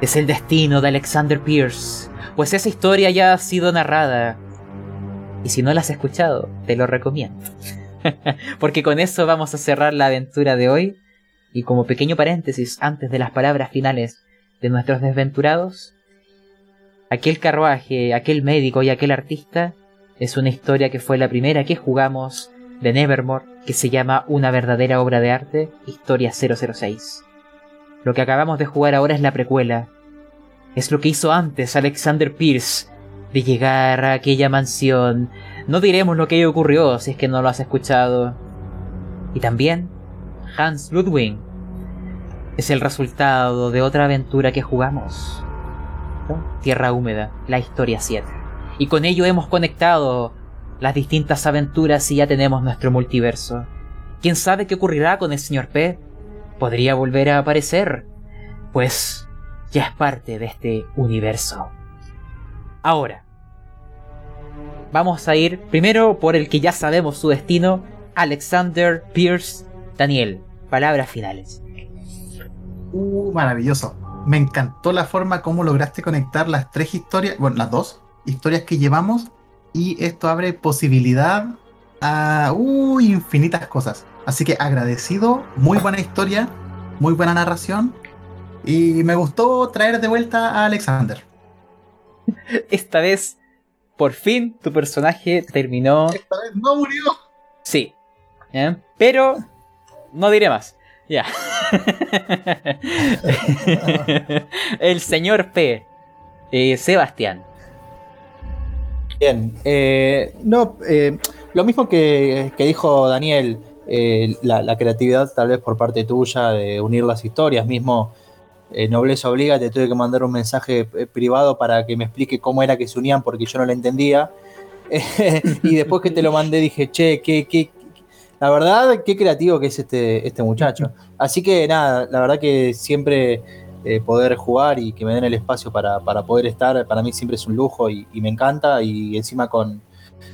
es el destino de Alexander Pierce, pues esa historia ya ha sido narrada. Y si no la has escuchado, te lo recomiendo. Porque con eso vamos a cerrar la aventura de hoy. Y como pequeño paréntesis, antes de las palabras finales de nuestros desventurados, aquel carruaje, aquel médico y aquel artista es una historia que fue la primera que jugamos de Nevermore, que se llama Una verdadera obra de arte, Historia 006. Lo que acabamos de jugar ahora es la precuela. Es lo que hizo antes Alexander Pierce de llegar a aquella mansión. No diremos lo que ocurrió si es que no lo has escuchado. Y también Hans Ludwig es el resultado de otra aventura que jugamos. Tierra Húmeda, la historia 7. Y con ello hemos conectado las distintas aventuras y ya tenemos nuestro multiverso. ¿Quién sabe qué ocurrirá con el señor P? ¿Podría volver a aparecer? Pues ya es parte de este universo. Ahora, vamos a ir primero por el que ya sabemos su destino, Alexander Pierce Daniel. Palabras finales. Uh, maravilloso. Me encantó la forma como lograste conectar las tres historias, bueno, las dos historias que llevamos y esto abre posibilidad a uh, infinitas cosas. Así que agradecido, muy buena historia, muy buena narración y me gustó traer de vuelta a Alexander. Esta vez, por fin, tu personaje terminó. Esta vez no murió. Sí. Pero no diré más. Ya. El señor P. Eh, Sebastián. Bien, eh, no, eh, lo mismo que, dijo Daniel, eh, la, creatividad tal vez por parte tuya de unir las historias, mismo Nobleza Obliga, te tuve que mandar un mensaje privado para que me explique cómo era que se unían porque yo no lo entendía. y después que te lo mandé dije, che, qué, qué, la verdad, qué creativo que es este, este muchacho. Así que nada, la verdad que siempre eh, poder jugar y que me den el espacio para, poder estar, para mí siempre es un lujo y, me encanta. Y encima con,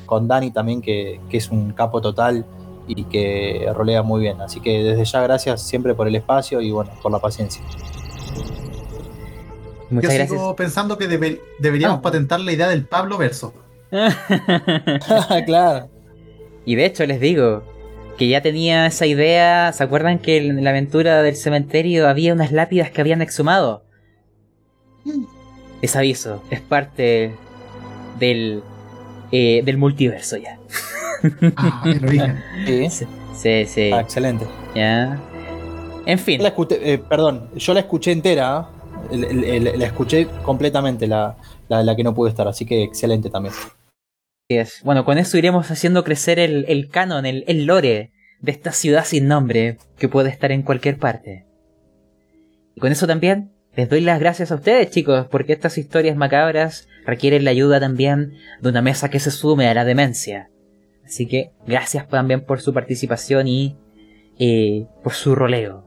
con Dani también, que, es un capo total y que rolea muy bien. Así que desde ya gracias siempre por el espacio y bueno, por la paciencia. Muchas Yo sigo pensando que deberíamos ah. patentar la idea del Pablo Verso. claro. Y de hecho les digo, que ya tenía esa idea. ¿Se acuerdan que en la aventura del cementerio había unas lápidas que habían exhumado? Es aviso, es parte del, eh, del multiverso ya. Ah, ¿Sí? Sí, sí. Ah, excelente. Ya. En fin. Eh, perdón, yo la escuché entera. La, escuché completamente, la, la que no pude estar, así que excelente también. Bueno, con eso iremos haciendo crecer el, canon, el, el lore de esta ciudad sin nombre que puede estar en cualquier parte. Y con eso también les doy las gracias a ustedes, chicos, porque estas historias macabras requieren la ayuda también de una mesa que se sume a la demencia. Así que gracias también por su participación y eh, por su roleo.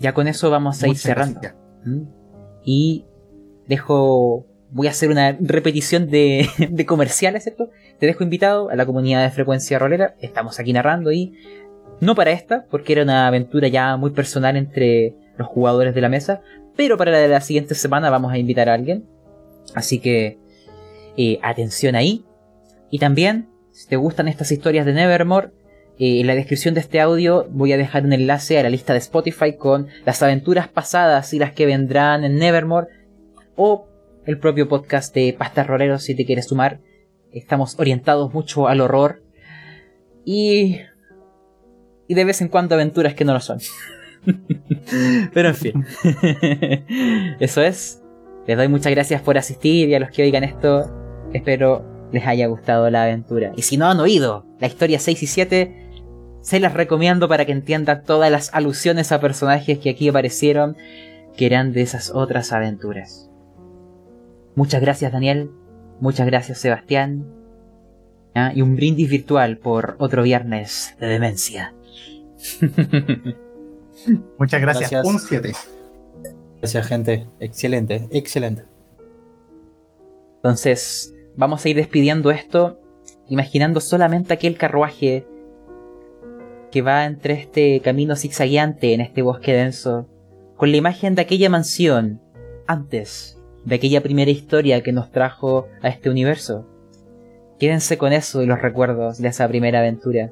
Ya con eso vamos a ir cerrando. ¿Mm? Y dejo voy a hacer una repetición de, comerciales, ¿cierto? Te dejo invitado a la comunidad de frecuencia rolera. Estamos aquí narrando y no para esta, porque era una aventura ya muy personal entre los jugadores de la mesa, pero para la de la siguiente semana vamos a invitar a alguien. Así que eh, atención ahí. Y también, si te gustan estas historias de Nevermore, eh, en la descripción de este audio voy a dejar un enlace a la lista de Spotify con las aventuras pasadas y las que vendrán en Nevermore. O el propio podcast de Pastas Roleros si te quieres sumar. Estamos orientados mucho al horror y, y de vez en cuando aventuras que no lo son. Pero en fin, eso es. Les doy muchas gracias por asistir y a los que oigan esto, espero les haya gustado la aventura. Y si no han oído la historia 6 y 7, se las recomiendo para que entiendan todas las alusiones a personajes que aquí aparecieron, que eran de esas otras aventuras. Muchas gracias Daniel, muchas gracias Sebastián. ¿ya? Y un brindis virtual por otro viernes de demencia. Muchas gracias. Gracias. Un 7. Gracias, gente. Excelente, excelente. Entonces, vamos a ir despidiendo esto, imaginando solamente aquel carruaje que va entre este camino zigzagueante en este bosque denso, con la imagen de aquella mansión antes de aquella primera historia que nos trajo a este universo. Quédense con eso y los recuerdos de esa primera aventura.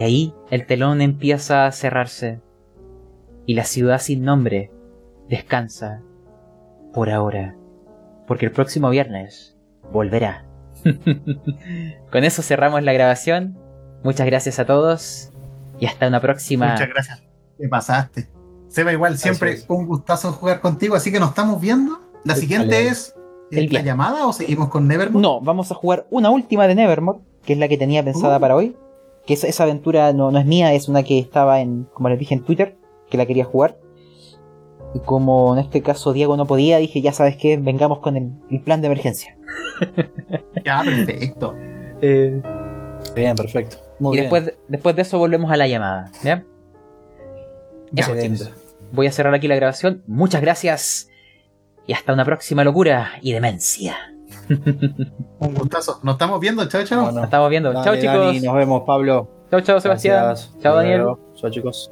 Y ahí el telón empieza a cerrarse y la ciudad sin nombre descansa por ahora porque el próximo viernes volverá. Con eso cerramos la grabación. Muchas gracias a todos y hasta una próxima. Muchas gracias. Te pasaste. Seba, igual, siempre un gustazo jugar contigo, así que nos estamos viendo. La siguiente es El ¿es la llamada o seguimos con Nevermore? No, vamos a jugar una última de Nevermore, que es la que tenía pensada Uh. para hoy. Que esa, esa aventura no, no es mía, es una que estaba en, como les dije en Twitter, que la quería jugar. Y como en este caso Diego no podía, dije, ya sabes qué, vengamos con el, el plan de emergencia. Ya, perfecto. Bien, perfecto. Muy y bien. después, después de eso volvemos a la llamada. ¿ya? Ya, Excelente. chicos. Voy a cerrar aquí la grabación. Muchas gracias. Y hasta una próxima locura y demencia. Un gustazo. Nos estamos viendo. Chao, chao. Bueno, Nos estamos viendo. dale, chao chicos. Dani, nos vemos, Pablo. Chao, chao Sebastián. Gracias. Chao Daniel. Chao, chicos.